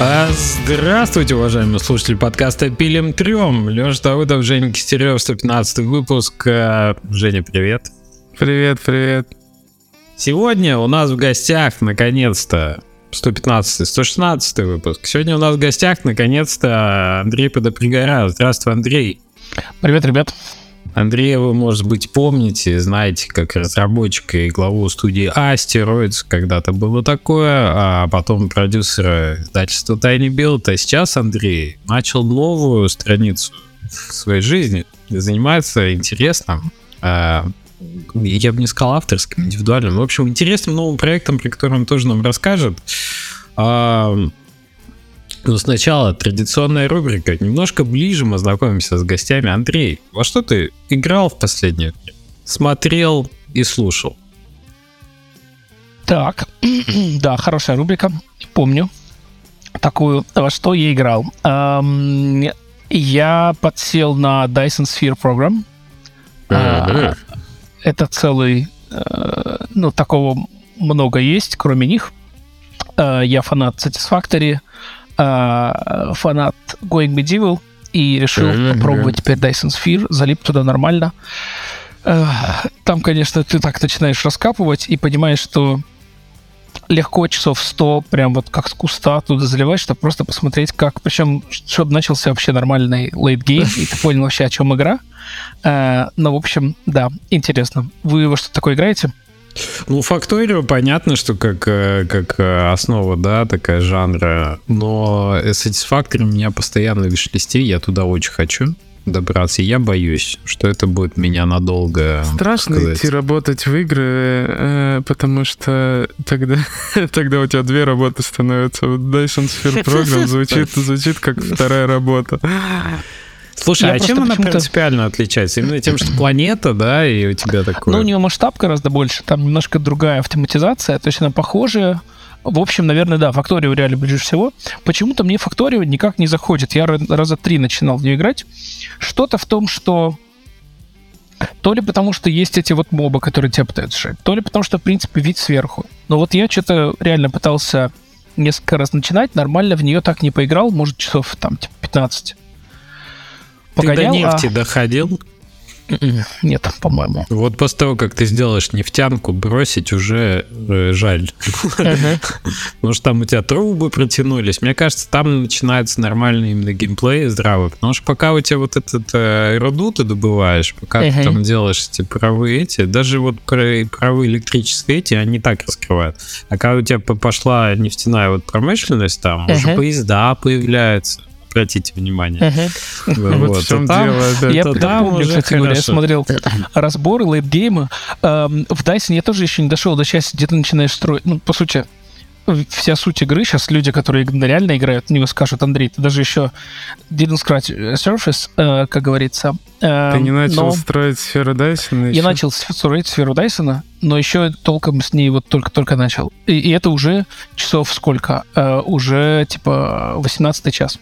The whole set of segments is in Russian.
А, Здравствуйте, уважаемые слушатели подкаста «Пилим трем». Леша Давыдов, Женя Кистерев, 115 выпуск. А, Женя, привет. Привет, привет. Сегодня у нас в гостях, наконец-то, 115 116 выпуск. Сегодня у нас в гостях, наконец-то, Андрей Подопригора. Здравствуй, Андрей. Привет, ребят. Андрея вы, может быть, помните, знаете, как разработчика и главу студии Asteroids, когда-то было такое, а потом продюсера издательства Tiny Build, а сейчас Андрей начал новую страницу в своей жизни, занимается интересным, а, я бы не сказал авторским, индивидуальным, в общем, интересным новым проектом, про который он тоже нам расскажет. А, но сначала традиционная рубрика. Немножко ближе мы знакомимся с гостями. Андрей, во что ты играл в последнее время? Смотрел и слушал. Так, да, хорошая рубрика. Помню такую. Во что я играл? Эм, я подсел на Dyson Sphere Program. А, это целый... э, ну, такого много есть, кроме них. Э, я фанат Satisfactory, э, фанат Going Medieval, и решил попробовать теперь Dyson Sphere, залип туда нормально. Э, Там, конечно, ты так начинаешь раскапывать и понимаешь, что легко часов 100, прям вот как с куста туда заливать, чтобы просто посмотреть, как... Причем, чтобы начался вообще нормальный late game, и ты понял вообще, о чем игра. Э, Ну, в общем, да, интересно. Вы во что такое играете? Ну, Факторио понятно, что как, э, как э, основа, да, такая жанра, но Satisfactory у меня постоянно в виш-листе, я туда очень хочу добраться, и я боюсь, что это будет меня надолго... Страшно сказать. идти работать в игры, э, потому что тогда, тогда у тебя две работы становятся. Вот Dyson Sphere Program звучит, звучит как вторая работа. Слушай, Я а чем она принципиально отличается? Именно тем, что планета, да, и у тебя такое... Ну, у нее масштаб гораздо больше, там немножко другая автоматизация, то есть она похожая. В общем, наверное, да, Факторио реально ближе всего. Почему-то мне Факторио никак не заходит. Я ра- раза три начинал в нее играть. Что-то в том, что то ли потому, что есть эти вот мобы, которые тебя пытаются сжать, то ли потому, что, в принципе, вид сверху. Но вот я что-то реально пытался несколько раз начинать, нормально в нее так не поиграл, может, часов там типа 15. Ты до Погонял, а- нефти доходил? М-м, Нет, по-моему. Вот после того, как ты сделаешь нефтянку, бросить уже э, жаль. Потому что там у тебя трубы протянулись. Мне кажется, там начинается нормальный именно геймплей здравый. Потому что пока у тебя вот этот э, руду ты добываешь, пока ты там делаешь эти правы эти, даже вот про- правы электрические эти, они так раскрывают. А когда у тебя по- пошла нефтяная вот промышленность, там уже поезда появляются. Обратите внимание. Вот в чем дело. Я помню, уже кстати говоря, я хорошо. смотрел разборы лейтгейма. Эм, в Dyson я тоже еще не дошел до части, где ты начинаешь строить. Ну, по сути, вся суть игры, сейчас люди, которые реально играют, они скажут, Андрей, ты даже еще didn't scratch surface, э, как говорится. Эм, Ты не начал но строить сферу Дайсона Я еще? начал с- строить сферу Дайсона, но еще толком с ней вот только-только начал. И, и это уже часов сколько? Э, уже типа 18 час.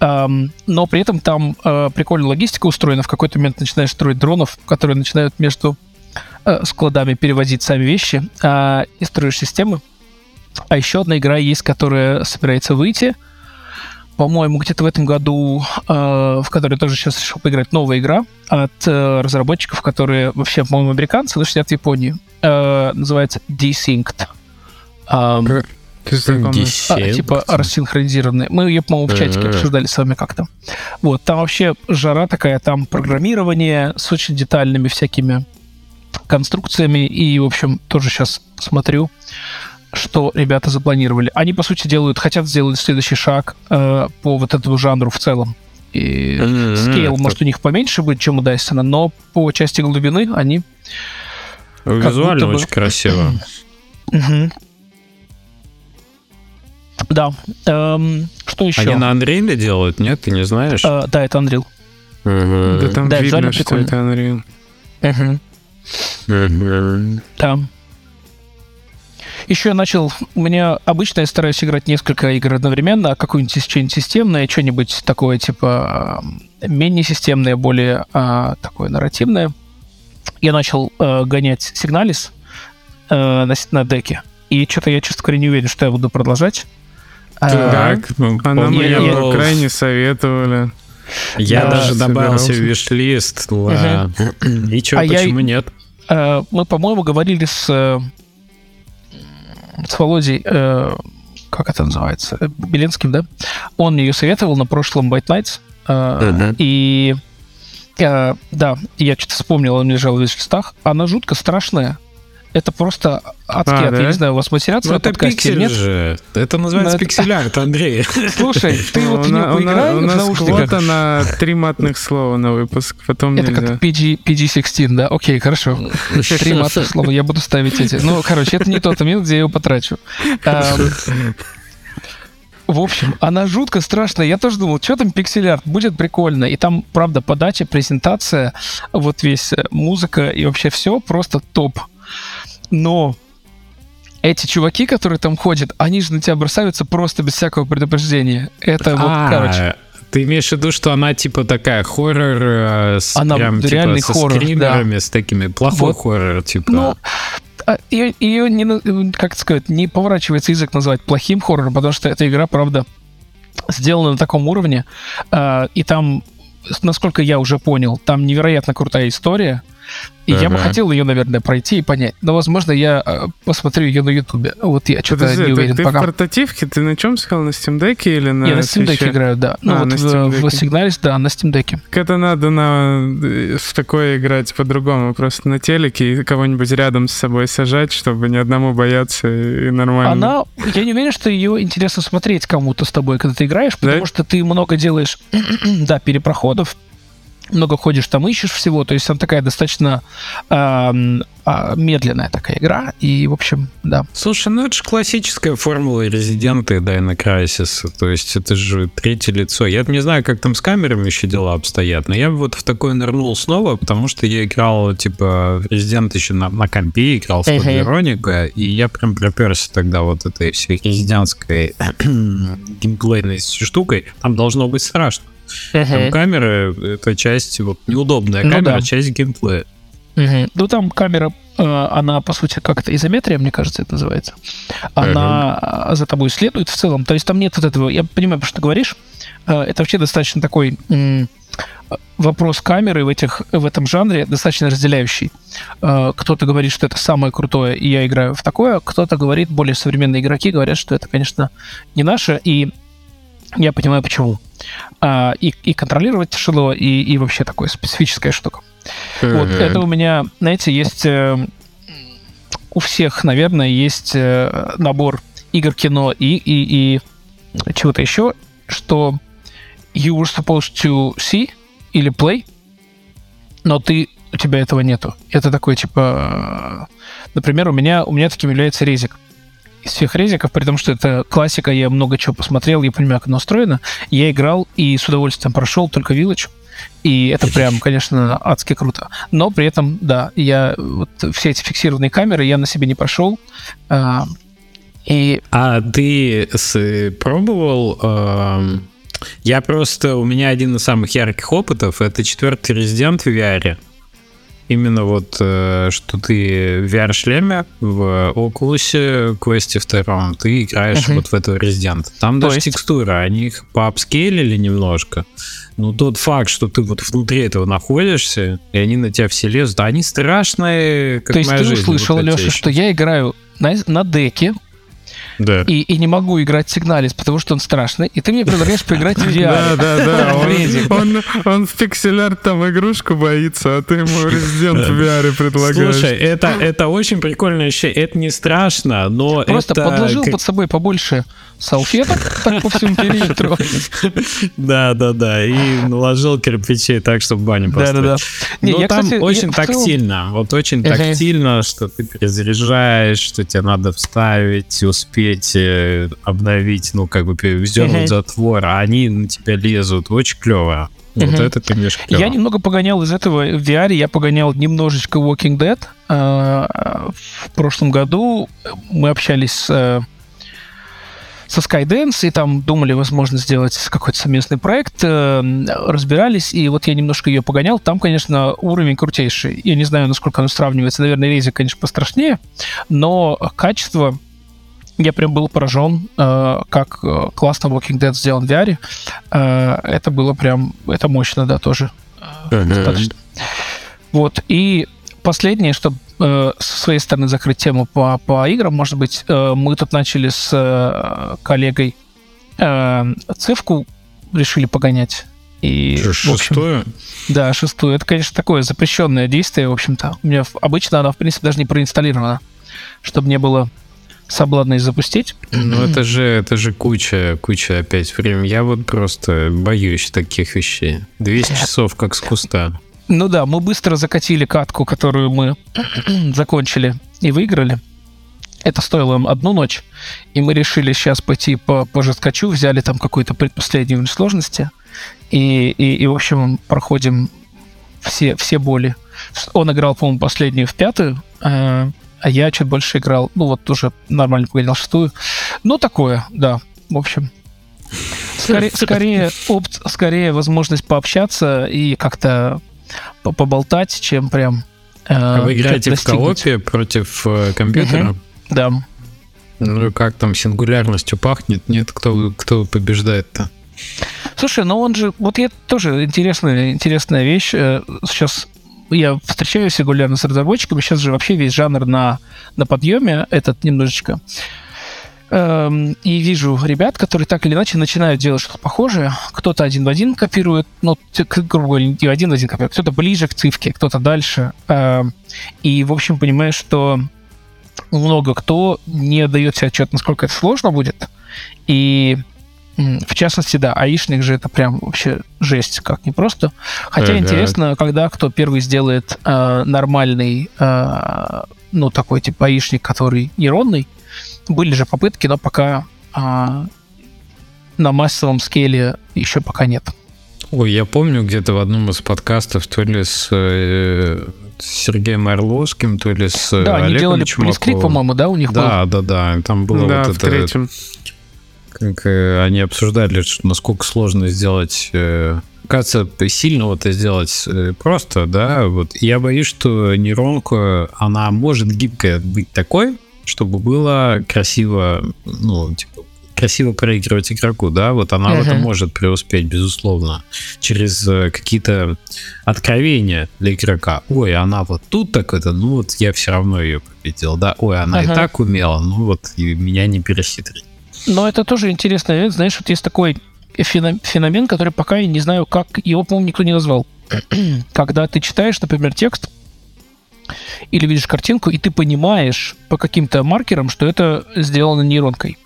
Эм, но при этом там э, прикольная логистика устроена. В какой-то момент начинаешь строить дронов, которые начинают между э, складами перевозить сами вещи, а, и строишь системы. А еще одна игра есть, которая собирается выйти. По-моему, где-то в этом году, э, в которой тоже сейчас решил поиграть, новая игра от э, разработчиков, которые вообще, по-моему, американцы, но сидят в Японии. Э, называется Desynced. Знакомый? а, типа рассинхронизированные. Мы ее, по-моему, в чатике обсуждали с вами как-то. Вот, там вообще жара такая, там программирование с очень детальными всякими конструкциями. И, в общем, тоже сейчас смотрю, что ребята запланировали. Они, по сути, делают, хотят сделать следующий шаг э, по вот этому жанру в целом. И М-м-м. скейл, может, у них поменьше будет, чем у Дайсона, но по части глубины они... Визуально бы- очень красиво. Да. Эм, что еще? Они на Unreal делают, нет? Ты не знаешь? Э, да, это Unreal. Мгм. Да там Да, видно, что прикольно. это Unreal. Мгм. Мгм. Да. Еще я начал... У меня обычно я стараюсь играть несколько игр одновременно, а какое-нибудь что-нибудь системное, что-нибудь такое, типа, менее системное, более а, такое нарративное. Я начал э, гонять Сигналис э, на, на деке. И что-то я, честно говоря, не уверен, что я буду продолжать. Так, ну, а нам помню, ее я крайне советовали. Я Да, даже добавил себе виш-лист. ла- И чё, А я- почему нет? Э, Мы, по-моему, говорили с, э, с Володей, э, как это называется, Беленским, да? Он мне ее советовал на прошлом White Nights. э. И э, да, я что-то вспомнил, он лежал в листах. Она жутко страшная. Это просто адский А, ад. Я да? не знаю, у вас матерятся Ну, это подкасте пиксель нет? же. Это называется Ну, это- пиксель-арт, Андрей. Слушай, ты вот на- поиграй в нас наушниках. квота на три матных слова на выпуск, потом Это как PG, PG-16, да? Окей, хорошо. Три матных слова, я буду ставить эти. Ну, короче, это не тот момент, где я его потрачу. В общем, она жутко страшная. Я тоже думал, что там пиксель-арт, будет прикольно. И там, правда, подача, презентация, вот весь э, музыка и вообще все просто топ. Но эти чуваки, которые там ходят, они же на тебя бросаются просто без всякого предупреждения. Это вот, А, короче. Ты имеешь в виду, что она типа такая хоррор э, с Она прям типа со хоррор, скримерами, с такими плохой Вот. хоррор, типа. Ну, ее, ее не, на- как сказать, не поворачивается язык назвать плохим хоррором, потому что эта игра, правда, сделана на таком уровне, а, и там, насколько я уже понял, там невероятно крутая история, и я бы Ага. хотел ее, наверное, пройти и понять. Но, возможно, я а, посмотрю ее на Ютубе. Вот я что-то Подожди, не ты, уверен ты в пока. портативке, ты на чем сказал, на Steam Deck или на я на Steam Deck играю, да. Ну, А, вот на в, Steam в. Signalis, да, на Steam Deck. Это надо на, э, в такое играть по-другому, просто на телеке и кого-нибудь рядом с собой сажать, чтобы ни одному бояться и, нормально. Она, я не уверен, что ее интересно смотреть кому-то с тобой, когда ты играешь, Да? потому что ты много делаешь, да, перепроходов, много ходишь там, ищешь всего, то есть она такая достаточно ам, а, медленная такая игра, и, в общем, да. Слушай, ну это же классическая формула резидента и Dino Crisis. То есть это же третье лицо. Я не знаю, как там с камерами еще дела обстоят, но я вот в такое нырнул снова, потому что я играл, типа, в Resident еще на, на компе, играл с. Code Veronica, и я прям проперся тогда вот этой всей резидентской геймплейной штукой. Там должно быть страшно. Там камеры, это часть, вот неудобная Ну камера, да. часть геймплея. Мгм. Ну, там камера, э, она, по сути, как это, изометрия, мне кажется, это называется. Она а, за тобой следует в целом. То есть там нет вот этого... Я понимаю, про что ты говоришь. Э, Это вообще достаточно такой вопрос камеры в, этих, в этом жанре достаточно разделяющий. Э, Кто-то говорит, что это самое крутое, и я играю в такое. Кто-то говорит, более современные игроки говорят, что это, конечно, не наше, и я понимаю, почему. А, И, и контролировать тяжело, и, и вообще такая специфическая штука. Вот это у меня, знаете, есть э, у всех, наверное, есть э, набор игр, кино и, и, и чего-то еще, что you were supposed to see или play, но ты у тебя этого нету. Это такой типа, э, например, у меня у меня таким является резик. Из всех резиков, при том, что это классика, я много чего посмотрел, я понимаю, как оно устроено. Я играл и с удовольствием прошел только Village. И это прям, конечно, адски круто. Но при этом, да, я вот все эти фиксированные камеры я на себе не прошел. А, и А ты с- пробовал? эм, я просто у меня один из самых ярких опытов это четвертый резидент в VR. Именно вот, э, что ты в VR-шлеме в Oculus квесте втором, ты играешь Мгм. вот в этого резидента. Там То даже есть- текстуры, они их поапскейлили немножко. Но тот факт, что ты вот внутри этого находишься, и они на тебя все лезут, они страшные, как то есть ты жизнь, услышал, вот Леша, еще. что я играю на, на деке Да. и, и не могу играть в Сигналис, потому что он страшный, и ты мне предлагаешь поиграть в Да, VR. да, да. Он, Резик. он, он в пиксель-арт там игрушку боится, а ты ему резидент в VR предлагаешь. Слушай, это, это очень прикольное ощущение. Это не страшно, но Просто это... подложил под собой побольше салфеток так по всему периметру. Да, да, да. И наложил кирпичей так, чтобы баню Да, да, да. построить. Не, Но я, там кстати, очень я в целом- тактильно. Вот очень тактильно, что ты перезаряжаешь, что тебе надо вставить, успеть э, обновить, ну, как бы вздернуть Мгм. затвор, а они на тебя лезут. Очень клево. Вот Мгм. это, конечно, клево. Я немного погонял из этого в VR, я погонял немножечко Walking Dead. А, В прошлом году мы общались с, э, со Skydance, и там думали, возможно, сделать какой-то совместный проект, э, разбирались, и вот я немножко ее погонял. Там, конечно, уровень крутейший. Я не знаю, насколько оно сравнивается. Наверное, резик, конечно, пострашнее, но качество я прям был поражен, э, как э, классно Walking Dead сделан в VR. Э, это было прям, это мощно, да, тоже. Э, достаточно. Вот, и последнее, чтобы э, со своей стороны закрыть тему по, по играм, может быть, э, мы тут начали с э, коллегой э, цифку решили погонять. И, шестую? Общем, да, шестую. Это, конечно, такое запрещенное действие, в общем-то. У меня обычно она, в принципе, даже не проинсталлирована, чтобы не было соблазна и запустить. Ну, это же, это же куча, куча опять времени. Я вот просто боюсь таких вещей. 200 часов как с куста. Ну да, мы быстро закатили катку, которую мы закончили и выиграли. Это стоило им одну ночь, и мы решили сейчас пойти по, по жесткачу, взяли там какую-то предпоследнюю сложности, и, и, и в общем, проходим все, все боли. Он играл, по-моему, последнюю в пятую, э, а я чуть больше играл, ну вот уже нормально погонял шестую. Ну, такое, да, в общем. Скорее, скорее, опт, скорее возможность пообщаться и как-то поболтать, чем прям... Э, а вы играете в коопе против э, компьютера? Угу. Да. Ну как там сингулярностью пахнет? Нет, кто, кто побеждает-то? Слушай, ну он же... Вот я тоже интересная, интересная вещь. Э, сейчас я встречаюсь регулярно с разработчиками. Сейчас же вообще весь жанр на, на подъеме, этот немножечко. Эм, и вижу ребят, которые так или иначе начинают делать что-то похожее. Кто-то один в один копирует, ну, грубо говоря, не один в один копирует, кто-то ближе к цифке, кто-то дальше. Эм, и, в общем, понимаешь, что много кто не дает себе отчет, насколько это сложно будет. И в частности, да, аишник же это прям вообще жесть, как не просто. Хотя ага. интересно, когда кто первый сделает э, нормальный, э, ну, такой типа аишник, который нейронный. Были же попытки, но пока э, на массовом скейле еще пока нет. Ой, я помню где-то в одном из подкастов, то ли с э, Сергеем Орловским, то ли с да, Олегом они делали Чумаковым. по-моему, да, у них да, был? Да, да, да. Там было да, вот в это... третьем как э, они обсуждали, что насколько сложно сделать э, кажется, сильно вот это сделать э, просто, да, вот я боюсь, что нейронка, она может гибкая быть такой, чтобы было красиво, ну, типа, красиво проигрывать игроку, да, вот она uh-huh. в этом может преуспеть, безусловно, через какие-то откровения для игрока. Ой, она вот тут так это, ну вот я все равно ее победил, да, ой, она uh-huh. и так умела, ну вот и меня не перехитрить. Но это тоже интересно. Знаешь, вот есть такой феномен, который пока я не знаю, как его, по-моему, никто не назвал. Когда ты читаешь, например, текст или видишь картинку, и ты понимаешь по каким-то маркерам, что это сделано нейронкой.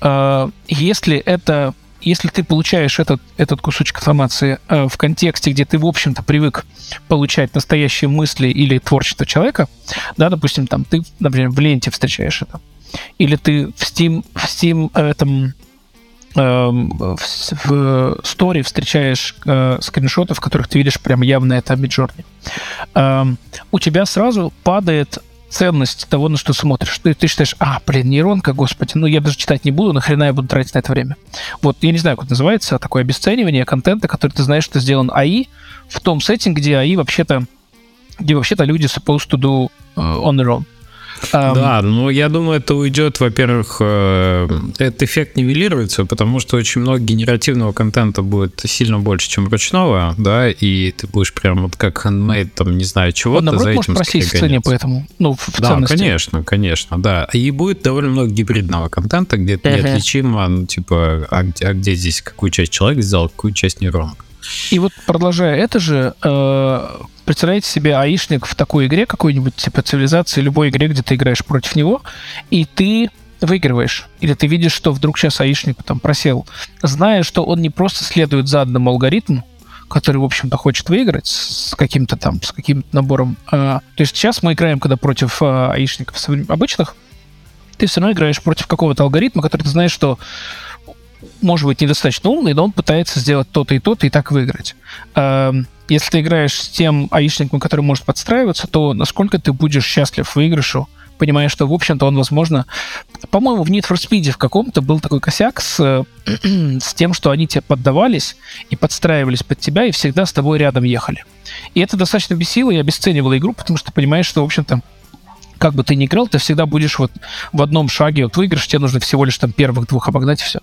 А, если это если ты получаешь этот, этот кусочек информации э, в контексте, где ты, в общем-то, привык получать настоящие мысли или творчество человека, да, допустим, там ты, например, в ленте встречаешь это, или ты в Steam, в Steam э, этом в, в story встречаешь э, скриншоты, в которых ты видишь прям явно это Midjourney, э, у тебя сразу падает ценность того, на что смотришь. Ты, ты считаешь, а, блин, нейронка, господи, ну я даже читать не буду, нахрена я буду тратить на это время. Вот, я не знаю, как это называется, такое обесценивание контента, который ты знаешь, что сделан АИ в том сеттинге, где АИ вообще-то где вообще-то люди supposed to do uh, on their own. Да, ну я думаю, это уйдет, во-первых, э, этот эффект нивелируется, потому что очень много генеративного контента будет сильно больше, чем ручного, да, и ты будешь прям вот как handmade, там, не знаю, чего-то за этим просить в цене поэтому, ну, в Да, ценности. конечно, конечно, да. И будет довольно много гибридного контента, где uh-huh. неотличимо, ну, типа, а где, а где здесь какую часть человек сделал, какую часть нейронка. И вот продолжая это же, э, представляете себе аишник в такой игре какой-нибудь, типа цивилизации, любой игре, где ты играешь против него, и ты выигрываешь. Или ты видишь, что вдруг сейчас аишник там просел, зная, что он не просто следует заданному алгоритму, который, в общем-то, хочет выиграть с каким-то там, с каким-то набором. А, то есть сейчас мы играем, когда против а, аишников обычных, ты все равно играешь против какого-то алгоритма, который ты знаешь, что может быть недостаточно умный, но он пытается сделать то-то и то-то и так выиграть. Эм, если ты играешь с тем аишником, который может подстраиваться, то насколько ты будешь счастлив в выигрышу, понимая, что, в общем-то, он, возможно... По-моему, в Need for Speed в каком-то был такой косяк с, с тем, что они тебе поддавались и подстраивались под тебя, и всегда с тобой рядом ехали. И это достаточно бесило и обесценивало игру, потому что понимаешь, что, в общем-то, как бы ты ни играл, ты всегда будешь вот в одном шаге от выигрыша, тебе нужно всего лишь там первых двух обогнать и все.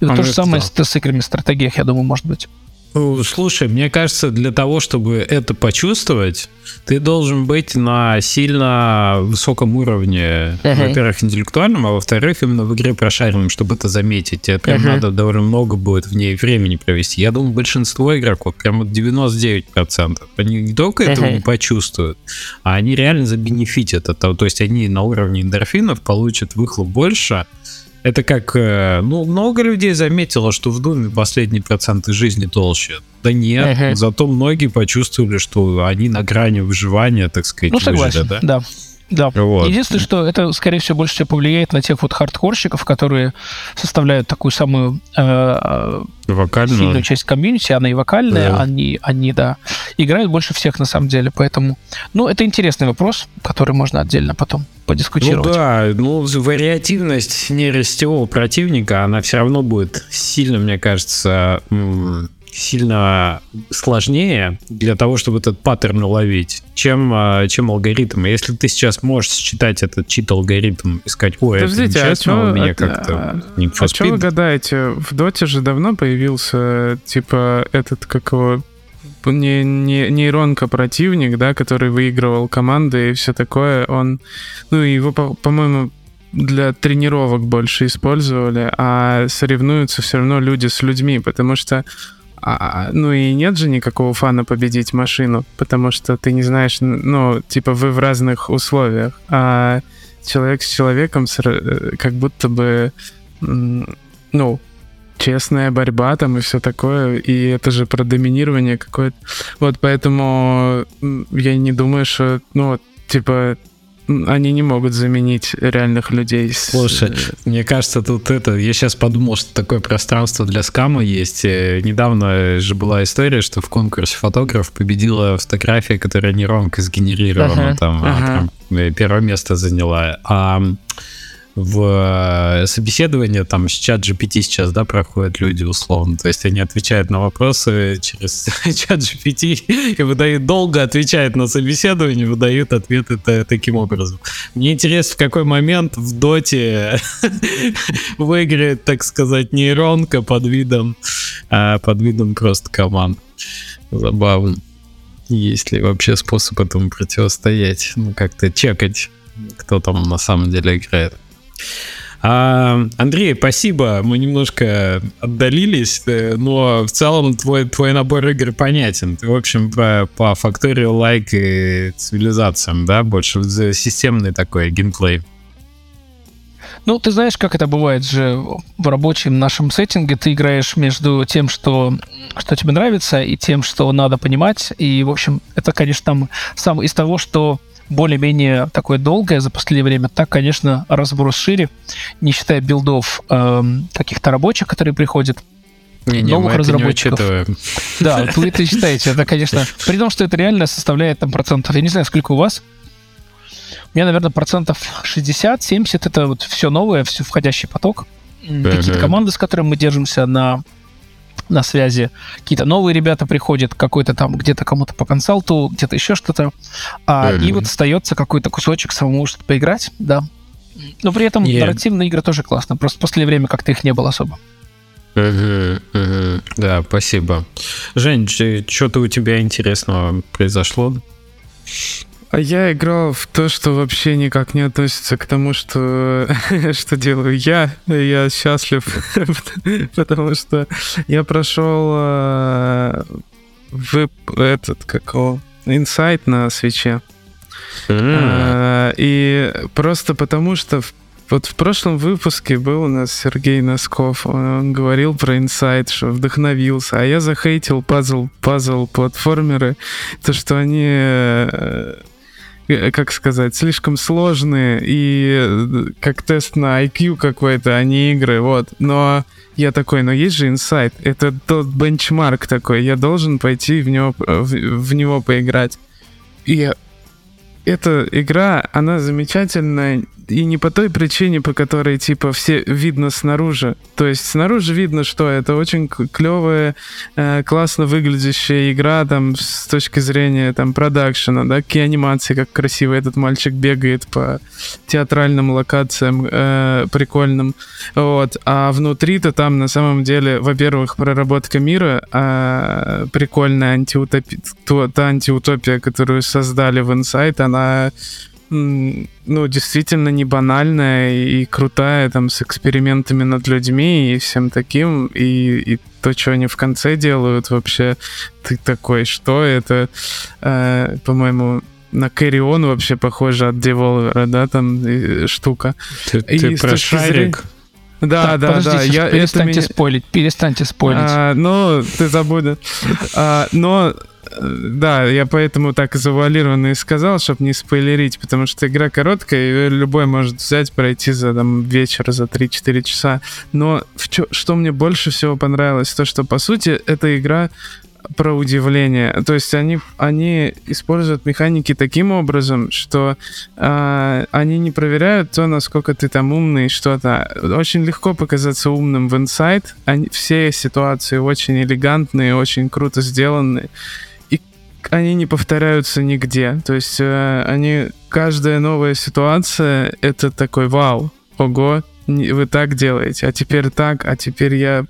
А, то же это самое с, с играми стратегиях, я думаю, может быть. Ну, Слушай, мне кажется, для того, чтобы это почувствовать, ты должен быть на сильно высоком уровне, Мгм. во-первых, интеллектуальном, а во-вторых, именно в игре прошаренном, чтобы это заметить. Тебе прям Мгм. надо довольно много будет в ней времени провести. Я думаю, большинство игроков, прям вот 99%, они не только этого Мгм. не почувствуют, а они реально забенефитят того. То есть они на уровне эндорфинов получат выхлоп больше, это как, э, ну, много людей заметило, что в Думе последние проценты жизни толще. Да нет, Мгм. зато многие почувствовали, что они на грани выживания, так сказать, Ну, согласен, выжили, да? да. Да. Вот. Единственное, что это, скорее всего, больше всего повлияет на тех вот хардкорщиков, которые составляют такую самую э, Вокально. сильную часть комьюнити, она и вокальная, Да. они, они, да, играют больше всех на самом деле, поэтому, ну, это интересный вопрос, который можно отдельно потом Ну подискутировать. да, ну вариативность нерестевого противника, она все равно будет сильно, мне кажется, м, сильно сложнее для того, чтобы этот паттерн уловить, чем, а, чем алгоритм. Если ты сейчас можешь считать этот чит-алгоритм и сказать, ой, это Подождите, а нечестно, чё- у меня а- как-то не А что вы гадаете? В Доте же давно появился, типа, этот, как его, не, не, нейронка противник, да, который выигрывал команды и все такое. Он, ну, его, по- по-моему, для тренировок больше использовали, а соревнуются все равно люди с людьми, потому что а, ну и нет же никакого фана победить машину, потому что ты не знаешь, ну, типа вы в разных условиях, а человек с человеком э, как будто бы, ну, честная борьба там и все такое, и это же про доминирование какое-то. Вот поэтому я не думаю, что, ну, типа, они не могут заменить реальных людей. с- Слушай, Мне кажется, тут это... Я сейчас подумал, что такое пространство для скама есть. Э, Недавно же была история, что в конкурсе фотограф победила фотография, которая нейронка сгенерирована. Ага, там, а, ага. прям, э, первое место заняла. А в э, собеседование там с чат GPT сейчас, да, проходят люди условно. То есть они отвечают на вопросы через чат GPT и выдают долго, отвечают на собеседование, выдают ответы та- таким образом. Мне интересно, в какой момент в доте выиграет, так сказать, нейронка под видом, а, под видом просто команд. Забавно. Есть ли вообще способ этому противостоять? Ну, как-то чекать, кто там на самом деле играет. А, Андрей, спасибо. Мы немножко отдалились, э, но в целом твой, твой набор игр понятен. Ты, в общем, по, по факторию лайк и цивилизациям, да, больше системный такой геймплей. Ну, ты знаешь, как это бывает же в рабочем нашем сеттинге. Ты играешь между тем, что, что тебе нравится, и тем, что надо понимать. И, в общем, это, конечно, там сам из того, что более-менее такое долгое за последнее время, так, конечно, разброс шире, не считая билдов эм, каких-то рабочих, которые приходят. Не-не, Новых мы это не разработчиков. Да, вы это считаете, это, конечно, при том, что это реально составляет там процентов, я не знаю, сколько у вас, у меня, наверное, процентов 60-70 это вот все новое, все входящий поток. Какие-то команды, с которыми мы держимся на, на связи. Какие-то новые ребята приходят, какой-то там где-то кому-то по консалту, где-то еще что-то. А, и вот остается какой-то кусочек самому что-то поиграть, да. Но при этом Я- нарративные игры тоже классно. Просто последнее время как-то их не было особо. Да, спасибо. Жень, что-то у тебя интересного произошло? А я играл в то, что вообще никак не относится к тому, что, что делаю я. Я счастлив, потому что я прошел э, вып- этот, как его, инсайт на свече. А, И просто потому, что в- вот в прошлом выпуске был у нас Сергей Носков, он, он говорил про инсайт, что вдохновился, а я захейтил пазл, пазл платформеры, то, что они, э, как сказать, слишком сложные и э, как тест на IQ какой-то, а не игры, вот. Но я такой, но есть же инсайт, это тот бенчмарк такой, я должен пойти в него, в, в него поиграть. И эта игра, она замечательная и не по той причине, по которой, типа, все видно снаружи. То есть снаружи видно, что это очень клевая, э, классно выглядящая игра, там, с точки зрения, там, продакшена, да, какие анимации, как красиво этот мальчик бегает по театральным локациям э, прикольным. Вот. А внутри-то там, на самом деле, во-первых, проработка мира, э, прикольная антиутопия, та антиутопия, которую создали в Insight, она ну, действительно не банальная и крутая, там, с экспериментами над людьми и всем таким, и, и то, что они в конце делают, вообще, ты такой, что это, э, по-моему, на Кэрион вообще похоже от Devolver, да, там и, штука. Ты, и ты про шарик? Зрения... Да, так, да, да. Я, перестаньте меня... спойлить, перестаньте спойлить. А, ну, ты забудешь. А, но да, я поэтому так завуалированно и сказал, чтобы не спойлерить, потому что игра короткая, и любой может взять, пройти за там, вечер, за 3-4 часа. Но в чё, что мне больше всего понравилось, то, что, по сути, эта игра про удивление. То есть они, они используют механики таким образом, что э, они не проверяют то, насколько ты там умный, что-то. Очень легко показаться умным в Inside. Они, все ситуации очень элегантные, очень круто сделаны они не повторяются нигде. То есть э, они каждая новая ситуация это такой вау, ого, вы так делаете, а теперь так, а теперь я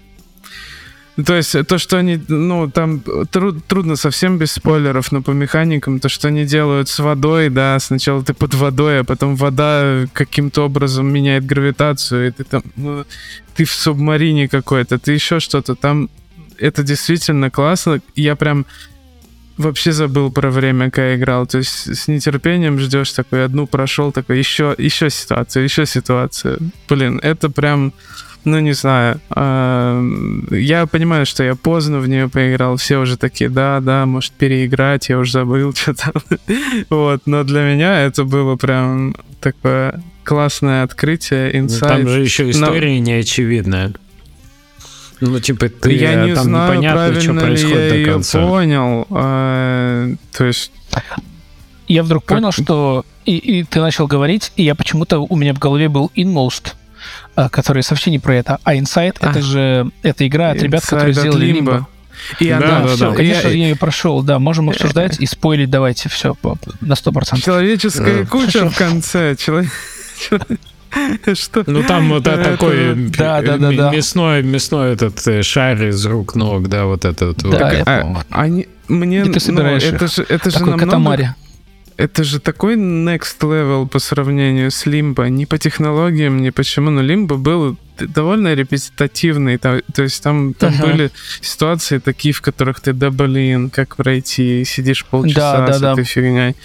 то есть то, что они, ну, там труд, трудно совсем без спойлеров, но по механикам, то, что они делают с водой, да, сначала ты под водой, а потом вода каким-то образом меняет гравитацию, и ты там, ну, ты в субмарине какой-то, ты еще что-то, там. Это действительно классно, я прям вообще забыл про время, когда играл. То есть с нетерпением ждешь такой, одну прошел, такой, еще, еще ситуацию, еще ситуацию. Блин, это прям, ну не знаю. Э, я понимаю, что я поздно в нее поиграл. Все уже такие, да, да, может переиграть, я уже забыл, что там. вот, но для меня это было прям такое классное открытие, инсайт. Там же еще история но... неочевидная. Ну, типа, ты я не там знаю, непонятно, что происходит я до конца. Ее понял. А, то есть. Я вдруг как... понял, что и, и ты начал говорить, и я почему-то у меня в голове был Inmost, а, который совсем не про это, а Inside а. это же это игра от ребят, которые сделали Limbo. И да, она, да, все, да. конечно, я... я ее прошел, да, можем обсуждать и спойлить, давайте, все, на сто процентов. Человеческая куча в конце, человек... Что? Ну там вот такой да, да, да, да. мясной, мясной этот э, шар из рук ног, да, вот этот. Да, вот. я а, они, мне, И ты собираешь ну, это же, это же намного... Катамари. Это же такой next level по сравнению с Limbo. Не по технологиям, не почему, но Limbo был довольно репетитивный. То, то есть там, там uh-huh. были ситуации такие, в которых ты, да блин, как пройти, сидишь полчаса да, да, с да. этой фигней.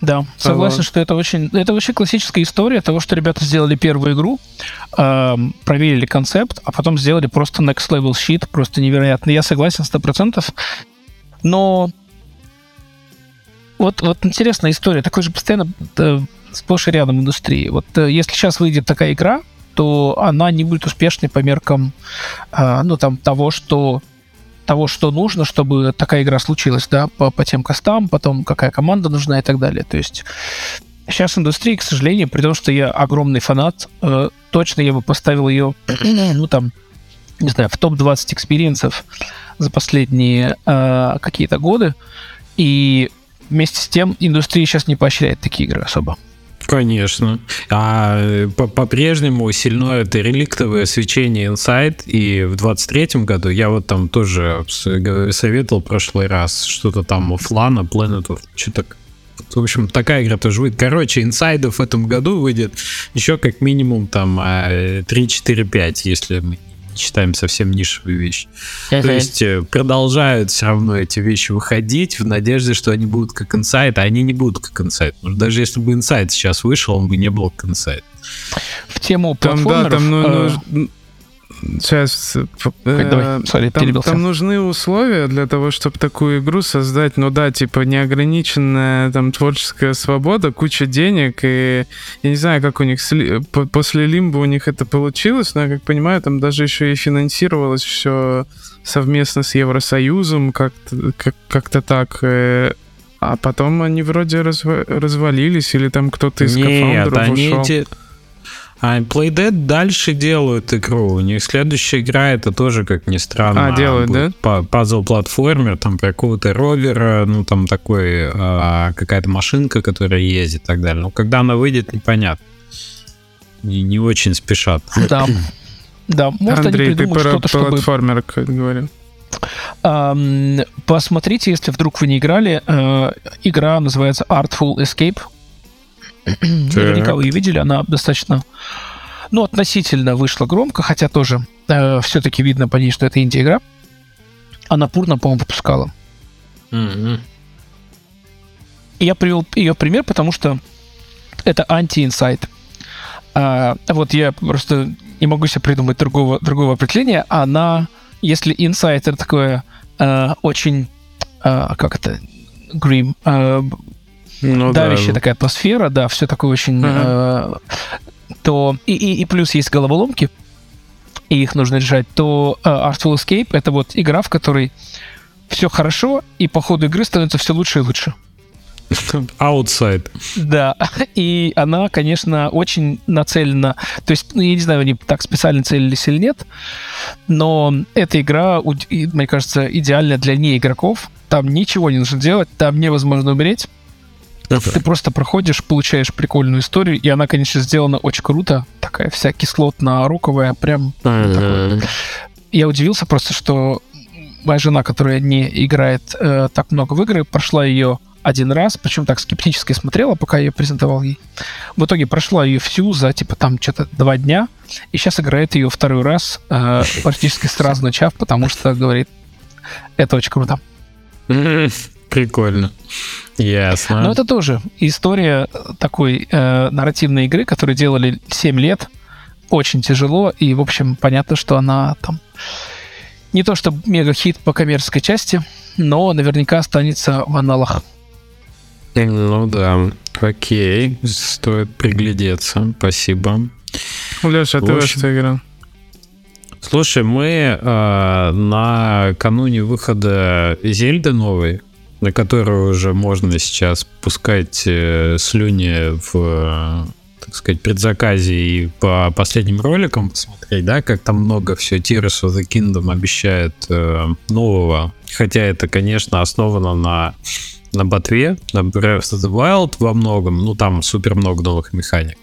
Да, согласен, что это очень, это вообще классическая история того, что ребята сделали первую игру, э, проверили концепт, а потом сделали просто next level sheet, просто невероятно. Я согласен сто процентов, но вот, вот интересная история, такой же постоянно да, сплошь и рядом индустрии. Вот э, если сейчас выйдет такая игра, то она не будет успешной по меркам, э, ну там того, что того, что нужно, чтобы такая игра случилась, да, по, по тем костам, потом какая команда нужна и так далее. То есть сейчас индустрия, к сожалению, при том, что я огромный фанат, э, точно я бы поставил ее, ну там, не знаю, в топ-20 experience ов за последние э, какие-то годы. И вместе с тем индустрия сейчас не поощряет такие игры особо. Конечно. А э, по-прежнему сильно это реликтовое свечение Inside, и в 23-м году я вот там тоже советовал в прошлый раз что-то там of Lana, Planet, что-то в общем, такая игра тоже выйдет. Короче, инсайдов в этом году выйдет еще как минимум там 3-4-5, а, если мы считаем совсем нишевые вещи. Uh-huh. То есть э, продолжают все равно эти вещи выходить в надежде, что они будут как инсайт, а они не будут как инсайт. даже если бы инсайт сейчас вышел, он бы не был как инсайт. В тему там, да, там, ну, э... ну, Сейчас. Э, Давай, sorry, там, там нужны условия для того, чтобы такую игру создать. Ну да, типа неограниченная там творческая свобода, куча денег. И я не знаю, как у них после Лимба у них это получилось, но я как понимаю, там даже еще и финансировалось все совместно с Евросоюзом, как-то как, как так. Э, А потом они вроде разва- развалились, или там кто-то из Нет, кофаундеров они ушел. те- А Playdead дальше делают игру. У них следующая игра это тоже, как ни странно, А, делают, будет па- пазл-платформер, там про какого-то ровера, ну там такой, а, какая-то машинка, которая ездит и так далее. Но когда она выйдет, непонятно. Не, не очень спешат. Да. Да, может, Андрей, они ты придумают про что-то, чтобы... платформер как говорил. Посмотрите, если вдруг вы не играли, э, игра называется Artful Escape. Наверняка вы ее видели, она достаточно, ну, относительно вышла громко, хотя тоже все-таки видно по ней, что это инди-игра. Она Пурна, по-моему, выпускала. И я привел ее пример, потому что это анти-инсайт. А, вот я просто не могу себе придумать другого, другого определения. Она, если инсайт это такое а, очень, а, как это, грим, а, Ну да. давящая такая атмосфера, да, все такое очень... Ага. э, то и, и, и плюс есть головоломки, и их нужно решать, то э, Artful Escape — это вот игра, в которой все хорошо, и по ходу игры становится все лучше и лучше. Outside. Да, и она, конечно, очень нацелена. То есть, ну, я не знаю, они так специально целились или нет, но эта игра, мне кажется, идеальная для неигроков. Там ничего не нужно делать, там невозможно умереть. Ты просто проходишь, получаешь прикольную историю, и она, конечно, сделана очень круто. Такая вся кислотно-руковая, прям такой. Я удивился просто, что моя жена, которая не играет э, так много в игры, прошла ее один раз, причем так скептически смотрела, пока я ее презентовал ей. В итоге прошла ее всю за, типа, там, что-то два дня, и сейчас играет ее второй раз, э, практически сразу начав, потому что, говорит, это очень круто. Прикольно. Ясно. Но это тоже история такой э, нарративной игры, которую делали 7 лет. Очень тяжело, и, в общем, понятно, что она там не то что мега-хит по коммерческой части, но наверняка останется в аналах. Ну да. Окей. Стоит приглядеться. Спасибо. Леша, а ты во что играл? Слушай, мы э, накануне выхода Зельды новой, на которую уже можно сейчас пускать э, слюни в, э, так сказать, предзаказе и по последним роликам посмотреть, да, как там много все Tears of the Kingdom обещает э, нового. Хотя это, конечно, основано на на ботве, на Breath of the Wild во многом, ну там супер много новых механик.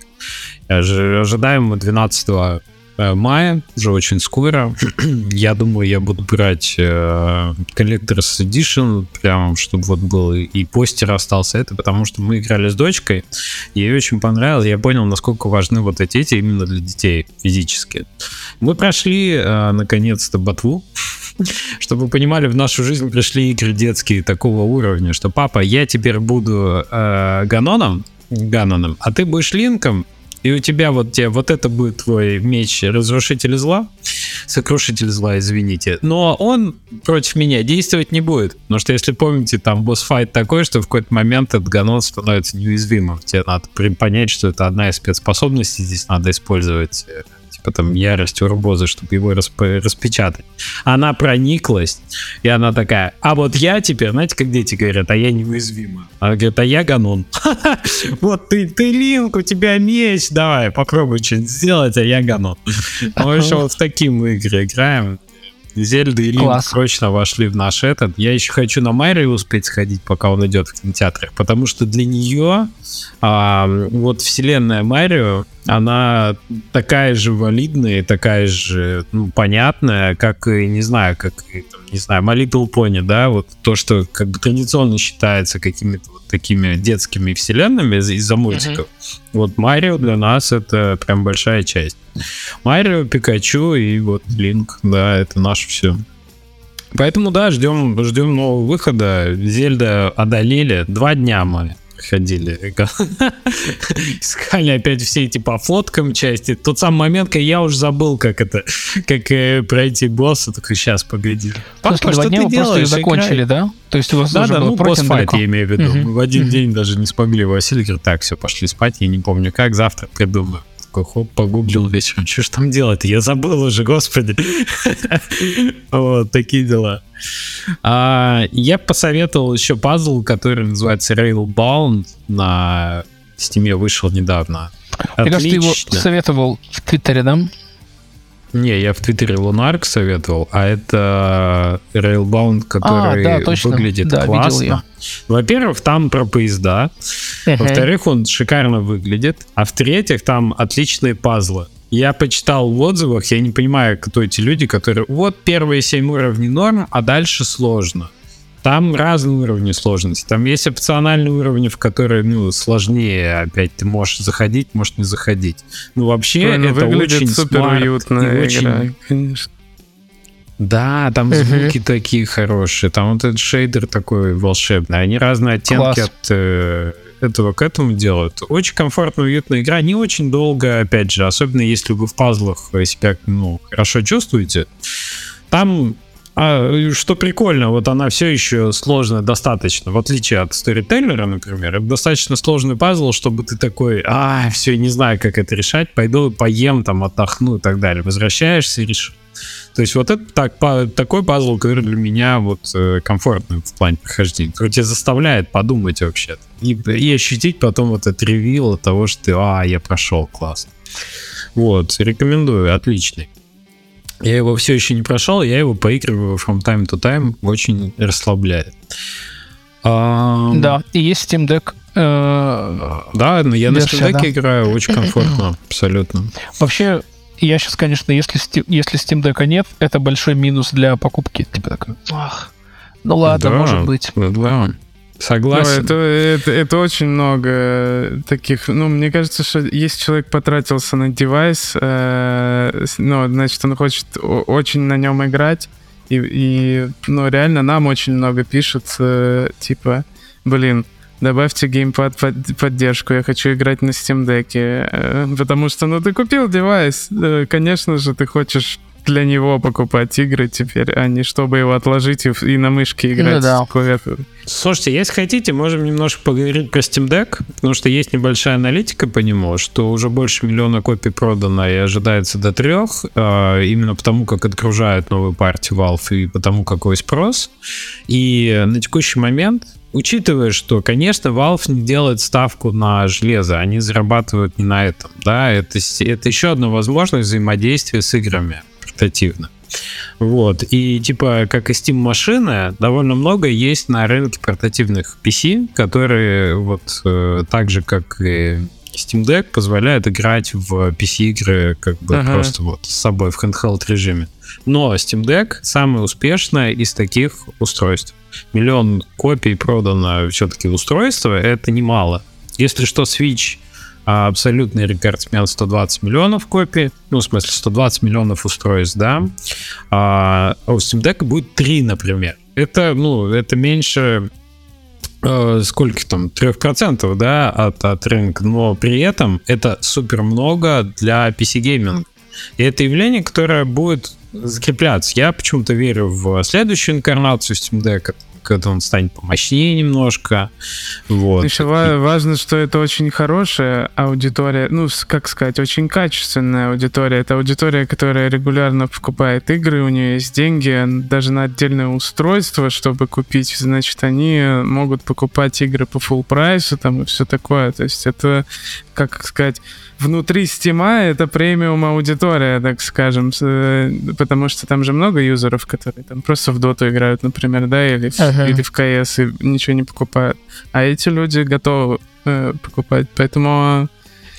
Ожи- Ожидаем 12 э, мая, уже очень скоро. я думаю, я буду брать э, Collector's Edition, прям, чтобы вот был и- постер остался это, потому что мы играли с дочкой, ей очень понравилось, я понял, насколько важны вот эти эти именно для детей физически. Мы прошли, э, наконец-то, ботву, чтобы вы понимали, в нашу жизнь пришли игры детские такого уровня, что папа, я теперь буду э, Ганоном, Ганоном, а ты будешь Линком, и у тебя вот тебе вот это будет твой меч разрушитель зла, сокрушитель зла, извините. Но он против меня действовать не будет. Потому что, если помните, там босс-файт такой, что в какой-то момент этот ганон становится неуязвимым. Тебе надо понять, что это одна из спецспособностей, здесь надо использовать э, типа там ярость урбозы, чтобы его расп- распечатать. Она прониклась, и она такая, а вот я теперь, знаете, как дети говорят, а я неуязвима. Она говорит, а я ганон. Вот ты, ты Линк, у тебя меч, давай, попробуй что-нибудь сделать, а я ганон. Мы еще вот в такие мы игры играем. Зельда и Линк Класс. срочно вошли в наш этот. Я еще хочу на Марио успеть сходить, пока он идет в кинотеатрах, потому что для нее а, вот вселенная Марио, она такая же валидная, такая же ну, понятная, как и, не знаю, как там, не знаю, My Little Pony, да, вот то, что как бы традиционно считается какими-то вот такими детскими вселенными из- из-за мультиков. Вот Марио для нас это прям большая часть. Марио, Пикачу и вот Линк, да, это наше все. Поэтому да, ждем, ждем нового выхода. Зельда одолели. Два дня мы ходили. Искали опять все эти по фоткам части. Тот самый момент, когда я уже забыл, как это, как э, пройти босса. Только сейчас, погоди. Папа, После два что дня ты вы просто ее делаешь? закончили, Играй. да? То есть у вас Да, уже да, было ну босс-файт, я имею в виду. Мы в один Мгм. день даже не смогли. Василий говорит, так, все, пошли спать. Я не помню как, завтра придумаю. Такой, хоп, погуглил вечером, что ж там делать Я забыл уже, господи. Вот, такие дела. А, я посоветовал еще пазл, который называется Railbound, на Steam вышел недавно. Ты, кажется, ты его советовал в Твиттере, да? Не, я в Твиттере Лунарк советовал, а это Railbound, который а, да, точно. выглядит да, классно. Во-первых, там про поезда. Uh-huh. Во-вторых, он шикарно выглядит. А в-третьих, там отличные пазлы. Я почитал в отзывах, я не понимаю, кто эти люди, которые вот первые семь уровней норм, а дальше сложно. Там разные уровни сложности. Там есть опциональные уровни, в которые ну, сложнее. Опять ты можешь заходить, можешь не заходить. Ну, вообще, Ой, ну, это очень супер уютно. Очень... конечно. Да, там звуки такие хорошие, там вот этот шейдер такой волшебный. Они разные оттенки Класс. от э, этого к этому делают. Очень комфортная, уютная игра, не очень долго, опять же, особенно если вы в пазлах себя ну, хорошо чувствуете. Там а что прикольно, вот она все еще сложная достаточно, в отличие от сторителлера, например. Это достаточно сложный пазл, чтобы ты такой, а, все, не знаю, как это решать, пойду поем, там, отдохну и так далее. Возвращаешься и решишь. То есть вот это так, по, такой пазл, который для меня вот э, комфортный в плане прохождения, который тебя заставляет подумать вообще и, и ощутить потом вот этот ревил того, что ты, а, я прошел, классно. Вот, рекомендую, отличный. Я его все еще не прошел, я его поигрываю from time to time, очень расслабляет. А... Да, и есть Steam Deck. Э... Да, но я на Steam Deck да. играю очень комфортно, абсолютно. Вообще, я сейчас, конечно, если, если Steam Deck нет, это большой минус для покупки. Типа такой, ах, ну ладно, да, может быть. Да. Согласен. Ну, это, это, это очень много таких. Ну, мне кажется, что если человек потратился на девайс, э, ну, значит, он хочет очень на нем играть. И, и ну, реально нам очень много пишут, э, типа, блин, добавьте геймпад под поддержку, я хочу играть на Steam Deck. Э, потому что, ну, ты купил девайс, э, конечно же, ты хочешь для него покупать игры теперь, а не чтобы его отложить и, и на мышке играть ну, да. клавиатурой. Слушайте, если хотите, можем немножко поговорить про Steam Deck, потому что есть небольшая аналитика по нему, что уже больше миллиона копий продано и ожидается до трех, а, именно потому, как отгружают новую партию Valve и потому, какой спрос. И на текущий момент учитывая, что, конечно, Valve не делает ставку на железо, они зарабатывают не на этом, да, это, это еще одна возможность взаимодействия с играми портативно. Вот. И типа, как и Steam машины, довольно много есть на рынке портативных PC, которые вот э, так же, как и Steam Deck, позволяют играть в PC-игры как бы ага. просто вот с собой в handheld режиме. Но Steam Deck самое успешное из таких устройств. Миллион копий продано все-таки устройства, это немало. Если что, Switch а абсолютный рекордсмен 120 миллионов копий, ну, в смысле, 120 миллионов устройств, да, а у Steam Deck будет 3, например. Это, ну, это меньше э, сколько там, 3%, да, от, от рынка, но при этом это супер много для PC-гейминга. И это явление, которое будет закрепляться. Я почему-то верю в следующую инкарнацию Steam Deck, когда он станет помощнее немножко. Вот. Еще и... важно, что это очень хорошая аудитория, ну, как сказать, очень качественная аудитория. Это аудитория, которая регулярно покупает игры, у нее есть деньги, даже на отдельное устройство, чтобы купить, значит, они могут покупать игры по full прайсу там и все такое. То есть это, как сказать, внутри стима это премиум аудитория, так скажем, э, потому что там же много юзеров, которые там просто в доту играют, например, да, или, ага. или в КС и ничего не покупают. А эти люди готовы э, покупать, поэтому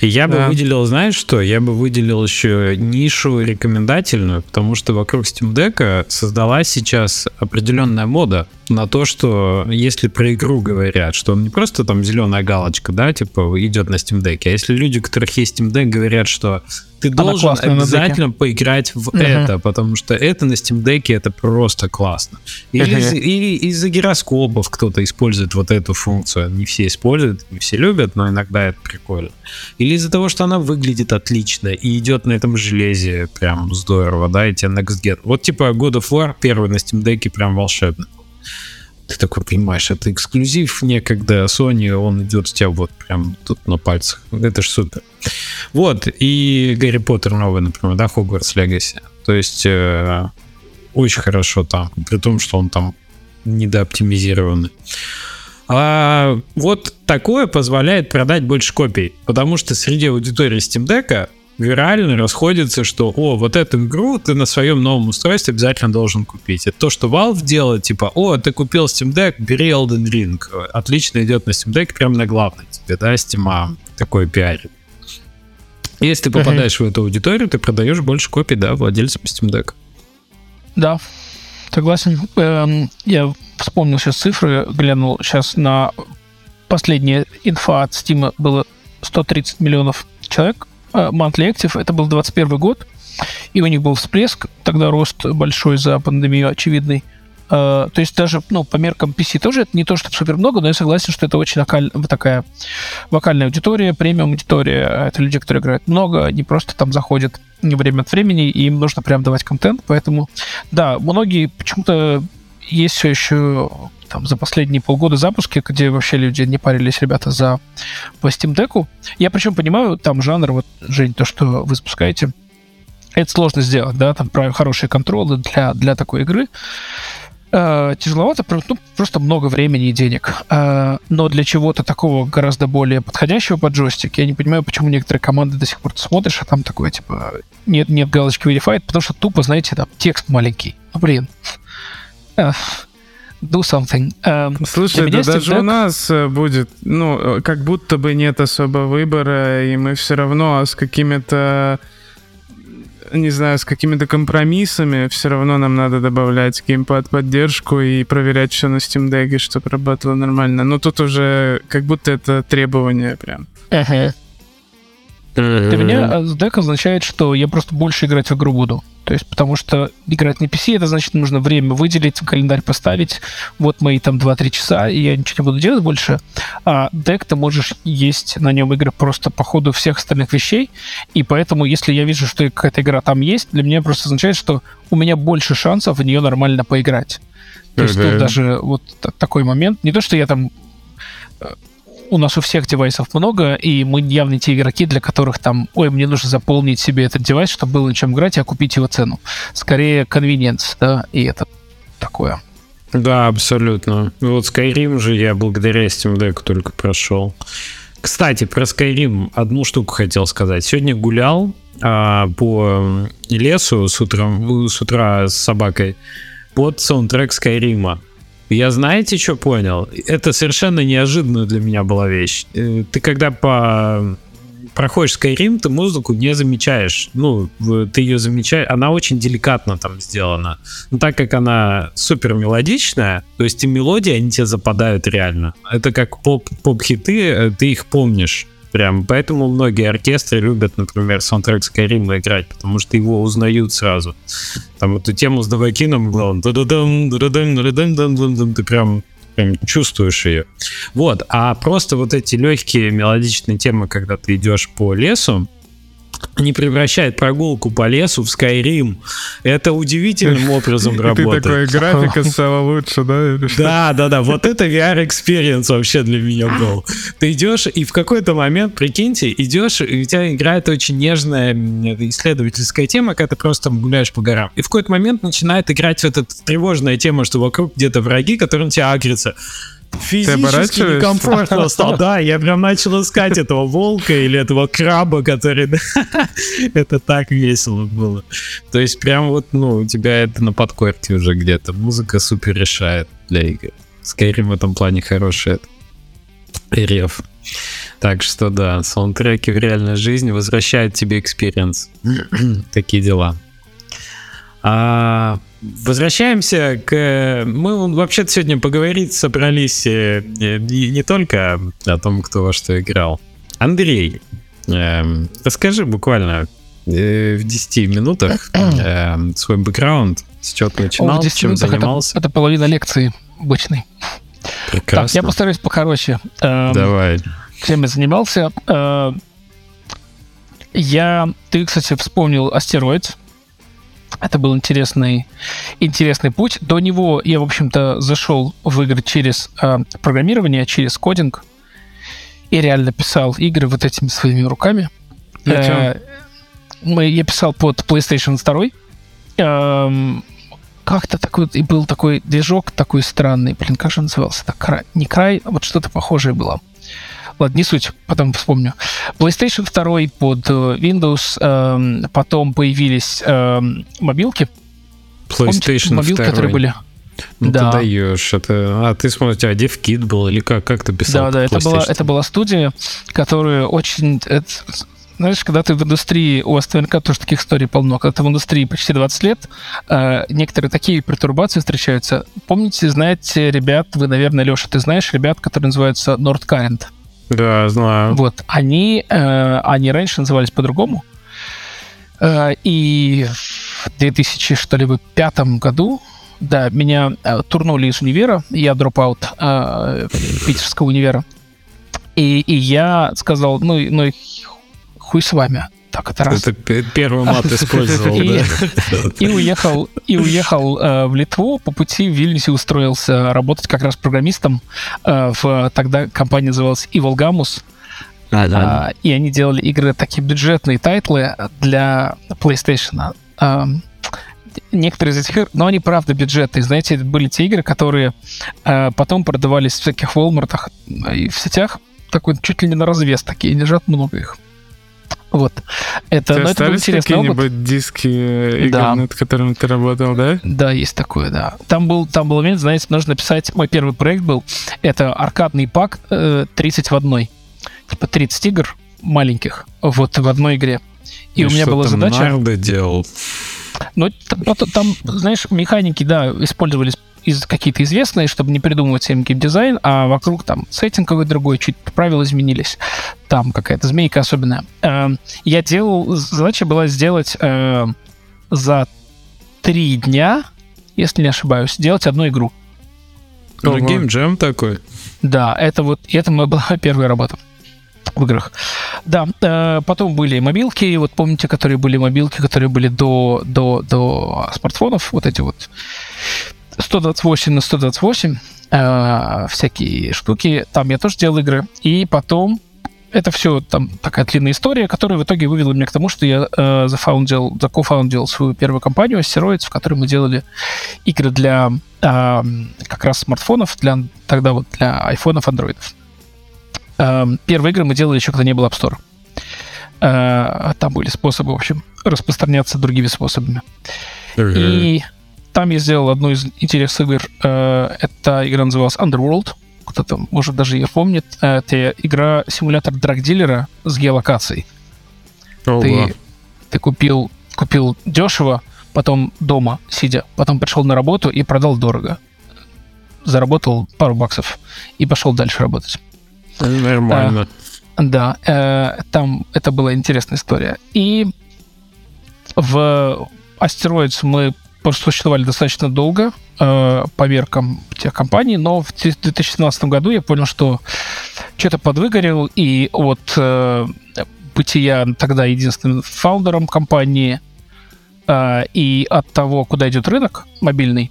я да. бы выделил, знаешь что? Я бы выделил еще нишу рекомендательную, потому что вокруг Steam Deck создалась сейчас определенная мода на то, что если про игру говорят, что он не просто там зеленая галочка, да, типа идет на Steam Deck, а если люди, у которых есть Steam Deck, говорят, что ты Она должен обязательно поиграть в uh-huh. это, потому что это на Steam Deck это просто классно. Или, uh-huh. или из-за гироскопов кто-то использует вот эту функцию. Не все используют, не все любят, но иногда это прикольно. Или из-за того, что она выглядит отлично и идет на этом железе прям здорово, да, и тебе Next Gen. Вот типа God of War первый на Steam Deck прям волшебный ты такой понимаешь, это эксклюзив некогда Sony, он идет у тебя вот прям тут на пальцах. Это ж супер. Вот, и Гарри Поттер новый, например, да, Хогвартс Легаси. То есть э, очень хорошо там, при том, что он там недооптимизированный. А вот такое позволяет продать больше копий, потому что среди аудитории Steam Deck вирально расходится, что о, вот эту игру ты на своем новом устройстве обязательно должен купить. Это то, что Valve делает, типа, о, ты купил Steam Deck, бери Elden Ring. Отлично идет на Steam Deck, прям на главной тебе, да, Steam такой пиарит. Если ты попадаешь uh-huh. в эту аудиторию, ты продаешь больше копий, да, владельцам Steam Deck. Да, согласен. Эм, я вспомнил сейчас цифры, глянул сейчас на последняя инфа от Steam было 130 миллионов человек. Э, monthly Active, это был 21 год, и у них был всплеск, тогда рост большой за пандемию очевидный. Uh, то есть даже, ну, по меркам PC тоже это не то, что супер много, но я согласен, что это очень вокаль... такая вокальная аудитория, премиум аудитория. Это люди, которые играют много, не просто там заходят время от времени, и им нужно прям давать контент. Поэтому, да, многие почему-то есть все еще там за последние полгода запуски, где вообще люди не парились, ребята, за по Steam Deck. Я причем понимаю, там жанр, вот, Жень, то, что вы запускаете, это сложно сделать, да, там хорошие контролы для, для такой игры. Э, тяжеловато, ну, просто много времени и денег. Э, но для чего-то такого гораздо более подходящего под джойстик, я не понимаю, почему некоторые команды до сих пор смотришь, а там такое, типа, нет, нет галочки Verified, потому что тупо, знаете, там текст маленький. Ну, блин. Do something. Uh, Слушай, да даже так... у нас будет, ну, как будто бы нет особо выбора, и мы все равно с какими-то не знаю, с какими-то компромиссами, все равно нам надо добавлять геймпад поддержку и проверять все на Steam Deck, чтобы работало нормально. Но тут уже как будто это требование прям. Uh-huh. Для меня дек означает, что я просто больше играть в игру буду. То есть, потому что играть на PC, это значит, нужно время выделить, календарь поставить. Вот мои там 2-3 часа, и я ничего не буду делать больше. А дек ты можешь есть на нем игры просто по ходу всех остальных вещей. И поэтому, если я вижу, что какая-то игра там есть, для меня просто означает, что у меня больше шансов в нее нормально поиграть. То есть тут даже вот такой момент. Не то, что я там э, у нас у всех девайсов много, и мы явно те игроки, для которых там, ой, мне нужно заполнить себе этот девайс, чтобы было на чем играть, и окупить его цену. Скорее, convenience, да, и это такое. Да, абсолютно. Вот Skyrim же я благодаря Steam Deck только прошел. Кстати, про Skyrim одну штуку хотел сказать. Сегодня гулял а, по лесу с, утром, с утра с собакой под саундтрек Скайрима. Я знаете, что понял? Это совершенно неожиданная для меня была вещь. Э, ты когда по проходишь Skyrim, ты музыку не замечаешь. Ну, ты ее замечаешь, она очень деликатно там сделана. Но так как она супер мелодичная, то есть и мелодии, они тебе западают реально. Это как поп- поп-хиты, э, ты их помнишь. Прям поэтому многие оркестры любят, например, саундтрек Skyrim играть, потому что его узнают сразу. Там эту тему с Довакином, ты прям прям чувствуешь ее. Вот, а просто вот эти легкие мелодичные темы, когда ты идешь по лесу, не превращает прогулку по лесу в Skyrim. Это удивительным образом работает. Ты такой, графика стала лучше, да? Да, да, да. Вот это VR-experience вообще для меня был. Ты идешь, и в какой-то момент, прикиньте, идешь, и у тебя играет очень нежная исследовательская тема, когда ты просто гуляешь по горам. И в какой-то момент начинает играть вот эта тревожная тема, что вокруг где-то враги, которые на тебя агрятся физически некомфортно стал. Да, я прям начал искать этого волка или этого краба, который... это так весело было. То есть прям вот, ну, у тебя это на подкорке уже где-то. Музыка супер решает для игр. Skyrim в этом плане хороший реф. Так что да, саундтреки в реальной жизни возвращают тебе experience. Такие дела. А, возвращаемся к... Мы вообще-то сегодня поговорить собрались э, не, не только о том, кто во что играл. Андрей, э, расскажи буквально э, в 10 минутах э, свой бэкграунд, с чего ты начинал, О, чем занимался. Это, это половина лекции обычной. Прекрасно. Так, я постараюсь покороче. Эм, Давай. Чем я занимался? Э, я... Ты, кстати, вспомнил астероид это был интересный, интересный путь. До него я, в общем-то, зашел в игры через э, программирование, через кодинг. И реально писал игры вот этими своими руками. Э, мы, я писал под PlayStation 2. Эм, как-то такой, и был такой движок такой странный. Блин, как же он назывался? Так, край, не край, а вот что-то похожее было. Ладно, не суть, потом вспомню. PlayStation 2 под э, Windows, эм, потом появились эм, мобилки. Помните, PlayStation мобилки, 2. которые были. Ну, Да. ты даешь. Это... А, ты смотришь, а DevKit был или как, как ты писал? Да, да, это была, это была студия, которая очень... это, знаешь, когда ты в индустрии, у вас наверняка тоже таких историй полно, когда ты в индустрии почти 20 лет, э, некоторые такие пертурбации встречаются. Помните, знаете, ребят, вы, наверное, Леша, ты знаешь ребят, которые называются Nord Current? Да, знаю. Вот, они, э, они раньше назывались по-другому. Э, и в 2000, что ли, бы, пятом году, да, меня э, турнули из универа, я дропаут э, питерского универа. И, и я сказал, ну, ну хуй с вами. Так, это раз. Это первый мат использовал, И- да. И уехал, и уехал э, в Литву. По пути в Вильнюсе устроился работать как раз программистом. э, в, тогда компания называлась Ivolgamus. А, и они делали игры, такие бюджетные title ы для PlayStation. А, некоторые из этих игр, но они правда бюджетные. Знаете, это были те игры, которые а, потом продавались в всяких Walmart и в сетях. Такой чуть ли не на развес такие, лежат много их. Вот. Это, У тебя но это был интересный опыт. какие-нибудь диски игр, Да. над которыми ты работал, да? Да, есть такое, да. Там был, там был момент, знаете, нужно написать, мой первый проект был, это аркадный пак э, 30 в одной. Типа 30 игр маленьких вот в одной игре. И у меня была там задача... Нарды делал. Ну, потом там, знаешь, механики, да, использовались из какие-то известные, чтобы не придумывать всем геймдизайн, а вокруг там сеттинг какой-то другой, чуть правила изменились. Там какая-то змейка особенная. Эм, Я делал... Задача была сделать э, за три дня, если не ошибаюсь, сделать одну игру. Ну, геймджем такой. Да, это вот, это моя была первая работа в играх. Да, э, потом были мобилки, вот помните, которые были мобилки, которые были до, до, до смартфонов, вот эти вот 128 на 128, э, всякие штуки, там я тоже делал игры, и потом это все там такая длинная история, которая в итоге вывела меня к тому, что я э, зафаундил, закофаундил свою первую компанию Asteroids, в которой мы делали игры для э, как раз смартфонов, для тогда вот для айфонов, андроидов. Э, первые игры мы делали еще, когда не было App Store. Э, там были способы, в общем, распространяться другими способами. И там я сделал одну из интересных игр. Э, Эта игра называлась Underworld. Кто-то, может, даже ее помнит. Э, Это игра симулятор драгдилера с геолокацией. Ого. Ты, ты купил, купил дешево, потом дома сидя, потом пришел на работу и продал дорого. Заработал пару баксов и пошел дальше работать. Нормально. Да, э, там это была интересная история. И в Asteroids мы существовали достаточно долго э, по меркам тех компаний, но в 2017 году я понял, что что-то подвыгорел, и вот э, бытия тогда единственным фаундером компании э, и от того, куда идет рынок мобильный,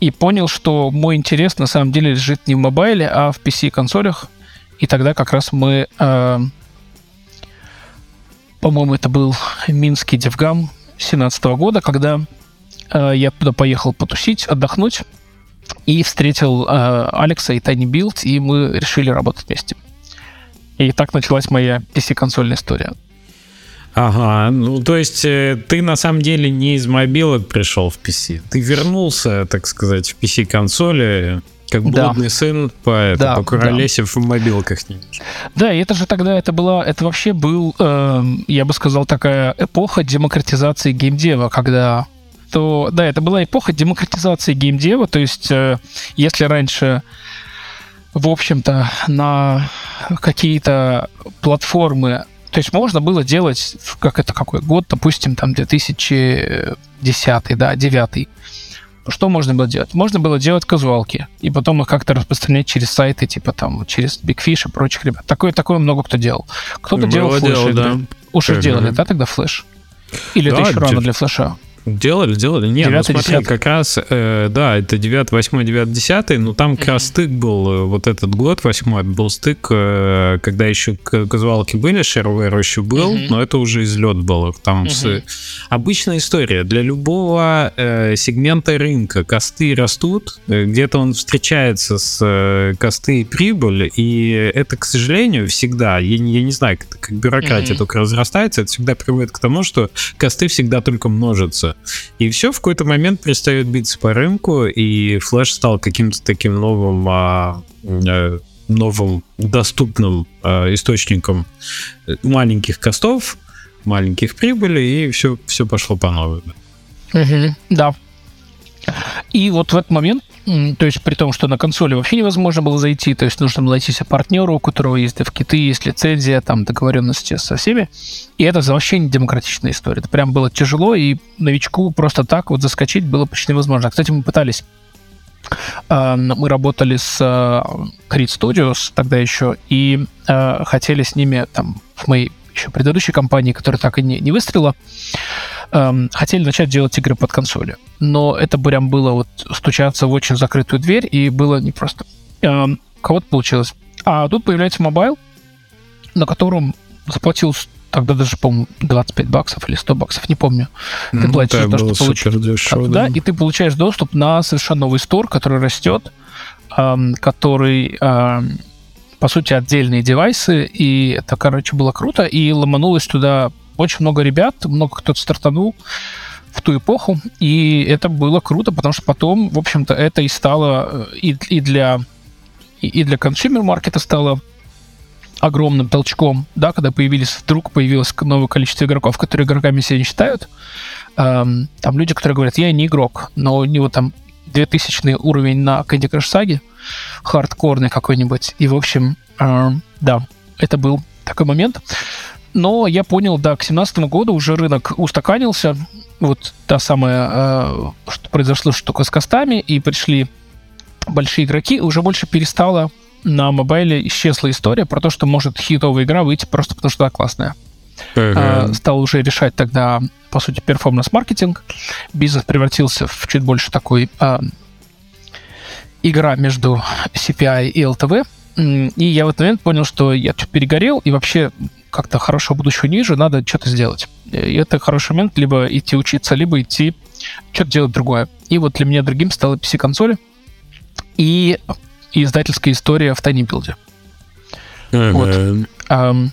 и понял, что мой интерес на самом деле лежит не в mobile е, а в PC-консолях. И тогда как раз мы, э, по-моему, это был Минский DevGAMM 17 года, когда я туда поехал потусить, отдохнуть, и встретил э, Алекса и tinyBuild, и мы решили работать вместе. И так началась моя PC-консольная история. Ага, ну то есть э, ты на самом деле не из мобилок пришел в PC. Ты вернулся, так сказать, в PC-консоли, как Да. блудный сын поэта, Да, покуролесив в мобилках немножко. Да, и это же тогда, это была, это вообще был, эм, я бы сказал, такая эпоха демократизации геймдева, когда то, да, это была эпоха демократизации геймдева, то есть э, если раньше, в общем-то, на какие-то платформы, то есть можно было делать, как это какой год, допустим, там 2010, да, 9 что можно было делать? Можно было делать казуалки, и потом их как-то распространять через сайты, типа там, через Big Fish и прочих ребят. Такое, такое много кто делал. Кто-то делал флеш да. Уж делали, да, тогда флеш? Или это Да, еще рано для флеша? Делали, делали. Нет, 9, ну смотри, 10. как раз, э, да, это 9, 8, 9, 10, но там как раз стык был, э, вот этот год, 8 был стык, э, когда еще казуалки были, Shareware еще был, mm-hmm. но это уже излет был. Там mm-hmm. с... обычная история. Для любого э, сегмента рынка косты растут, э, где-то он встречается с э, косты и прибыль, и это, к сожалению, всегда, я, я не знаю, как, как бюрократия mm-hmm. только разрастается, это всегда приводит к тому, что косты всегда только множатся. И все в какой-то момент перестает биться по рынку, и Flash стал каким-то таким новым, а, а, новым доступным а, источником маленьких костов, маленьких прибылей, и все, все пошло по новой. Угу, да. И вот в этот момент то есть при том, что на консоли вообще невозможно было зайти, то есть нужно было найти себе партнера, у которого есть девкиты, есть лицензия, там договоренности со всеми. И это вообще не демократичная история. Это прям было тяжело, и новичку просто так вот заскочить было почти невозможно. Кстати, мы пытались а, мы работали с Creed Studios тогда еще, и а, хотели с ними там в моей еще предыдущей компании, которая так и не, не выстрелила, эм, хотели начать делать игры под консоли. Но это прям было вот стучаться в очень закрытую дверь, и было непросто. Эм, кого-то получилось. А тут появляется mobile, на котором заплатил тогда даже, по-моему, 25 баксов или 100 баксов, не помню. Ты ну, платишь за то, что получаешь. Дешево, да, и ты получаешь доступ на совершенно новый store, который растет, эм, который, эм, по сути, отдельные девайсы, и это, короче, было круто, и ломанулось туда очень много ребят, много кто-то стартанул в ту эпоху, и это было круто, потому что потом, в общем-то, это и стало э, и, и для и для consumer market а стало огромным толчком, да, когда появились, вдруг появилось новое количество игроков, которые игроками себя не считают. Эм, там люди, которые говорят, я не игрок, но у него там 2000 уровень на Candy Crush Saga, хардкорный какой-нибудь. И, в общем, э, да, это был такой момент. Но я понял, да, к 2017 году уже рынок устаканился. Вот та самая, э, что произошло штука с костами, и пришли большие игроки, уже больше перестала на мобайле исчезла история про то, что может хитовая игра выйти просто потому, что она классная. Uh-huh. стал уже решать тогда, по сути, перформанс-маркетинг. Бизнес превратился в чуть больше такой а, игра между CPI и LTV. И я в этот момент понял, что я чуть перегорел, и вообще как-то хорошего будущего не вижу, надо что-то сделать. И это хороший момент либо идти учиться, либо идти что-то делать другое. И вот для меня другим стала PC-консоли и издательская история в Build. Uh-huh. Вот. Um,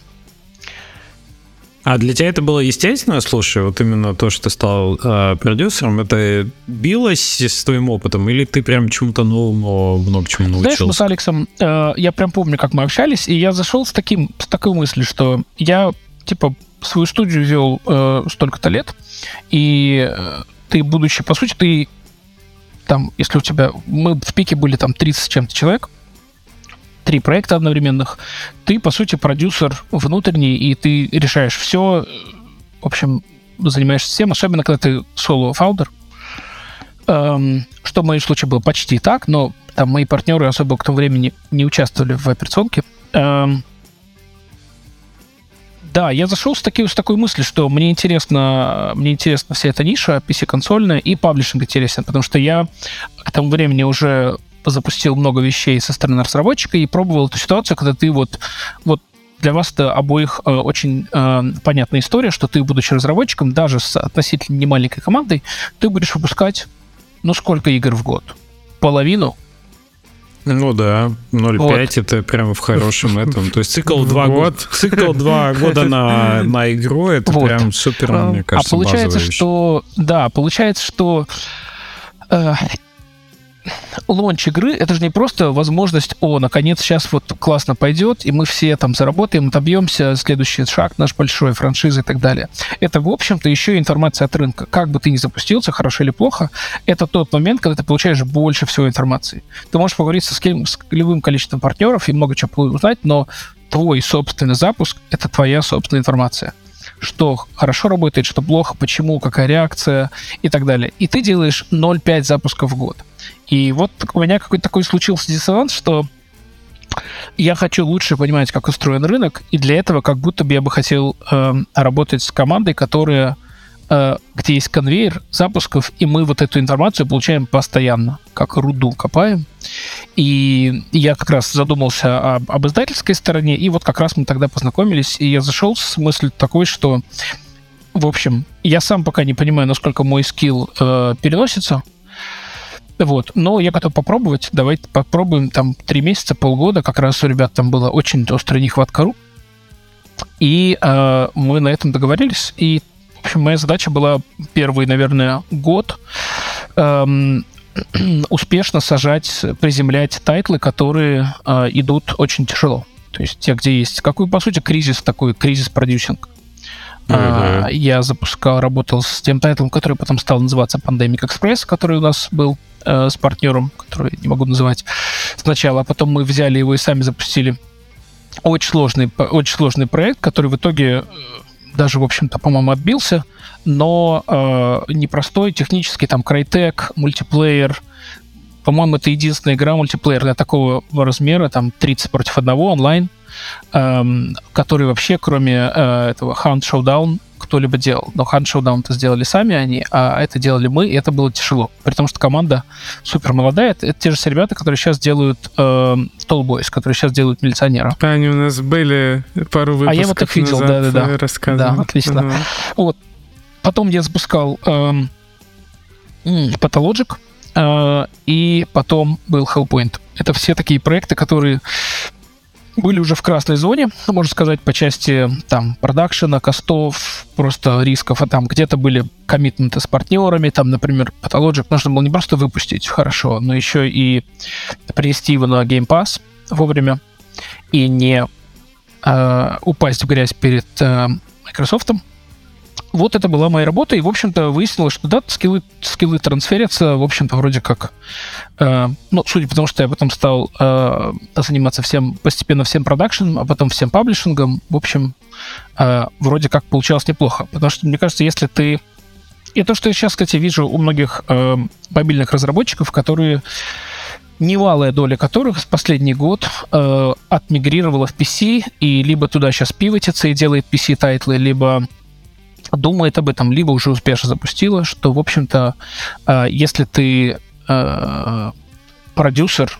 а для тебя это было естественно, слушай, вот именно то, что ты стал э, продюсером, это билось с твоим опытом, или ты прям чему-то новому много чему научился? Знаешь, мы с Алексом, э, я прям помню, как мы общались, и я зашел с, таким, с такой мыслью, что я, типа, свою студию вел э, столько-то лет, и э, ты, будучи, по сути, ты там, если у тебя... Мы в пике были там 30 с чем-то человек, три проекта одновременных, ты, по сути, продюсер внутренний, и ты решаешь все, в общем, занимаешься всем, особенно когда ты соло-фаундер, эм, что в моем случае было почти так, но там мои партнеры особо к тому времени не участвовали в операционке. Эм, да, я зашел с, таки, с такой мыслью, что мне интересно, мне интересна вся эта ниша PC-консольная и паблишинг интересен, потому что я к тому времени уже запустил много вещей со стороны разработчика и пробовал эту ситуацию, когда ты вот, вот для вас это обоих э, очень э, понятная история, что ты, будучи разработчиком, даже с относительно немаленькой командой, ты будешь выпускать, ну, сколько игр в год? Половину? Ну да, 0,5 вот. это прямо в хорошем этом. То есть цикл 2 года, цикл 2 года на, на игру, это вот. прям супер, мне а кажется, А получается, что, да, получается, что э, лонч игры это же не просто возможность, о, наконец, сейчас вот классно пойдет, и мы все там заработаем, отобьемся, следующий шаг наш большой, франшиза и так далее. Это, в общем-то, еще информация от рынка. Как бы ты ни запустился, хорошо или плохо, это тот момент, когда ты получаешь больше всего информации. Ты можешь поговорить со с, с любым количеством партнеров и много чего узнать, но твой собственный запуск — это твоя собственная информация что хорошо работает, что плохо, почему, какая реакция и так далее. И ты делаешь 0,5 запусков в год. И вот у меня какой-то такой случился диссонанс, что я хочу лучше понимать, как устроен рынок, и для этого как будто бы я бы хотел э, работать с командой, которая э, где есть конвейер запусков, и мы вот эту информацию получаем постоянно, как руду копаем. И я как раз задумался об, об издательской стороне, и вот как раз мы тогда познакомились, и я зашел с мыслью такой, что, в общем, я сам пока не понимаю, насколько мой скилл э, переносится, вот, но я готов попробовать. Давайте попробуем там три месяца, полгода. Как раз у ребят там была очень острая нехватка рук. И э, мы на этом договорились. И, в общем, моя задача была первый, наверное, год эм, успешно сажать, приземлять тайтлы, которые э, идут очень тяжело. То есть те, где есть какой, по сути, кризис такой, кризис продюсинг. Uh-huh. Я запускал, работал с тем тайтлом, который потом стал называться Pandemic Express, который у нас был э, с партнером, который не могу называть сначала, а потом мы взяли его и сами запустили. Очень сложный, очень сложный проект, который в итоге э, даже, в общем-то, по-моему, отбился, но э, непростой, технический, там, крайтек, мультиплеер. По-моему, это единственная игра мультиплеерная такого размера, там, 30 против одного онлайн, э, который вообще, кроме э, этого Hunt Showdown, кто-либо делал. Но Hunt Showdown это сделали сами они, а это делали мы, и это было тяжело. При том, что команда супер молодая. Это, это те же ребята, которые сейчас делают э, Tall которые сейчас делают милиционера. Да, они у нас были пару выпусков А я вот их видел, да-да-да. Да, отлично. Uh-huh. Вот. Потом я запускал э, Pathologic, э, и потом был Hellpoint. Это все такие проекты, которые были уже в красной зоне, можно сказать, по части там продакшена, костов, просто рисков, а там где-то были коммитменты с партнерами, там, например, Pathologic нужно было не просто выпустить хорошо, но еще и принести его на Game Pass вовремя и не э, упасть в грязь перед э, Microsoft вот это была моя работа, и, в общем-то, выяснилось, что да, скиллы, скиллы трансферятся, в общем-то, вроде как, э, ну, судя по тому, что я потом стал э, заниматься всем, постепенно всем продакшеном, а потом всем паблишингом, в общем, э, вроде как получалось неплохо. Потому что, мне кажется, если ты... И то, что я сейчас, кстати, вижу у многих э, мобильных разработчиков, которые немалая доля которых в последний год э, отмигрировала в PC, и либо туда сейчас пивотится и делает PC-тайтлы, либо думает об этом, либо уже успешно запустила, что, в общем-то, э, если ты э, продюсер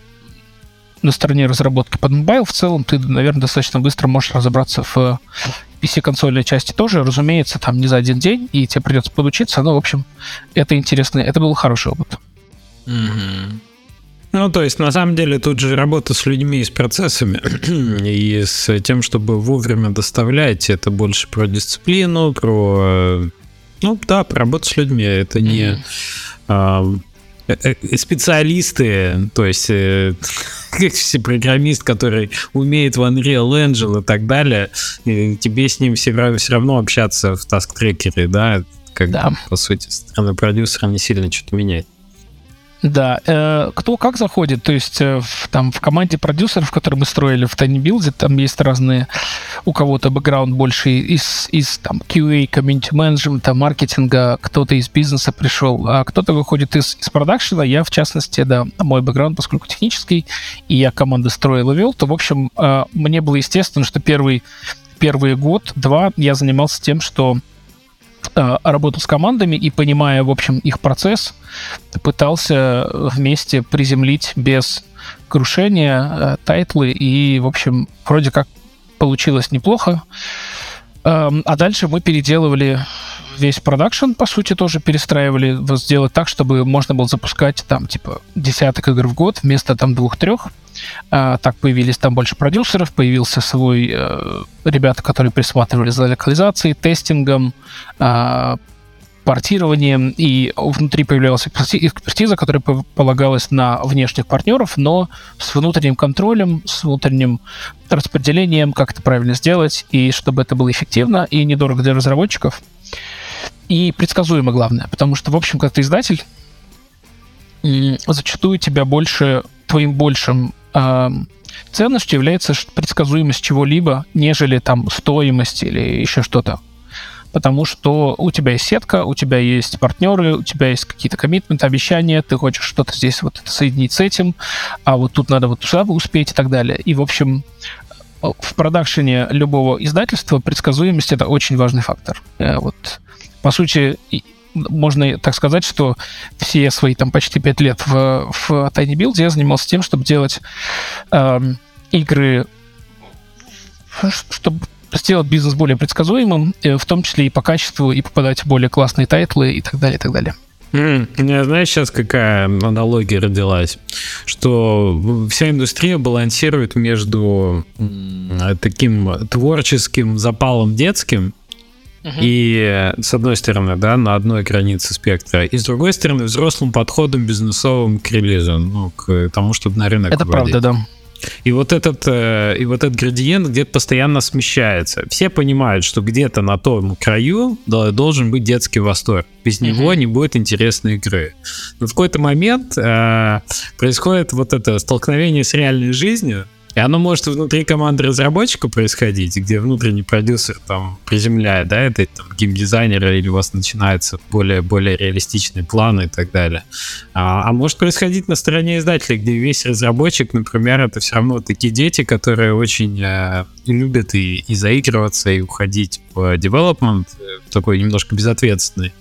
на стороне разработки под мобайл, в целом ты, наверное, достаточно быстро можешь разобраться в PC-консольной части тоже. Разумеется, там не за один день, и тебе придется подучиться, но, в общем, это интересно. Это был хороший опыт. Mm-hmm. Ну, то есть, на самом деле, тут же работа с людьми и с процессами, и с тем, чтобы вовремя доставлять, это больше про дисциплину, про... Ну, да, про работу с людьми, это не... А, э, э, специалисты, то есть э, все программист, который умеет в Unreal Engine и так далее, и тебе с ним все, все равно общаться в таск-трекере, да, как да. по сути, стороны продюсера не сильно что-то меняет. Да, э, кто как заходит, то есть э, в, там в команде продюсеров, которые мы строили в Tiny Build, там есть разные, у кого-то бэкграунд больше из, из там QA, комьюнити менеджмента, маркетинга, кто-то из бизнеса пришел, а кто-то выходит из, из продакшена, я в частности, да, мой бэкграунд, поскольку технический, и я команды строил и вел, то, в общем, э, мне было естественно, что первый, первый год-два я занимался тем, что работал с командами и, понимая, в общем, их процесс, пытался вместе приземлить без крушения э, тайтлы, и, в общем, вроде как получилось неплохо. Эм, а дальше мы переделывали весь продакшн, по сути, тоже перестраивали, сделать так, чтобы можно было запускать там, типа, десяток игр в год вместо там двух-трех. А, так появились там больше продюсеров, появился свой э, ребята, которые присматривали за локализацией, тестингом, э, портированием, и внутри появлялась экспертиза, которая полагалась на внешних партнеров, но с внутренним контролем, с внутренним распределением, как это правильно сделать, и чтобы это было эффективно и недорого для разработчиков. И предсказуемо, главное, потому что, в общем, как ты издатель, зачастую тебя больше, твоим большим э, ценностью является предсказуемость чего-либо, нежели там стоимость или еще что-то. Потому что у тебя есть сетка, у тебя есть партнеры, у тебя есть какие-то коммитменты, обещания, ты хочешь что-то здесь вот соединить с этим, а вот тут надо вот туда успеть и так далее. И, в общем, в продакшене любого издательства предсказуемость — это очень важный фактор. Э, вот по сути, можно так сказать, что все свои там почти пять лет в, в Tiny Build я занимался тем, чтобы делать э, игры, чтобы сделать бизнес более предсказуемым, э, в том числе и по качеству, и попадать в более классные тайтлы и так далее, и так далее. Mm, знаешь, сейчас какая аналогия родилась? Что вся индустрия балансирует между таким творческим запалом детским, и с одной стороны, да, на одной границе спектра, и с другой стороны, взрослым подходом бизнесовым к релизу, ну, к тому, чтобы на рынок Это вводить. правда, да. И вот этот, э, и вот этот градиент где-то постоянно смещается. Все понимают, что где-то на том краю должен быть детский восторг. Без mm-hmm. него не будет интересной игры. Но в какой-то момент э, происходит вот это столкновение с реальной жизнью, и оно может внутри команды разработчика происходить, где внутренний продюсер там приземляет, да, это там геймдизайнера, или у вас начинаются более, более реалистичные планы и так далее. А, а может происходить на стороне издателя, где весь разработчик, например, это все равно такие дети, которые очень э, любят и, и заигрываться, и уходить в development, э, такой немножко безответственный.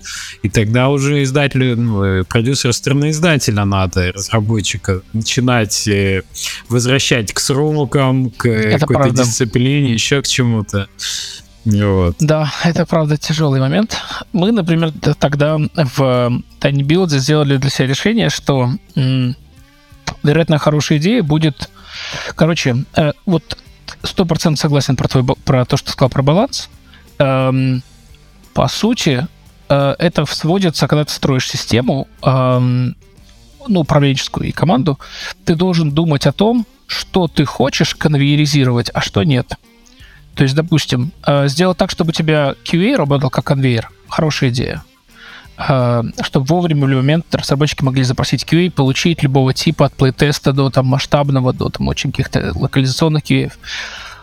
И тогда уже издателю, ну, э, продюсеру стороны издателя надо, разработчика, начинать э, возвращать к срокам, к это какой-то правда. дисциплине, еще к чему-то. Вот. Да, это правда тяжелый момент. Мы, например, тогда в Tiny Build сделали для себя решение, что вероятно хорошая идея будет... Короче, э, вот сто процентов согласен про, твой, про то, что ты сказал про баланс. Эм, по сути, э, это сводится, когда ты строишь систему, эм, ну, управленческую и команду, ты должен думать о том, что ты хочешь конвейеризировать, а что нет. То есть, допустим, э, сделать так, чтобы у тебя QA работал как конвейер. Хорошая идея. Э, чтобы вовремя в любой момент разработчики могли запросить QA, получить любого типа от плейтеста до там масштабного, до там очень каких-то локализационных QA.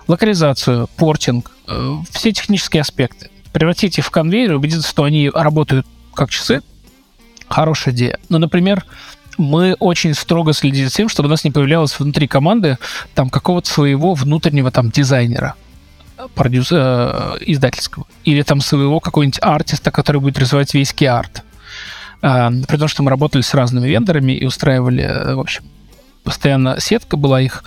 Локализацию, портинг, э, все технические аспекты. Превратить их в конвейер убедиться, что они работают как часы. Хорошая идея. Ну, например, мы очень строго следили за тем, чтобы у нас не появлялось внутри команды там какого-то своего внутреннего там дизайнера продюс, э, издательского. Или там своего какого-нибудь артиста, который будет развивать весь кей-арт. Э, при том, что мы работали с разными вендорами и устраивали, э, в общем, постоянно сетка была их.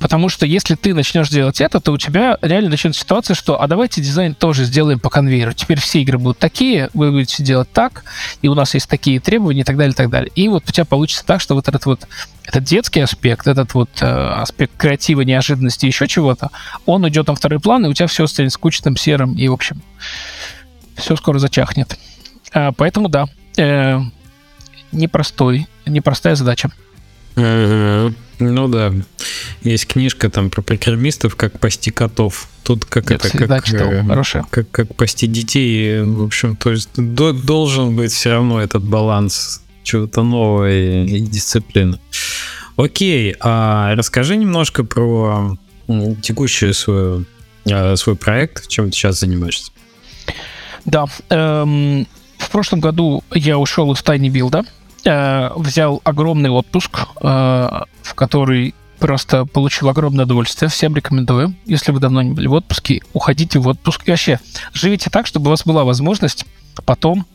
Потому что если ты начнешь делать это, то у тебя реально начнется ситуация, что а давайте дизайн тоже сделаем по конвейеру. Теперь все игры будут такие, вы будете делать так, и у нас есть такие требования и так далее, и так далее. И вот у тебя получится так, что вот этот вот этот детский аспект, этот вот э, аспект креатива, неожиданности, еще чего-то, он идет на второй план, и у тебя все станет скучным, серым, и, в общем, все скоро зачахнет. А, поэтому, да, э, непростой, непростая задача. Ну да. Есть книжка там про программистов, как пасти котов. Тут как Я это, как, читал. Э, как, как пасти детей. В общем, то есть до, должен быть все равно этот баланс чего-то нового и, и дисциплины. Окей, а расскажи немножко про текущий свой, э, свой проект, чем ты сейчас занимаешься. Да, эм, в прошлом году я ушел из Tiny Build, э, взял огромный отпуск, э, в который просто получил огромное удовольствие. Всем рекомендую. Если вы давно не были в отпуске, уходите в отпуск. И вообще, живите так, чтобы у вас была возможность потом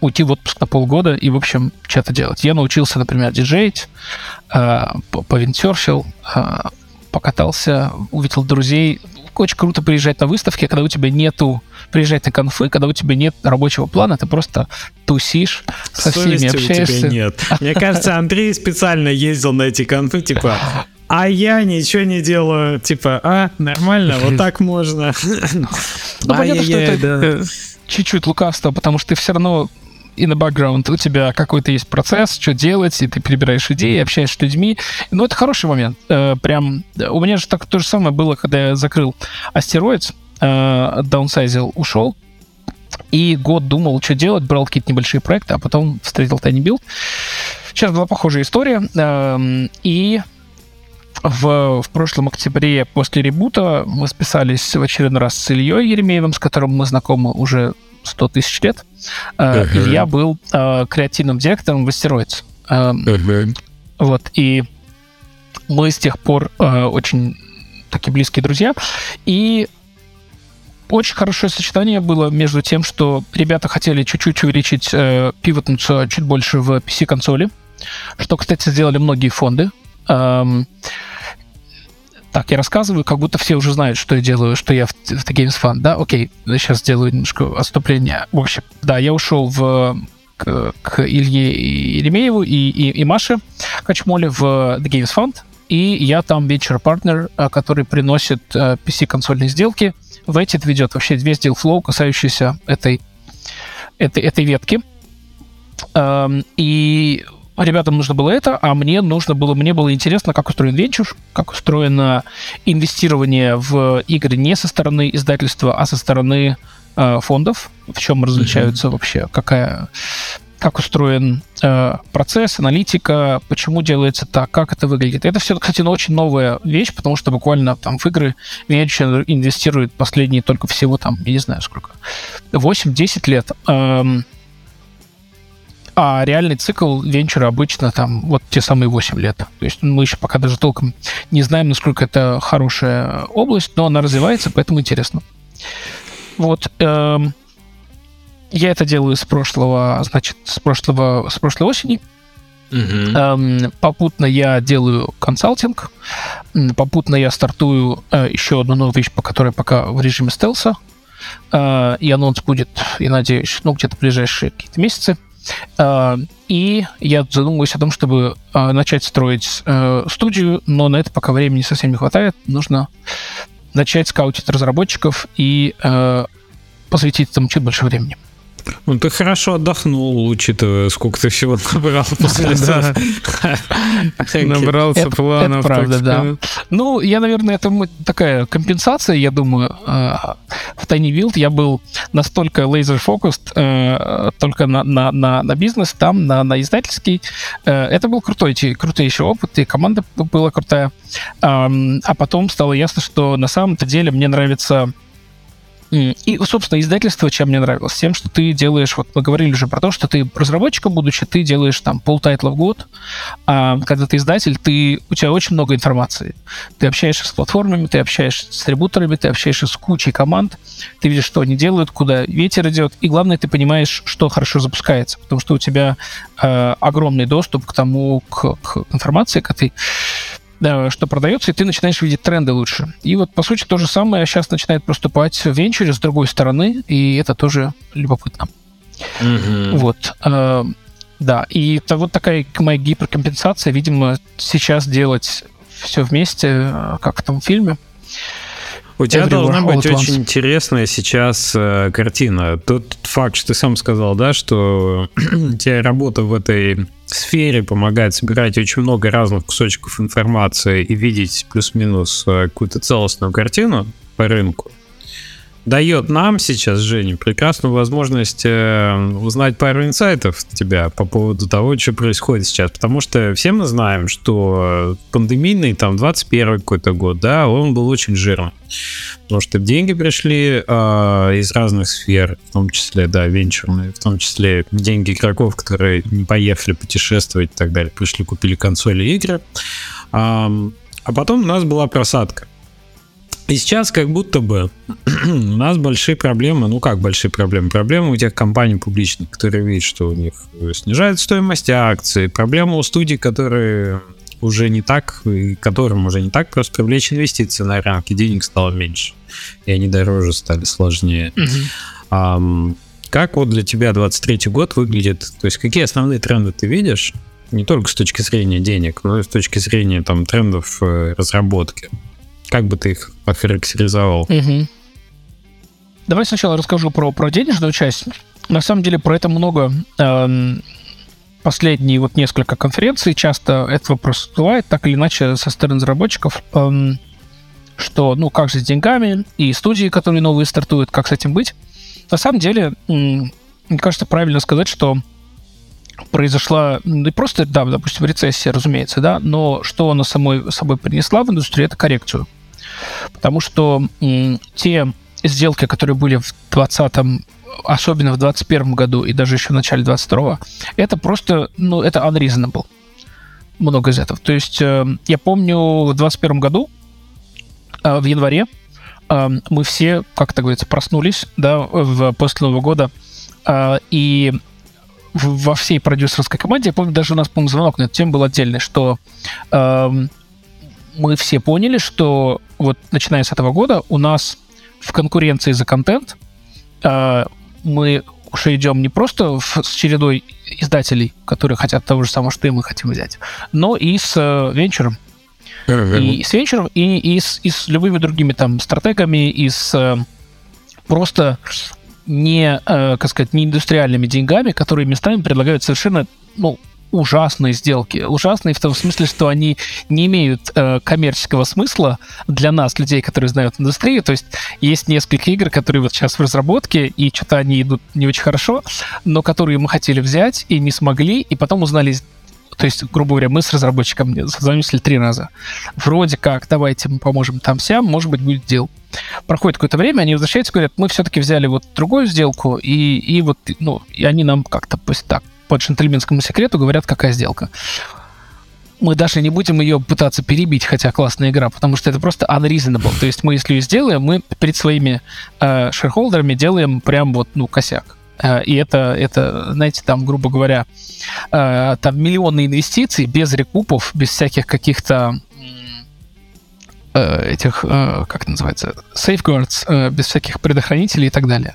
уйти в отпуск на полгода и, в общем, что-то делать. Я научился, например, диджеить, э, повинтерфил, э, покатался, увидел друзей. Очень круто приезжать на выставки, когда у тебя нету приезжать на конфы, когда у тебя нет рабочего плана, ты просто тусишь со Совести всеми, общаешься. у тебя нет. Мне кажется, Андрей специально ездил на эти конфы, типа, а я ничего не делаю. Типа, а, нормально, вот так можно. Ну, понятно, что это чуть-чуть лукавство, потому что ты все равно и на бэкграунд у тебя какой-то есть процесс, что делать, и ты перебираешь идеи, общаешься с людьми. Ну, это хороший момент. Э, прям у меня же так то же самое было, когда я закрыл астероид, э, даунсайзил, ушел, и год думал, что делать, брал какие-то небольшие проекты, а потом встретил Tiny Build. Сейчас была похожая история. Э, и в, в прошлом октябре после ребута мы списались в очередной раз с Ильей Еремеевым, с которым мы знакомы уже 100 тысяч лет. Uh-huh. Илья был э, креативным директором в Астероидс. Э, uh-huh. Вот, и мы с тех пор э, очень такие близкие друзья. И очень хорошее сочетание было между тем, что ребята хотели чуть-чуть увеличить, э, пивотнуться чуть больше в PC-консоли, что, кстати, сделали многие фонды. Эм, так, я рассказываю, как будто все уже знают, что я делаю, что я в, в The Games Fund, да? Окей, сейчас сделаю немножко отступление. В общем, да, я ушел в к, к Илье Еремееву и, и, и Маше Качмоле в The Games Fund, и я там вечер партнер, э, который приносит PC-консольные э, сделки. В эти ведет вообще весь deal flow, касающийся этой, этой, этой ветки. Эм, и ребятам нужно было это, а мне нужно было, мне было интересно, как устроен венчур, как устроено инвестирование в игры не со стороны издательства, а со стороны э, фондов, в чем различаются mm-hmm. вообще, какая как устроен э, процесс, аналитика, почему делается так, как это выглядит. Это все, кстати, очень новая вещь, потому что буквально там в игры венчур инвестирует последние только всего там, я не знаю сколько, 8-10 лет. Эм, а реальный цикл венчура обычно там вот те самые 8 лет. То есть мы еще пока даже толком не знаем, насколько это хорошая область, но она развивается, поэтому интересно. Вот. Эм, я это делаю с прошлого, значит, с прошлого, с прошлой осени. Эм, попутно я делаю консалтинг. Попутно я стартую э, еще одну новую вещь, по которой пока в режиме стелса. Э, и анонс будет, я надеюсь, ну, где-то в ближайшие какие-то месяцы. Э, и я задумываюсь о том, чтобы э, начать строить э, студию, но на это пока времени совсем не хватает. Нужно начать скаутить разработчиков и э, посвятить этому чуть больше времени. Ну, ты хорошо отдохнул, учитывая, сколько ты всего набрал после этого. Набрался планов. Правда, да. Ну, я, наверное, это такая компенсация, я думаю. Э, в Tiny Build я был настолько laser-focused э, только на, на, на, на бизнес, там, на, на издательский. Э, это был крутой, еще опыт, и команда была крутая. А потом стало ясно, что на самом-то деле мне нравится и, собственно, издательство чем мне нравилось? Тем, что ты делаешь, вот мы говорили уже про то, что ты разработчиком, будучи, ты делаешь там полтайтла в год, а когда ты издатель, ты, у тебя очень много информации. Ты общаешься с платформами, ты общаешься с дистрибуторами, ты общаешься с кучей команд, ты видишь, что они делают, куда ветер идет, и главное, ты понимаешь, что хорошо запускается, потому что у тебя э, огромный доступ к тому, к, к информации, к этой что продается, и ты начинаешь видеть тренды лучше. И вот, по сути, то же самое сейчас начинает проступать в венчуре с другой стороны, и это тоже любопытно. Mm-hmm. Вот. Э, да, и это вот такая моя гиперкомпенсация, видимо, сейчас делать все вместе, э, как в том фильме. У тебя должна быть очень интересная сейчас э, картина. Тот факт, что ты сам сказал, да, что тебе работа в этой сфере помогает собирать очень много разных кусочков информации и видеть плюс-минус э, какую-то целостную картину по рынку дает нам сейчас, Женя, прекрасную возможность э, узнать пару инсайтов от тебя по поводу того, что происходит сейчас. Потому что все мы знаем, что пандемийный, там, 21 какой-то год, да, он был очень жирным. Потому что деньги пришли э, из разных сфер, в том числе, да, венчурные, в том числе деньги игроков, которые не поехали путешествовать и так далее, пришли, купили консоли игры. А, а потом у нас была просадка. И сейчас как будто бы у нас большие проблемы, ну как большие проблемы? Проблемы у тех компаний публичных, которые видят, что у них снижает стоимость акций, проблемы у студий, которые уже не так, и которым уже не так просто привлечь инвестиции на рынке, денег стало меньше, и они дороже стали, сложнее. Mm-hmm. А, как вот для тебя 23 год выглядит? То есть какие основные тренды ты видишь? Не только с точки зрения денег, но и с точки зрения там трендов э, разработки. Как бы ты их охарактеризовал? Угу. Давай сначала расскажу про, про денежную часть. На самом деле про это много. Эм, последние вот несколько конференций часто этот вопрос всплывает, так или иначе, со стороны разработчиков, эм, что, ну, как же с деньгами, и студии, которые новые стартуют, как с этим быть. На самом деле, мне кажется, правильно сказать, что произошла не просто, да, допустим, рецессия, разумеется, да, но что она самой собой принесла в индустрию, это коррекцию. Потому что те сделки, которые были в 20 особенно в 21 году и даже еще в начале 22 это просто, ну, это unreasonable. Много из этого. То есть э, я помню в 21 году, э, в январе, э, мы все, как это говорится, проснулись, да, в, после Нового года, э, и во всей продюсерской команде, я помню, даже у нас, по-моему, звонок на эту тему был отдельный, что э, мы все поняли, что вот начиная с этого года у нас в конкуренции за контент э, мы уже идем не просто в, с чередой издателей, которые хотят того же самого, что и мы хотим взять, но и с э, венчуром. И с венчуром, и, и, с, и с любыми другими там стратегами, и с э, просто не, э, как сказать, не индустриальными деньгами, которые местами предлагают совершенно, ну, ужасные сделки. Ужасные в том смысле, что они не имеют э, коммерческого смысла для нас, людей, которые знают индустрию. То есть есть несколько игр, которые вот сейчас в разработке, и что-то они идут не очень хорошо, но которые мы хотели взять и не смогли, и потом узнали то есть, грубо говоря, мы с разработчиком созвонились три раза. Вроде как, давайте мы поможем там всем, может быть, будет дел. Проходит какое-то время, они возвращаются, говорят, мы все-таки взяли вот другую сделку, и, и вот, ну, и они нам как-то пусть так по джентльменскому секрету говорят, какая сделка. Мы даже не будем ее пытаться перебить, хотя классная игра, потому что это просто unreasonable. То есть мы, если ее сделаем, мы перед своими э, шерхолдерами делаем прям вот, ну, косяк. Э, и это, это, знаете, там, грубо говоря, э, там миллионы инвестиций без рекупов, без всяких каких-то э, этих, как это называется, safeguards, без всяких предохранителей и так далее.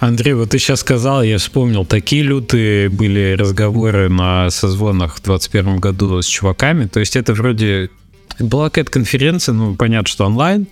Андрей, вот ты сейчас сказал, я вспомнил, такие лютые были разговоры на созвонах в 2021 году с чуваками. То есть это вроде была какая-то конференция, ну, понятно, что онлайн,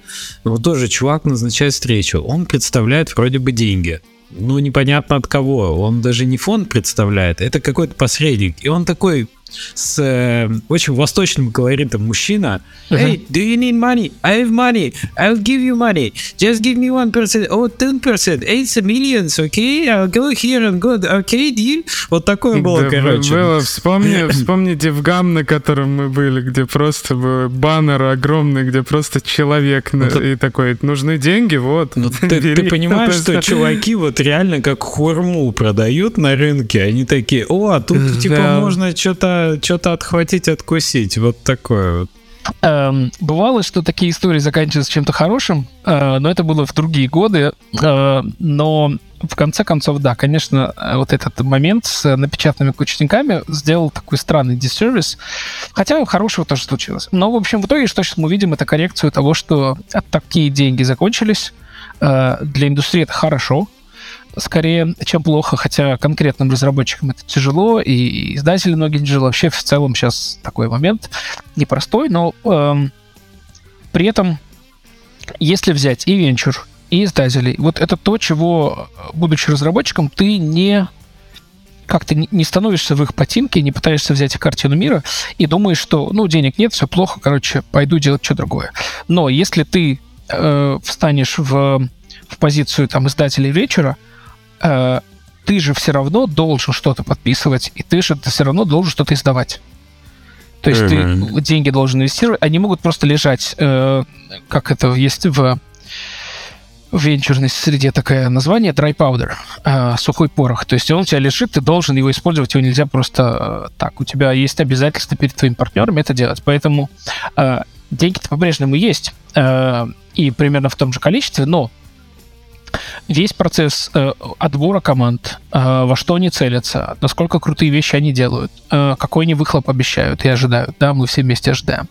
но тоже чувак назначает встречу. Он представляет вроде бы деньги. Ну, непонятно от кого. Он даже не фонд представляет, это какой-то посредник. И он такой, с э, очень восточным колоритом мужчина. Hey, do you need money? I have money. I'll give you money. Just give me one percent. Oh, ten percent. It's a millions, okay? I'll go here and go. Okay, deal? Вот такое было, да, короче. Было. Вспомни, вспомни Девгам, на котором мы были, где просто был баннер огромный, где просто человек ну, и такой, нужны деньги, вот. Ну, ты, ты понимаешь, что чуваки вот реально как хурму продают на рынке, они такие, о, а тут типа да. можно что-то что-то отхватить, откусить. Вот такое вот. Эм, бывало, что такие истории заканчиваются чем-то хорошим, э, но это было в другие годы. Э, но в конце концов, да, конечно, вот этот момент с напечатанными кучниками сделал такой странный диссервис, хотя хорошего тоже случилось. Но, в общем, в итоге, что сейчас мы видим, это коррекцию того, что такие деньги закончились. Э, для индустрии это хорошо, скорее, чем плохо, хотя конкретным разработчикам это тяжело, и издатели многие тяжело. Вообще, в целом, сейчас такой момент непростой, но э, при этом, если взять и венчур, и издателей, вот это то, чего, будучи разработчиком, ты не как-то не становишься в их потинке, не пытаешься взять их картину мира и думаешь, что, ну, денег нет, все плохо, короче, пойду делать что другое. Но если ты э, встанешь в, в позицию там издателей вечера, э, ты же все равно должен что-то подписывать, и ты же ты все равно должен что-то издавать. То есть mm-hmm. ты деньги должен инвестировать, они могут просто лежать, э, как это есть в, в венчурной среде такое название, dry powder, э, сухой порох. То есть он у тебя лежит, ты должен его использовать, его нельзя просто э, так. У тебя есть обязательства перед твоим партнером это делать. Поэтому э, деньги-то по-прежнему есть, э, и примерно в том же количестве, но весь процесс э, отбора команд, э, во что они целятся, насколько крутые вещи они делают, э, какой они выхлоп обещают и ожидают, да, мы все вместе ожидаем.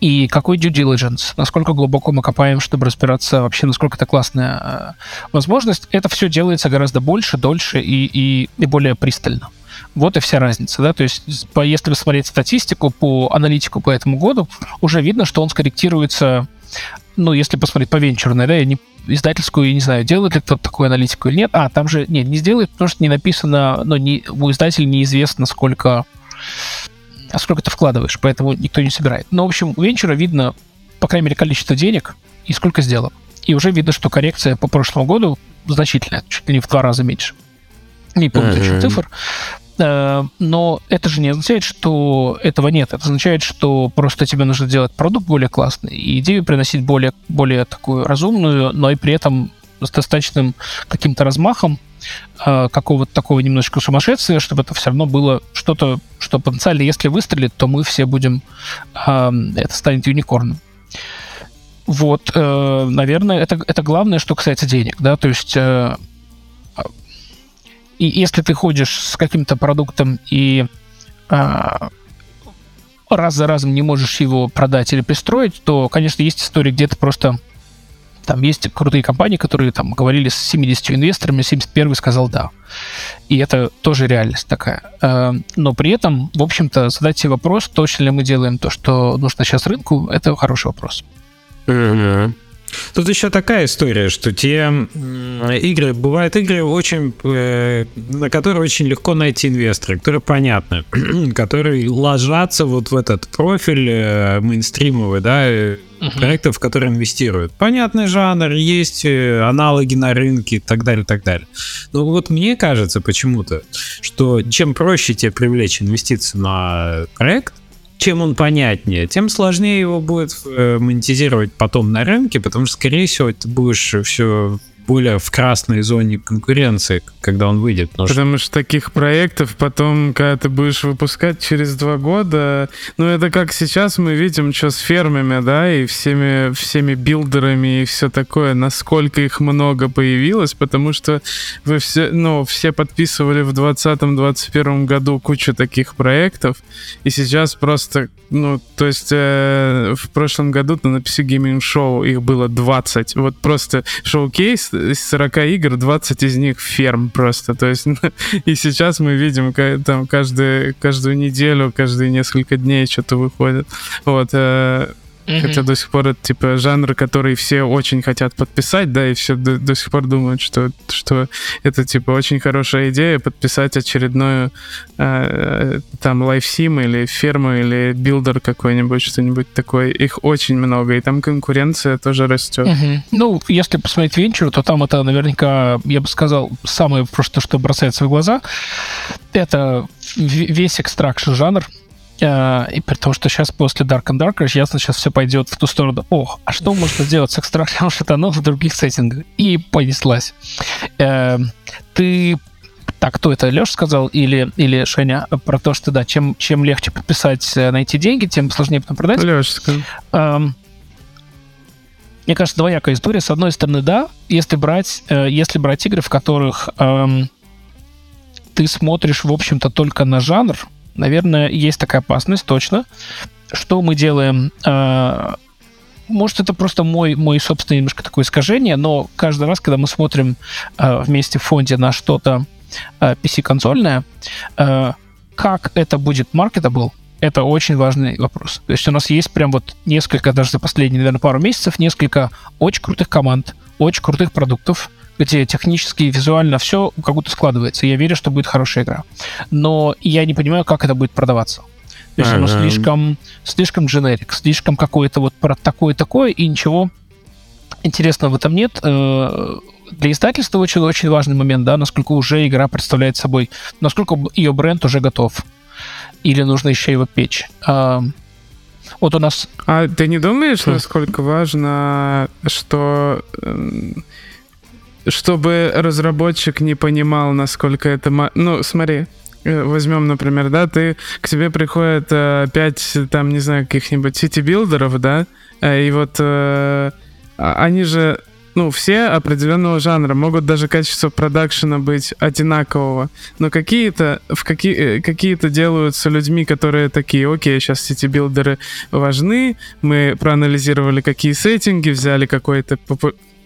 И какой due diligence, насколько глубоко мы копаем, чтобы разбираться вообще, насколько это классная э, возможность, это все делается гораздо больше, дольше и, и, и более пристально. Вот и вся разница, да, то есть по, если посмотреть статистику по аналитику по этому году, уже видно, что он скорректируется ну, если посмотреть по венчурной, да, я не издательскую, я не знаю, делает ли кто-то такую аналитику или нет. А, там же, нет, не сделает, потому что не написано, ну, не, у издателя неизвестно, сколько, а сколько ты вкладываешь, поэтому никто не собирает. Но, в общем, у венчура видно, по крайней мере, количество денег и сколько сделано. И уже видно, что коррекция по прошлому году значительная, чуть ли не в два раза меньше. Не помню точно цифр. Э, но это же не означает, что этого нет. Это означает, что просто тебе нужно делать продукт более классный и идею приносить более, более такую разумную, но и при этом с достаточным каким-то размахом э, какого-то такого немножечко сумасшествия, чтобы это все равно было что-то, что потенциально, если выстрелит, то мы все будем, э, это станет юникорном. Вот, э, наверное, это, это главное, что касается денег, да, то есть и если ты ходишь с каким-то продуктом и э, раз за разом не можешь его продать или пристроить, то, конечно, есть истории, где ты просто там есть крутые компании, которые там говорили с 70 инвесторами, 71 сказал да. И это тоже реальность такая. Э, но при этом, в общем-то, задать себе вопрос, точно ли мы делаем то, что нужно сейчас рынку, это хороший вопрос. Uh-huh. Тут еще такая история, что те игры, бывают игры, очень, э, на которые очень легко найти инвесторы, которые понятны, которые ложатся вот в этот профиль э, мейнстримовый, да, uh-huh. проектов, в которые инвестируют. Понятный жанр, есть аналоги на рынке и так далее, так далее. Но вот мне кажется почему-то, что чем проще тебе привлечь инвестиции на проект, чем он понятнее, тем сложнее его будет э, монетизировать потом на рынке, потому что, скорее всего, ты будешь все более в красной зоне конкуренции, когда он выйдет. Потому, потому что... что таких проектов потом, когда ты будешь выпускать через два года, ну это как сейчас мы видим, что с фермами, да, и всеми, всеми билдерами и все такое, насколько их много появилось, потому что вы все, ну, все подписывали в 2020-2021 году кучу таких проектов, и сейчас просто, ну, то есть э, в прошлом году на PC Gaming Show их было 20, вот просто шоу-кейс из 40 игр 20 из них ферм просто. То есть и сейчас мы видим там каждую, каждую неделю, каждые несколько дней что-то выходит. Вот. Э, Mm-hmm. Хотя до сих пор это типа жанр, который все очень хотят подписать, да, и все до, до сих пор думают, что, что это типа очень хорошая идея подписать очередную э, там life sim или ферму или билдер какой-нибудь, что-нибудь такое. Их очень много, и там конкуренция тоже растет. Mm-hmm. Ну, если посмотреть венчур, то там это наверняка, я бы сказал, самое просто, что бросается в глаза. Это весь extraction жанр, и при том, что сейчас после Dark and Darker ясно, сейчас все пойдет в ту сторону. Ох, а что можно сделать с extraction ом шутанов в других сеттингах? И понеслась. Uh, ты так, кто это, Леш сказал или, или Шеня, про то, что, да, чем, чем легче подписать, э, найти деньги, тем сложнее потом продать. Леш сказал. Uh, мне кажется, двоякая история. С одной стороны, да, если брать, э, если брать игры, в которых эм, ты смотришь, в общем-то, только на жанр, наверное, есть такая опасность, точно. Что мы делаем? А, может, это просто мой, мой собственный немножко такое искажение, но каждый раз, когда мы смотрим а, вместе в фонде на что-то а, PC-консольное, как это будет marketable, это очень важный вопрос. То есть у нас есть прям вот несколько, даже за последние, наверное, пару месяцев, несколько очень крутых команд, очень крутых продуктов, где технически и визуально все как будто складывается. Я верю, что будет хорошая игра. Но я не понимаю, как это будет продаваться. То есть оно слишком, слишком дженерик, слишком какое-то вот про такое-такое, и ничего интересного в этом нет. Э, для издательства очень, очень важный момент, да, насколько уже игра представляет собой, насколько ее бренд уже готов. Или нужно еще его печь. Вот у нас... А ты не думаешь, насколько важно, что эм, чтобы разработчик не понимал, насколько это... Ну, смотри, э, возьмем, например, да, ты, к тебе приходят э, пять, там, не знаю, каких-нибудь сити-билдеров, да, э, и вот э, а, они же, ну, все определенного жанра, могут даже качество продакшена быть одинакового, но какие-то, в какие, какие-то делаются людьми, которые такие, окей, сейчас сити-билдеры важны, мы проанализировали, какие сеттинги, взяли какой-то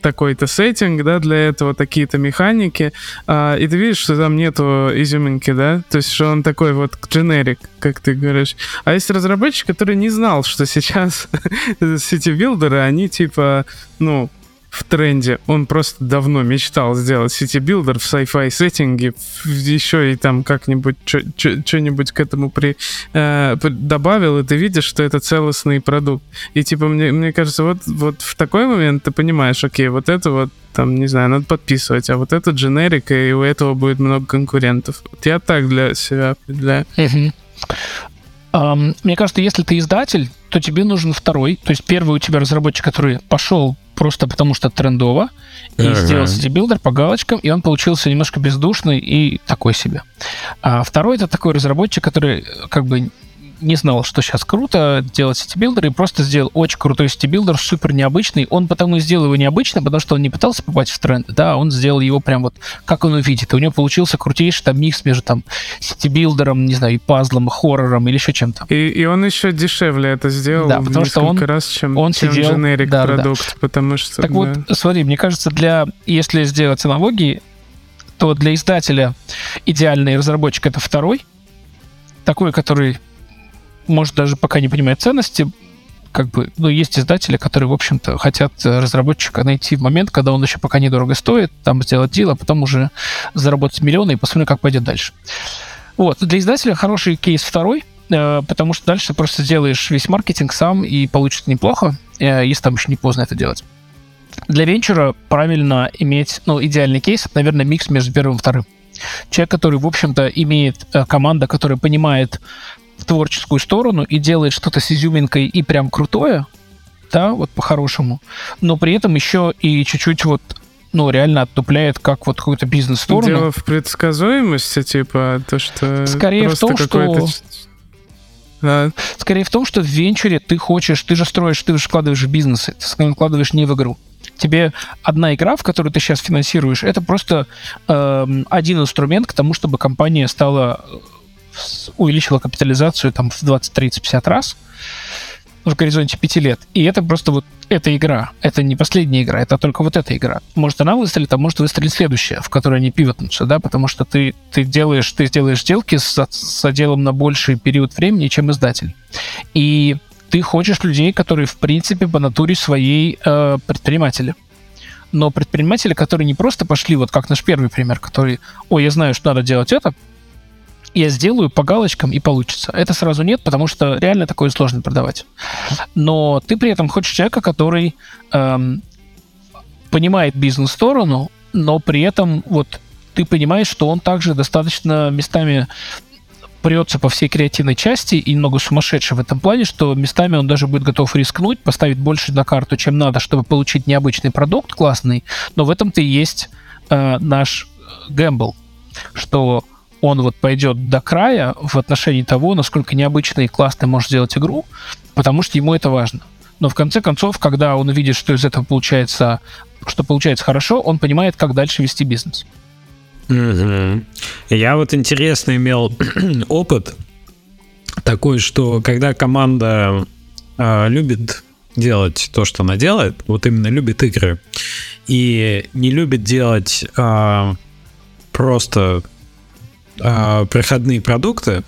такой-то сеттинг, да, для этого такие-то механики, а, и ты видишь, что там нету изюминки, да, то есть, что он такой вот generic, как ты говоришь. А есть разработчик, который не знал, что сейчас сити-билдеры, они типа, ну, в тренде. Он просто давно мечтал сделать сити-билдер в sci-fi сеттинге, еще и там как-нибудь что-нибудь к этому при, э, добавил, и ты видишь, что это целостный продукт. И типа, мне, мне кажется, вот, вот в такой момент ты понимаешь, окей, вот это вот там, не знаю, надо подписывать, а вот это дженерик, и у этого будет много конкурентов. Вот я так для себя определяю. Эм, мне кажется, если ты издатель, то тебе нужен второй. То есть первый у тебя разработчик, который пошел просто потому что трендово, и ага. сделал сити-билдер по галочкам, и он получился немножко бездушный и такой себе. А второй это такой разработчик, который как бы не знал, что сейчас круто делать сити-билдер, и просто сделал очень крутой сити-билдер, супер необычный. Он потому и сделал его необычно, потому что он не пытался попасть в тренд, да, он сделал его прям вот, как он увидит. И у него получился крутейший там микс между там сетибилдером, не знаю, и пазлом, и хоррором, или еще чем-то. И, и он еще дешевле это сделал да, потому что он, раз, чем, он чем сидел, generic да, продукт, да. потому что... Так да. вот, смотри, мне кажется, для, если сделать аналогии, то для издателя идеальный разработчик это второй, такой, который может даже пока не понимает ценности, как бы, ну, есть издатели, которые, в общем-то, хотят разработчика найти в момент, когда он еще пока недорого стоит, там сделать дел, а потом уже заработать миллионы и посмотрим, как пойдет дальше. Вот, для издателя хороший кейс второй, э, потому что дальше ты просто сделаешь весь маркетинг сам и получится неплохо, э, если там еще не поздно это делать. Для венчура правильно иметь, ну, идеальный кейс, это, наверное, микс между первым и вторым. Человек, который, в общем-то, имеет э, команда, которая понимает в творческую сторону и делает что-то с изюминкой и прям крутое, да, вот по-хорошему, но при этом еще и чуть-чуть вот ну, реально оттупляет как вот какую-то бизнес-сторону. Дело в предсказуемости, типа, то, что Скорее в том, что... Да. Скорее в том, что в венчуре ты хочешь, ты же строишь, ты же вкладываешь в бизнесы, ты вкладываешь не в игру. Тебе одна игра, в которую ты сейчас финансируешь, это просто э, один инструмент к тому, чтобы компания стала увеличила капитализацию там в 20, 30, 50 раз в горизонте 5 лет. И это просто вот эта игра. Это не последняя игра, это только вот эта игра. Может, она выстрелит, а может выстрелить следующая, в которой они пивотнутся, да, потому что ты, ты делаешь, ты сделаешь сделки с, с отделом на больший период времени, чем издатель. И ты хочешь людей, которые, в принципе, по натуре своей э, предприниматели. Но предприниматели, которые не просто пошли, вот как наш первый пример, который, ой, я знаю, что надо делать это, я сделаю по галочкам и получится. Это сразу нет, потому что реально такое сложно продавать. Но ты при этом хочешь человека, который эм, понимает бизнес-сторону, но при этом вот ты понимаешь, что он также достаточно местами прется по всей креативной части и немного сумасшедший в этом плане, что местами он даже будет готов рискнуть, поставить больше на карту, чем надо, чтобы получить необычный продукт классный, но в этом-то и есть э, наш гэмбл, что он вот пойдет до края в отношении того, насколько необычно и классно может сделать игру, потому что ему это важно. Но в конце концов, когда он увидит, что из этого получается, что получается хорошо, он понимает, как дальше вести бизнес. Я вот интересно имел опыт такой, что когда команда э, любит делать то, что она делает, вот именно любит игры, и не любит делать э, просто э, проходные продукты,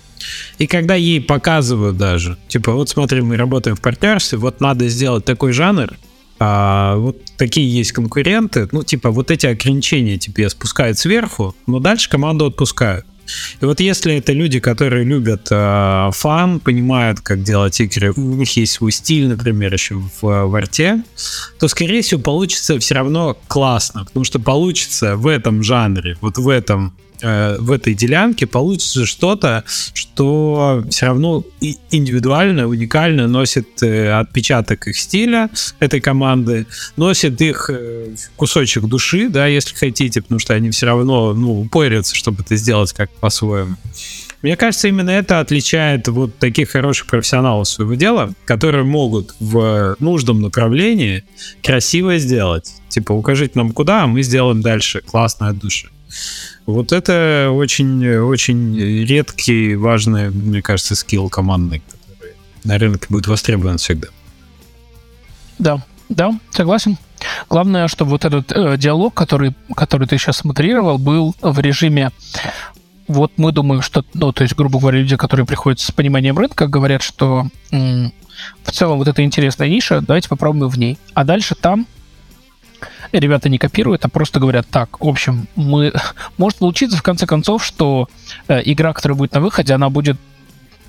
и когда ей показывают даже, типа, вот смотри, мы работаем в партнерстве, вот надо сделать такой жанр, а, вот такие есть конкуренты, ну, типа, вот эти ограничения тебе спускают сверху, но дальше команду отпускают. И вот если это люди, которые любят э, фан, понимают, как делать игры, у них есть свой стиль, например, еще в, в арте, то, скорее всего, получится все равно классно, потому что получится в этом жанре, вот в этом э, в этой делянке получится что-то, что все равно индивидуально, уникально носит э, отпечаток их стиля этой команды, носит их э, кусочек души, да, если хотите, потому что они все равно, ну, упорятся, чтобы это сделать как по-своему. Мне кажется, именно это отличает вот таких хороших профессионалов своего дела, которые могут в нужном направлении красиво сделать. Типа, укажите нам куда, а мы сделаем дальше классно от души. Вот это очень, очень редкий, важный, мне кажется, скилл командный, который на рынке будет востребован всегда. Да, да, согласен. Главное, чтобы вот этот э, диалог, который, который ты сейчас модерировал, был в режиме вот мы думаем, что, ну, то есть, грубо говоря, люди, которые приходят с пониманием рынка, говорят, что м- в целом вот это интересная ниша, давайте попробуем в ней. А дальше там ребята не копируют, а просто говорят так, в общем, мы... Может получиться, в конце концов, что э, игра, которая будет на выходе, она будет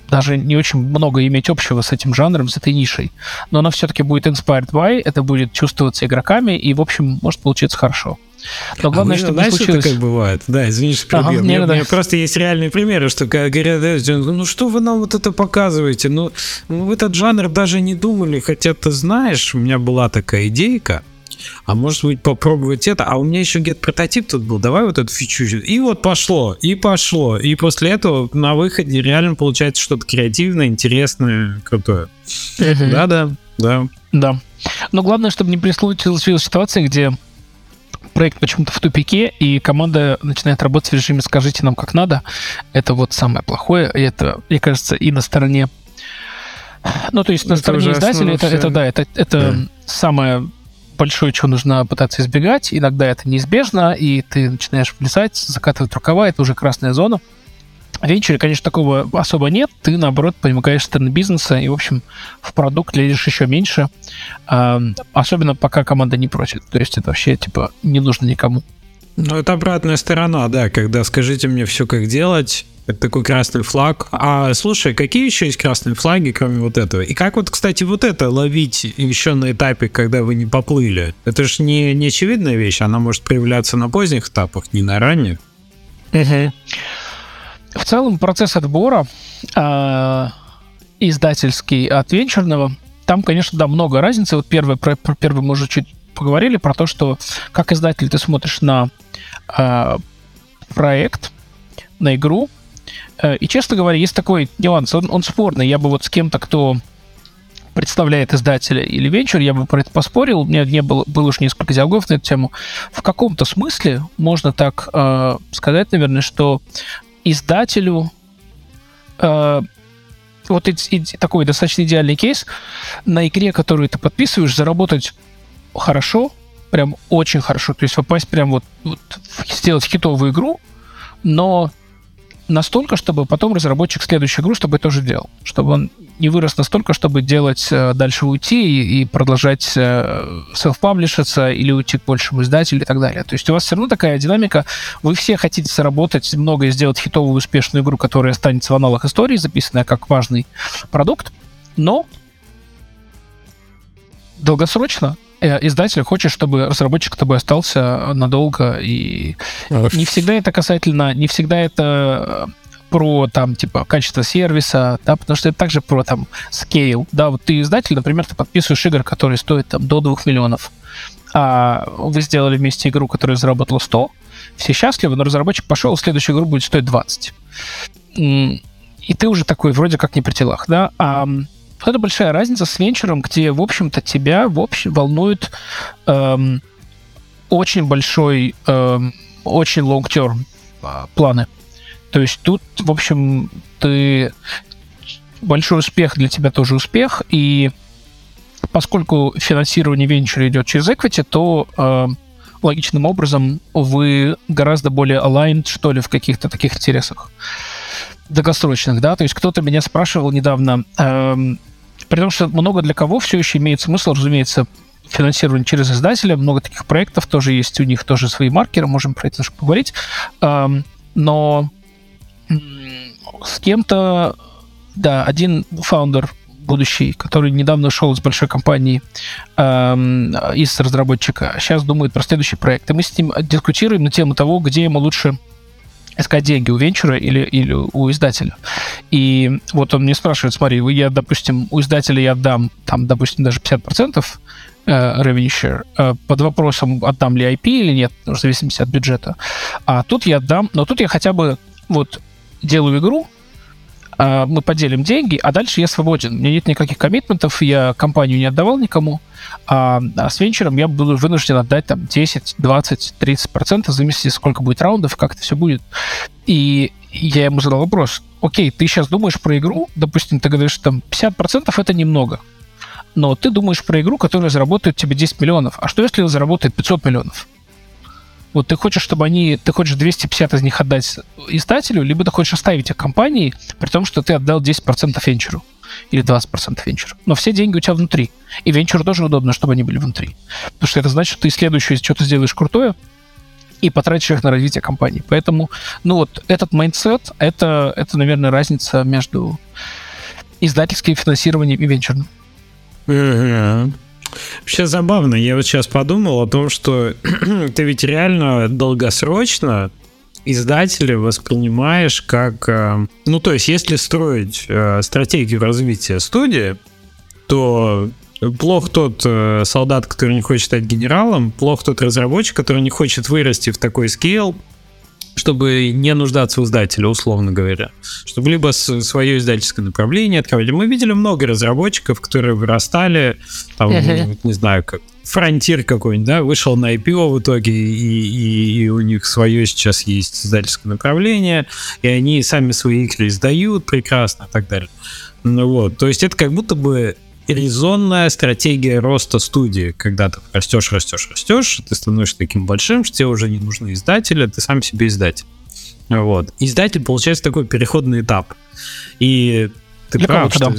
даже не очень много иметь общего с этим жанром, с этой нишей. Но она все-таки будет inspired by, это будет чувствоваться игроками, и, в общем, может получиться хорошо. Но главное, а чтобы знаешь, не случилось... что как бывает? Да, извини, что ага, у меня, да. просто есть реальные примеры, что говорят, ну что вы нам вот это показываете? Ну, в этот жанр даже не думали, хотя ты знаешь, у меня была такая идейка, а может быть попробовать это, а у меня еще get прототип тут был, давай вот эту фичу. И вот пошло, и пошло. И после этого на выходе реально получается что-то креативное, интересное, крутое. Да-да, да. Да. Но главное, чтобы не случилась ситуация, где проект почему-то в тупике, и команда начинает работать в режиме «скажите нам, как надо». Это вот самое плохое, и это, мне кажется, и на стороне... Ну, то есть на это стороне издателя это, это, да, это, это да. самое большое, чего нужно пытаться избегать. Иногда это неизбежно, и ты начинаешь влезать, закатывать рукава, это уже красная зона. В венчуре, конечно, такого особо нет. Ты, наоборот, помогаешь стороны бизнеса и, в общем, в продукт лезешь еще меньше. А, особенно пока команда не просит. То есть это вообще, типа, не нужно никому. Ну, это обратная сторона, да, когда скажите мне все, как делать, это такой красный флаг. А слушай, какие еще есть красные флаги, кроме вот этого? И как вот, кстати, вот это ловить еще на этапе, когда вы не поплыли? Это же не, не очевидная вещь, она может проявляться на поздних этапах, не на ранних. В целом процесс отбора э, издательский от венчурного, там, конечно, да, много разницы. Вот первое, про, про первый мы уже чуть поговорили, про то, что как издатель ты смотришь на э, проект, на игру. Э, и, честно говоря, есть такой нюанс, он, он спорный. Я бы вот с кем-то, кто представляет издателя или венчур, я бы про это поспорил. У меня не было, было уж несколько диалогов на эту тему. В каком-то смысле можно так э, сказать, наверное, что издателю э, вот и, и, такой достаточно идеальный кейс на игре, которую ты подписываешь, заработать хорошо, прям очень хорошо, то есть попасть прям вот, вот сделать хитовую игру, но настолько, чтобы потом разработчик следующую игру, чтобы тоже делал. Чтобы он не вырос настолько, чтобы делать э, дальше уйти и, и продолжать э, селф-паблишиться или уйти к большему издателю и так далее. То есть у вас все равно такая динамика. Вы все хотите заработать много и сделать хитовую успешную игру, которая останется в аналах истории, записанная как важный продукт, но долгосрочно издатель хочет, чтобы разработчик с тобой остался надолго, и не всегда это касательно, не всегда это э, про там типа качество сервиса, да, потому что это также про там scale, да, вот ты издатель, например, ты подписываешь игры, которые стоят там до 2 миллионов, а вы сделали вместе игру, которая заработала 100, все счастливы, но разработчик пошел, следующая игра будет стоить 20. И ты уже такой вроде как не при делах, да, а это большая разница с венчуром, где, в общем-то, тебя в общем волнует эм, очень большой, эм, очень long-term планы. То есть тут, в общем, ты большой успех для тебя тоже успех, и поскольку финансирование венчура идет через equity, то э, логичным образом вы гораздо более aligned, что ли, в каких-то таких интересах долгосрочных, да, то есть кто-то меня спрашивал недавно, эм, при том, что много для кого все еще имеет смысл, разумеется, финансирование через издателя, много таких проектов тоже есть, у них тоже свои маркеры, можем про это поговорить, эм, но с кем-то, да, один фаундер будущий, который недавно ушел из большой компании эм, из разработчика, сейчас думает про следующий проект. И мы с ним дискутируем на тему того, где ему лучше искать деньги у венчура или, или у издателя. И вот он мне спрашивает, смотри, я, допустим, у издателя я отдам, там, допустим, даже 50% э, revenue share, э, под вопросом, отдам ли IP или нет, в зависимости от бюджета. А тут я отдам, но тут я хотя бы вот делаю игру, мы поделим деньги, а дальше я свободен. У меня нет никаких коммитментов, я компанию не отдавал никому, а, а с венчуром я буду вынужден отдать там 10, 20, 30 процентов, в зависимости, сколько будет раундов, как это все будет. И я ему задал вопрос, окей, ты сейчас думаешь про игру, допустим, ты говоришь, там 50 процентов это немного, но ты думаешь про игру, которая заработает тебе 10 миллионов. А что если заработает 500 миллионов? Вот ты хочешь, чтобы они, ты хочешь 250 из них отдать издателю, либо ты хочешь оставить их компании, при том, что ты отдал 10% венчуру или 20% венчур. Но все деньги у тебя внутри. И венчур тоже удобно, чтобы они были внутри. Потому что это значит, что ты следующее что-то сделаешь крутое, и потратишь их на развитие компании. Поэтому, ну вот, этот mindset, это, это, наверное, разница между издательским финансированием и венчурным. Вообще забавно, я вот сейчас подумал о том, что ты ведь реально долгосрочно издателя воспринимаешь как... Э, ну, то есть, если строить э, стратегию развития студии, то плох тот э, солдат, который не хочет стать генералом, плох тот разработчик, который не хочет вырасти в такой scale, чтобы не нуждаться в издателе, условно говоря. Чтобы либо свое издательское направление открывать. Мы видели много разработчиков, которые вырастали, там, uh-huh. не знаю, как Фронтир какой-нибудь, да, вышел на IPO в итоге, и, и, и у них свое сейчас есть издательское направление, и они сами свои игры издают прекрасно и так далее. Ну вот, то есть это как будто бы резонная стратегия роста студии, когда ты растешь, растешь, растешь, ты становишься таким большим, что тебе уже не нужны издатели, ты сам себе издатель. Вот. Издатель получается такой переходный этап. И ты Для прав, что,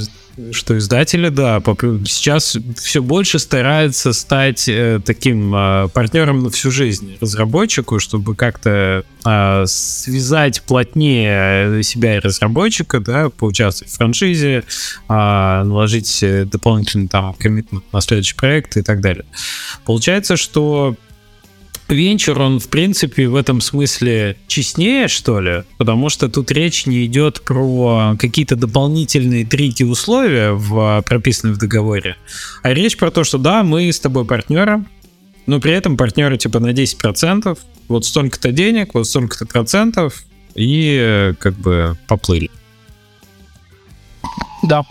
что издатели, да, сейчас все больше стараются стать э, таким э, партнером на всю жизнь разработчику, чтобы как-то э, связать плотнее себя и разработчика, да, поучаствовать в франшизе, э, наложить дополнительный там коммитмент на следующий проект и так далее. Получается, что Венчур, он, в принципе, в этом смысле честнее, что ли, потому что тут речь не идет про какие-то дополнительные трики условия, в, прописанные в договоре, а речь про то, что да, мы с тобой партнеры, но при этом партнеры типа на 10%, вот столько-то денег, вот столько-то процентов, и как бы поплыли. Да.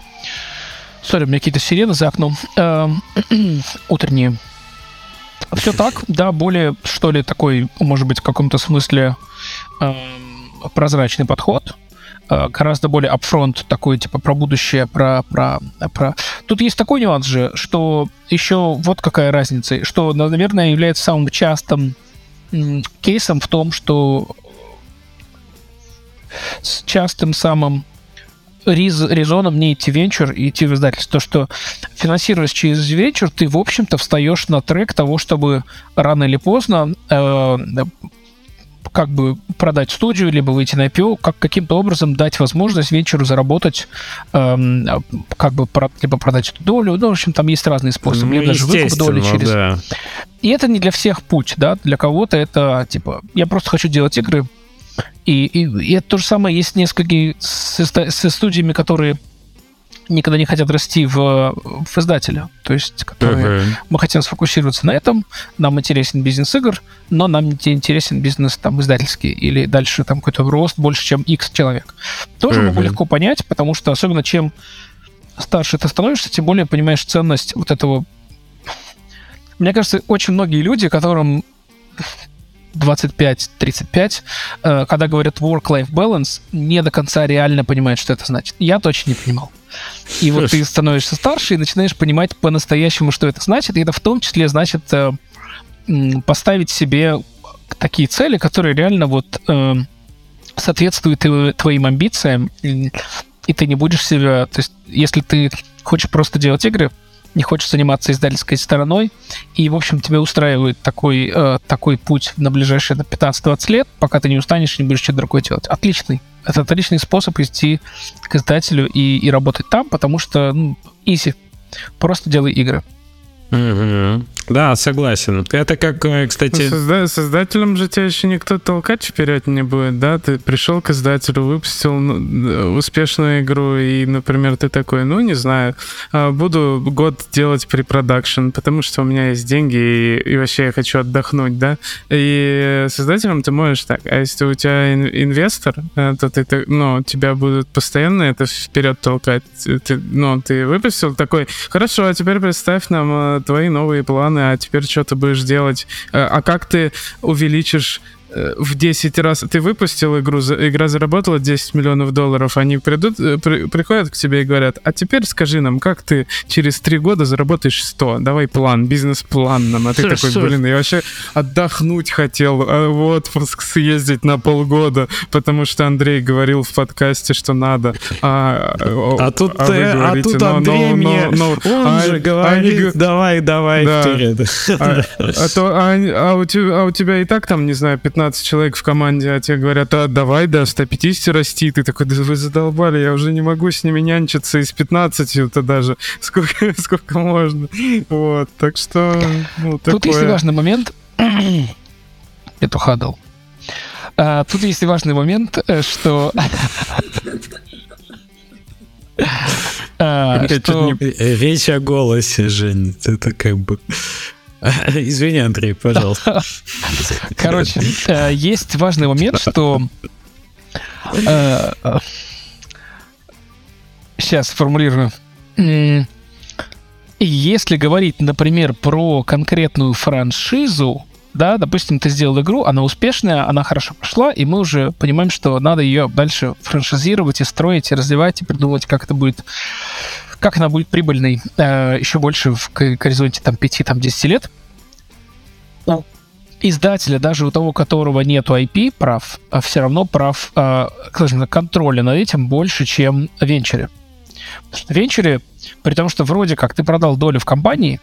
Сори, у меня какие-то сирены за окном. Эм, утренние. Все так, да, более, что ли, такой, может быть, в каком-то смысле э, прозрачный подход, э, гораздо более upfront, такой, типа, про будущее, про, про, про... Тут есть такой нюанс же, что еще вот какая разница, что, наверное, является самым частым кейсом в том, что с частым самым риз, резоном не идти в венчур и идти в издательство. То, что финансируясь через венчур, ты, в общем-то, встаешь на трек того, чтобы рано или поздно э, как бы продать студию, либо выйти на IPO, как каким-то образом дать возможность венчуру заработать, эм, как бы про, либо продать эту долю, ну, в общем, там есть разные способы, ну, либо даже выкуп доли через... Да. И это не для всех путь, да, для кого-то это, типа, я просто хочу делать игры, и, и, и это то же самое есть несколько со, студиями, которые никогда не хотят расти в, в издателя. То есть, которые uh-huh. мы хотим сфокусироваться на этом, нам интересен бизнес игр, но нам не интересен бизнес там издательский или дальше там какой-то рост больше, чем X человек. Тоже uh-huh. могу легко понять, потому что особенно чем старше ты становишься, тем более понимаешь ценность вот этого. Мне кажется, очень многие люди, которым 25-35, э, когда говорят work-life balance, не до конца реально понимают, что это значит. Я точно не понимал. И вот ты становишься старше и начинаешь понимать по-настоящему, что это значит. И это в том числе значит э, поставить себе такие цели, которые реально вот э, соответствуют твоим амбициям, и ты не будешь себя... То есть, если ты хочешь просто делать игры, не хочешь заниматься издательской стороной, и, в общем, тебя устраивает такой, э, такой путь на ближайшие 15-20 лет, пока ты не устанешь и не будешь что-то другое делать. Отличный. Это отличный способ идти к издателю и, и работать там, потому что, ну, easy. Просто делай игры. Угу. Да, согласен. Это как, э, кстати... Ну, созда- создателем же тебя еще никто толкать вперед не будет, да? Ты пришел к издателю, выпустил ну, успешную игру, и, например, ты такой, ну, не знаю, а, буду год делать препродакшн, потому что у меня есть деньги, и, и вообще я хочу отдохнуть, да? И создателем ты можешь так. А если у тебя инвестор, э, то ты, ну, тебя будут постоянно это вперед толкать. Ты, ну, ты выпустил такой, хорошо, а теперь представь нам э, твои новые планы, а теперь что ты будешь делать? Э, а как ты увеличишь в 10 раз ты выпустил игру, игра заработала 10 миллионов долларов, они придут, э, при, приходят к тебе и говорят, а теперь скажи нам, как ты через 3 года заработаешь 100? Давай план, бизнес-план нам. А ты такой, блин, я вообще отдохнуть хотел, а в отпуск съездить на полгода, потому что Андрей говорил в подкасте, что надо. А, а тут, а ты, а тут Андрей no, мне, no, no, он а, же говорит, они, давай, давай да. вперед. А, а, то, а, а, у тебя, а у тебя и так там, не знаю, 15 15 человек в команде, а тебе говорят, а давай до 150 расти. Ты такой, да вы задолбали, я уже не могу с ними нянчиться из 15 это даже. Сколько, сколько можно. Вот, так что... Ну, Тут такое. есть важный момент. Это хадл. А, тут есть важный момент, э, что... А, что... Речь о голосе, Жень. Это как бы... Извини, Андрей, пожалуйста. Короче, э, есть важный момент, что сейчас сформулирую. Если говорить, например, про конкретную франшизу, да, допустим, ты сделал игру, она успешная, она хорошо пошла, и мы уже понимаем, что надо ее дальше франшизировать и строить, и развивать, и придумывать, как это будет, как она будет прибыльной э, еще больше в горизонте там 5-10 лет. У издателя, даже у того, у которого нету IP прав, а все равно прав, э, скажем, контроля над этим больше, чем в венчуре. Потому что в венчуре, при том, что вроде как ты продал долю в компании,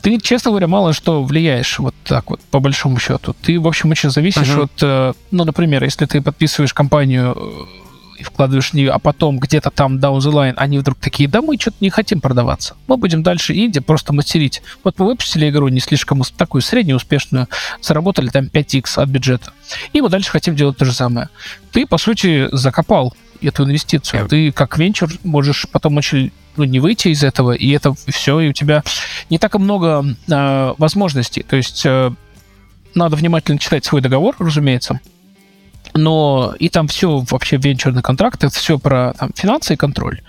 ты, честно говоря, мало что влияешь вот так вот, по большому счету. Ты, в общем, очень зависишь uh-huh. от, э, ну, например, если ты подписываешь компанию э, и вкладываешь в нее, а потом где-то там down the line они вдруг такие, да мы что-то не хотим продаваться. Мы будем дальше инди просто мастерить. Вот мы выпустили игру не слишком такую среднюю, успешную, заработали там 5x от бюджета. И мы дальше хотим делать то же самое. Ты, по сути, закопал эту инвестицию. Ты как венчур можешь потом очень ну, не выйти из этого, и это все, и у тебя не так много э, возможностей. То есть э, надо внимательно читать свой договор, разумеется, но и там все вообще венчурный контракт, это все про там, финансы и контроль.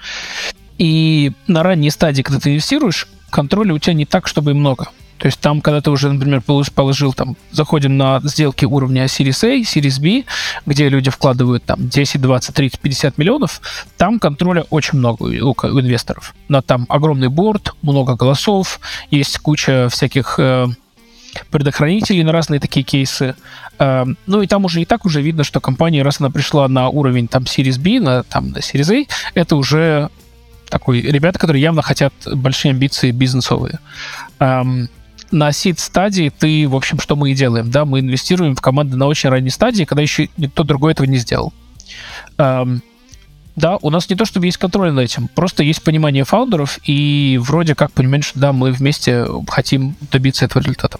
И на ранней стадии, когда ты инвестируешь, контроля у тебя не так, чтобы и много. То есть там, когда ты уже, например, положил, там, заходим на сделки уровня Series A, Series B, где люди вкладывают там 10, 20, 30, 50 миллионов, там контроля очень много у, у инвесторов. Но там огромный борт, много голосов, есть куча всяких э, предохранителей на разные такие кейсы. Э, ну и там уже и так уже видно, что компания, раз она пришла на уровень там Series B, на, там, на Series A, это уже такой ребята, которые явно хотят большие амбиции бизнесовые. Эм, на сид-стадии ты, в общем, что мы и делаем, да, мы инвестируем в команды на очень ранней стадии, когда еще никто другой этого не сделал. Эм, да, у нас не то чтобы есть контроль над этим, просто есть понимание фаундеров, и вроде как понимаем, что да, мы вместе хотим добиться этого результата.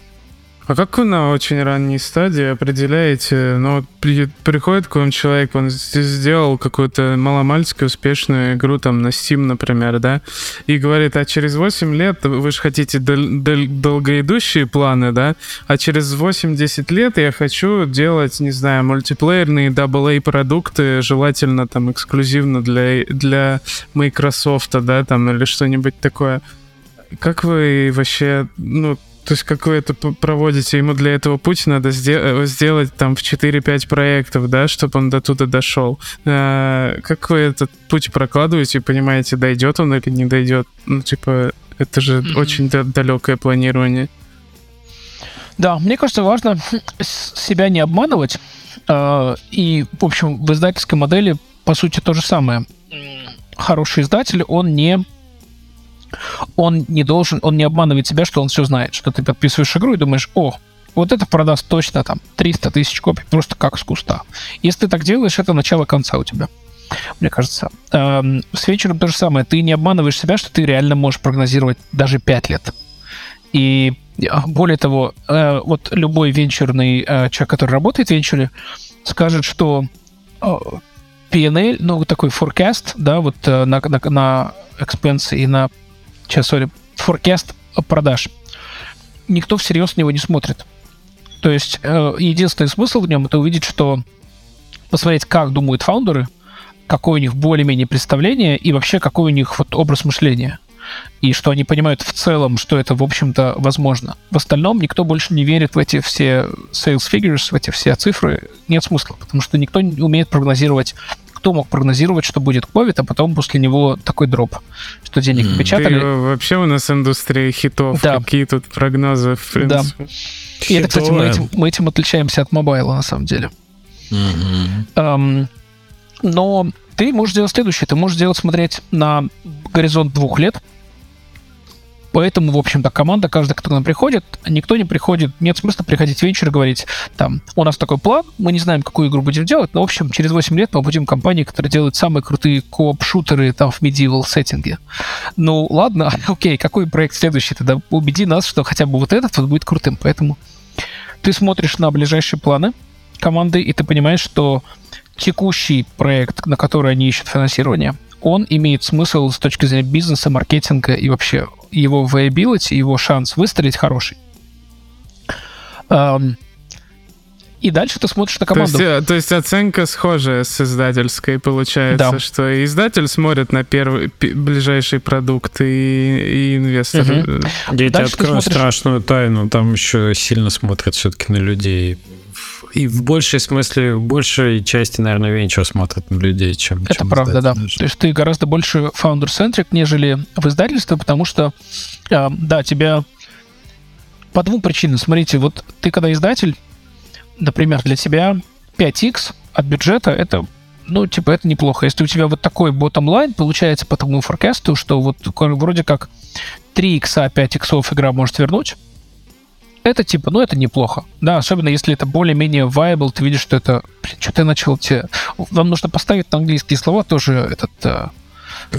А как вы на очень ранней стадии определяете, ну, при, приходит к вам человек, он сделал какую-то маломальски успешную игру там на Steam, например, да, и говорит, а через 8 лет вы же хотите дол- дол- долгоидущие планы, да, а через 8-10 лет я хочу делать, не знаю, мультиплеерные AA продукты, желательно там эксклюзивно для, для Microsoft, да, там, или что-нибудь такое. Как вы вообще, ну, то есть как вы это проводите? Ему для этого путь надо сдел- сделать там в 4-5 проектов, да, чтобы он до туда дошел. А, как вы этот путь прокладываете и понимаете, дойдет он или не дойдет? Ну, типа, это же mm-hmm. очень далекое планирование. Да, мне кажется, важно себя не обманывать. А, и, в общем, в издательской модели, по сути, то же самое. Хороший издатель, он не он не должен, он не обманывает себя, что он все знает, что ты подписываешь игру и думаешь, о, вот это продаст точно там 300 тысяч копий, просто как с куста. Если ты так делаешь, это начало конца у тебя. Мне кажется. Эм, с вечером то же самое. Ты не обманываешь себя, что ты реально можешь прогнозировать даже 5 лет. И а, более того, э, вот любой венчурный э, человек, который работает в венчуре, скажет, что э, PNL, ну, такой forecast, да, вот на, на, на expense и на сейчас, сори, форкаст продаж. Никто всерьез на него не смотрит. То есть э, единственный смысл в нем это увидеть, что посмотреть, как думают фаундеры, какое у них более-менее представление и вообще какой у них вот образ мышления. И что они понимают в целом, что это, в общем-то, возможно. В остальном никто больше не верит в эти все sales figures, в эти все цифры. Нет смысла, потому что никто не умеет прогнозировать кто мог прогнозировать, что будет COVID, а потом после него такой дроп, что денег mm. печатали. Ты, вообще у нас индустрия хитов. Да. Какие тут прогнозы, в принципе. Да. И это, кстати, мы этим, мы этим отличаемся от мобайла, на самом деле. Mm-hmm. Um, но ты можешь делать следующее. Ты можешь делать, смотреть на горизонт двух лет, Поэтому, в общем-то, команда, каждый, кто к нам приходит, никто не приходит, нет смысла приходить в вечер и говорить, там, у нас такой план, мы не знаем, какую игру будем делать, но, в общем, через 8 лет мы будем компанией, которая делает самые крутые кооп-шутеры там в medieval сеттинге. Ну, ладно, окей, какой проект следующий? Тогда убеди нас, что хотя бы вот этот вот будет крутым. Поэтому ты смотришь на ближайшие планы команды, и ты понимаешь, что текущий проект, на который они ищут финансирование, он имеет смысл с точки зрения бизнеса, маркетинга и вообще его viability, его шанс выстрелить хороший. Um, и дальше ты смотришь на команду. То есть, э, то есть оценка схожая с издательской получается, да. что издатель смотрит на первый ближайший продукт и, и инвестор. Угу. Я тебе открою смотришь... страшную тайну, там еще сильно смотрят все-таки на людей. И в большей смысле, в большей части, наверное, венчур смотрят на людей, чем Это чем правда, да. Даже. То есть ты гораздо больше founder-centric, нежели в издательстве, потому что, э, да, тебя по двум причинам. Смотрите, вот ты когда издатель, например, для тебя 5x от бюджета это ну, типа, это неплохо. Если у тебя вот такой bottom line получается по тому форкасту, что вот вроде как 3 икса, 5 иксов игра может вернуть, это типа, ну, это неплохо. Да, особенно если это более-менее viable, ты видишь, что это... Блин, что ты начал тебе... Вам нужно поставить на английские слова тоже этот э,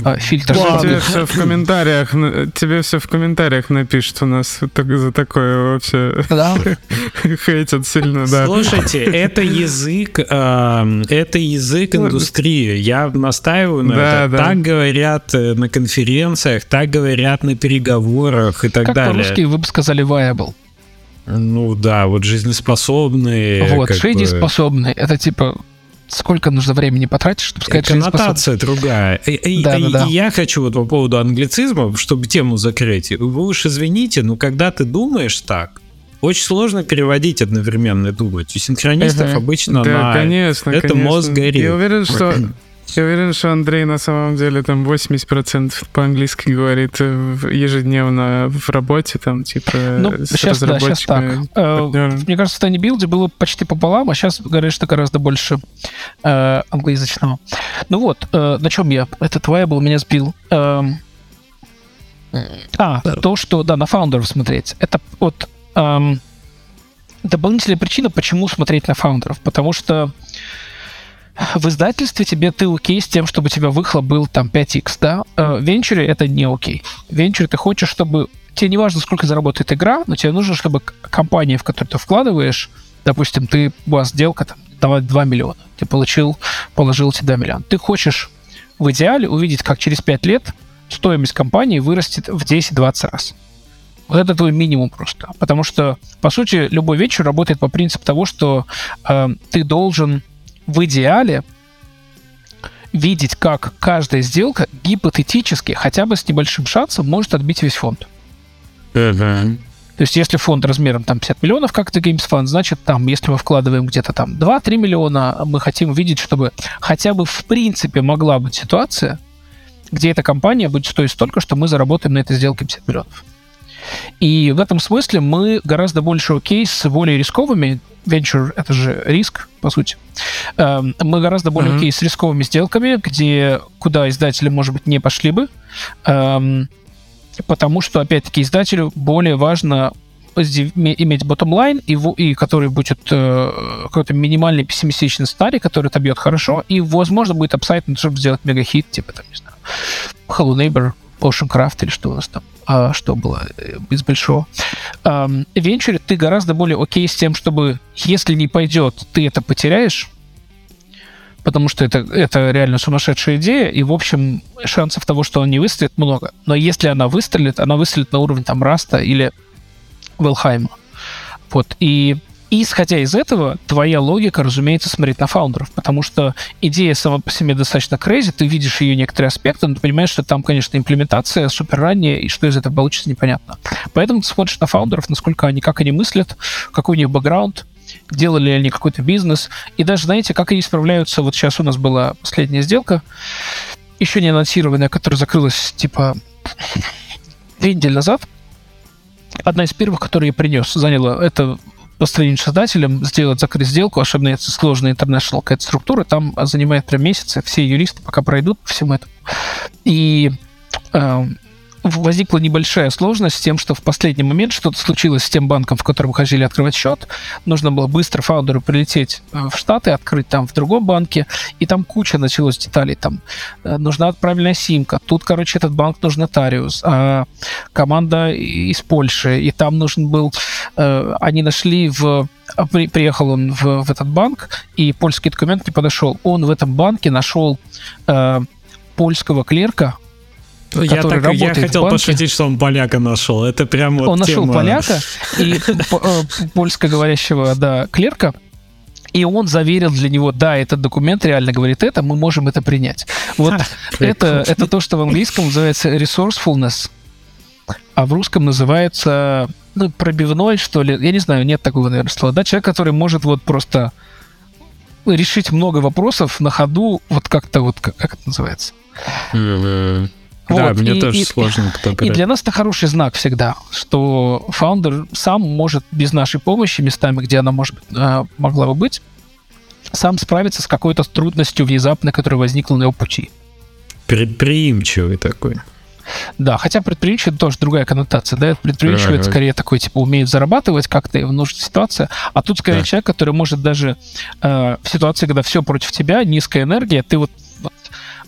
а, фильтр. Да, тебе все в комментариях, тебе все в комментариях напишут у нас за такое вообще. Да. Хейтят сильно, да. Слушайте, это язык, э, это язык индустрии. Я настаиваю на да, это. Да. Так говорят э, на конференциях, так говорят на переговорах и так как далее. По-русски вы бы сказали viable. Ну да, вот жизнеспособные. Вот, жизнеспособные. Бы... Это типа сколько нужно времени потратить, чтобы сказать, что Коннотация другая. И, да, и, да, да. я хочу вот по поводу англицизма, чтобы тему закрыть. Вы уж извините, но когда ты думаешь так, очень сложно переводить одновременно думать. У синхронистов uh-huh. обычно да, на конечно, это конечно. мозг горит. Я уверен, что я уверен, что Андрей на самом деле там 80% по-английски говорит э, ежедневно в работе, там, типа, ну, с сейчас, да, сейчас так. Э, мне кажется, в Тайни Билде было почти пополам, а сейчас говоришь, что гораздо больше э, англоязычного. Ну вот, э, на чем я? Этот был меня сбил. Э, а, то, что, да, на фаундеров смотреть. Это вот эм, дополнительная причина, почему смотреть на фаундеров. Потому что в издательстве тебе ты окей с тем, чтобы у тебя выхлоп был там 5x, да? Э, в венчуре это не окей. В венчуре ты хочешь, чтобы... Тебе не важно, сколько заработает игра, но тебе нужно, чтобы компания, в которую ты вкладываешь, допустим, ты, у вас сделка там, давай 2 миллиона, ты получил, положил тебе 2 миллиона. Ты хочешь в идеале увидеть, как через 5 лет стоимость компании вырастет в 10-20 раз. Вот это твой минимум просто. Потому что, по сути, любой вечер работает по принципу того, что э, ты должен в идеале видеть, как каждая сделка гипотетически, хотя бы с небольшим шансом, может отбить весь фонд. Uh-huh. То есть, если фонд размером там 50 миллионов, как это Games Fund, значит, там, если мы вкладываем где-то там 2-3 миллиона, мы хотим увидеть, чтобы хотя бы в принципе могла быть ситуация, где эта компания будет стоить столько, что мы заработаем на этой сделке 50 миллионов. И в этом смысле мы гораздо больше окей с более рисковыми venture — это же риск, по сути. Эм, мы гораздо более mm-hmm. окей с рисковыми сделками, где куда издатели, может быть, не пошли бы, эм, потому что, опять-таки, издателю более важно иметь bottom line, и, и который будет э, какой-то минимальный пессимистичный сценарий, который отобьет хорошо, и, возможно, будет апсайт, чтобы сделать мега-хит, типа, там, не знаю, Hello Neighbor, Ocean Craft или что у нас там а, что было из большого. А, в венчуре ты гораздо более окей с тем, чтобы, если не пойдет, ты это потеряешь, потому что это, это реально сумасшедшая идея, и, в общем, шансов того, что он не выстрелит, много. Но если она выстрелит, она выстрелит на уровне там Rust а или Valheim а. Вот, и и исходя из этого, твоя логика, разумеется, смотреть на founder ов, потому что идея сама по себе достаточно crazy, ты видишь ее некоторые аспекты, но ты понимаешь, что там, конечно, имплементация супер ранняя, и что из этого получится, непонятно. Поэтому ты смотришь на фаундеров, насколько они, как они мыслят, какой у них бэкграунд, делали ли они какой-то бизнес, и даже, знаете, как они справляются. Вот сейчас у нас была последняя сделка, еще не анонсированная, которая закрылась, типа, две недели назад. Одна из первых, которую я принес, заняла, это построить создателем, сделать, закрыть сделку, особенно если сложная international какая-то структура, там занимает прям месяцы, все юристы пока пройдут по всему этому. И э, возникла небольшая сложность с тем, что в последний момент что-то случилось с тем банком, в котором хотели открывать счет. Нужно было быстро фаундеру прилететь э, в Штаты, открыть там в другом банке, и там куча началось деталей. Там э, нужна правильная симка, тут, короче, этот банк нужен нотариус, а команда из Польши, и там нужен был... Э, они нашли в а, приехал он в, в этот банк, и польский документ не подошел. Он в этом банке нашел польского клерка, Я, так, я хотел банке. пошутить, что он поляка нашел. Это прям вот он нашел тема. поляка и э, польскоговорящего, да, клерка, и он заверил для него, да, этот документ реально говорит это, мы можем это принять. Вот это, это то, что в английском называется resourcefulness, а в русском называется ну, пробивной, что ли. Я не знаю, нет такого, наверное, слова. Да, человек, который может вот просто решить много вопросов на ходу, вот как-то вот, как, как это называется. Да, Вот, мне и- тоже и- сложно кто И для нас это хороший знак всегда, что фаундер сам может без нашей помощи местами, где она может, а, могла бы быть, сам справиться с какой-то трудностью внезапной, которая возникла на его пути. Предприимчивый такой. Да, хотя предприимчивый тоже другая коннотация, да, предприимчивый это Ага. скорее такой, типа, умеет зарабатывать как-то в нужной ситуации, а тут скорее Да. человек, который может даже э, в ситуации, когда все против тебя, низкая энергия, ты вот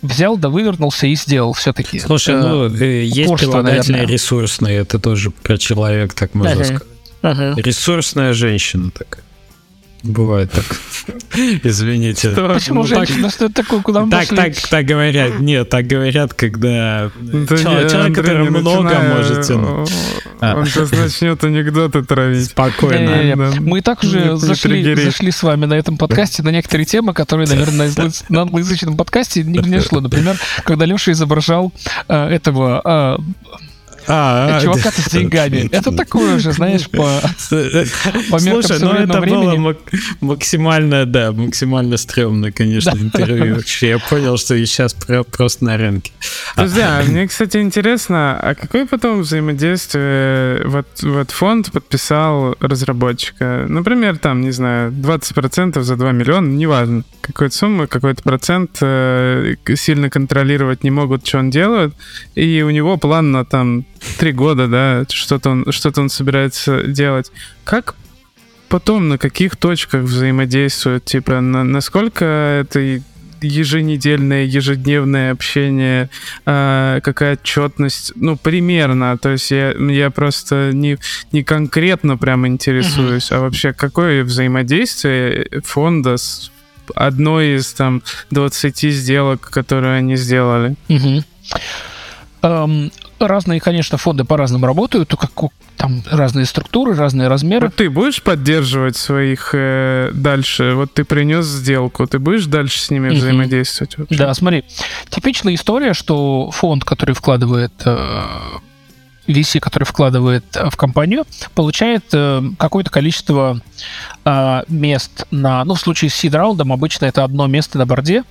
взял, да вывернулся и сделал все-таки. Слушай, ну, э, есть упорство, прилагательное наверное. ресурсное, это тоже про человек, так можно сказать. Ресурсная женщина такая. Бывает так. Извините. Почему Ну, так- женщина? Что это такое? Куда мы Так, пошли? так, так говорят. Нет, так говорят, когда Да человек, не, человек, Андрей, который не много начинай, может тянуть. о, А. Он сейчас начнет анекдоты травить. Спокойно. Да. Мы и так Не- уже не зашли, триггери. зашли с вами на этом подкасте на некоторые темы, которые, наверное, на, англо- на англоязычном подкасте не, не шло. Например, когда Леша изображал э, этого э, а, чувака да. с деньгами. Это такое уже, знаешь, по... меркам Слушай, ну это было времени. мак- максимально, да, максимально стрёмно, конечно, интервью. Вообще, Я понял, что я сейчас просто на рынке. А мне, кстати, интересно, а какое потом взаимодействие вот, вот фонд подписал разработчика? Например, там, не знаю, 20% за 2 миллиона, неважно, какой-то суммы, какой-то процент э, сильно контролировать не могут, что он делает, и у него план на там 3 года, да, что-то он, что он собирается делать. Как потом на каких точках взаимодействуют? Типа, на- насколько это еженедельное, ежедневное общение, а, какая отчетность, ну, примерно, то есть я, я просто не, не конкретно прям интересуюсь, а вообще какое взаимодействие фонда с одной из там 20 сделок, которые они сделали. Мгм. Эм, Разные, конечно, фонды по-разному работают, у как там разные структуры, разные размеры. Вот ты будешь поддерживать своих э, дальше? Вот ты принес сделку, ты будешь дальше с ними Мгм. взаимодействовать? вообще? Да, смотри, типичная история, что фонд, который вкладывает э, VC, который вкладывает э, в компанию, получает э, какое-то количество э, мест на, ну, в случае с seed раундом обычно это одно место на борде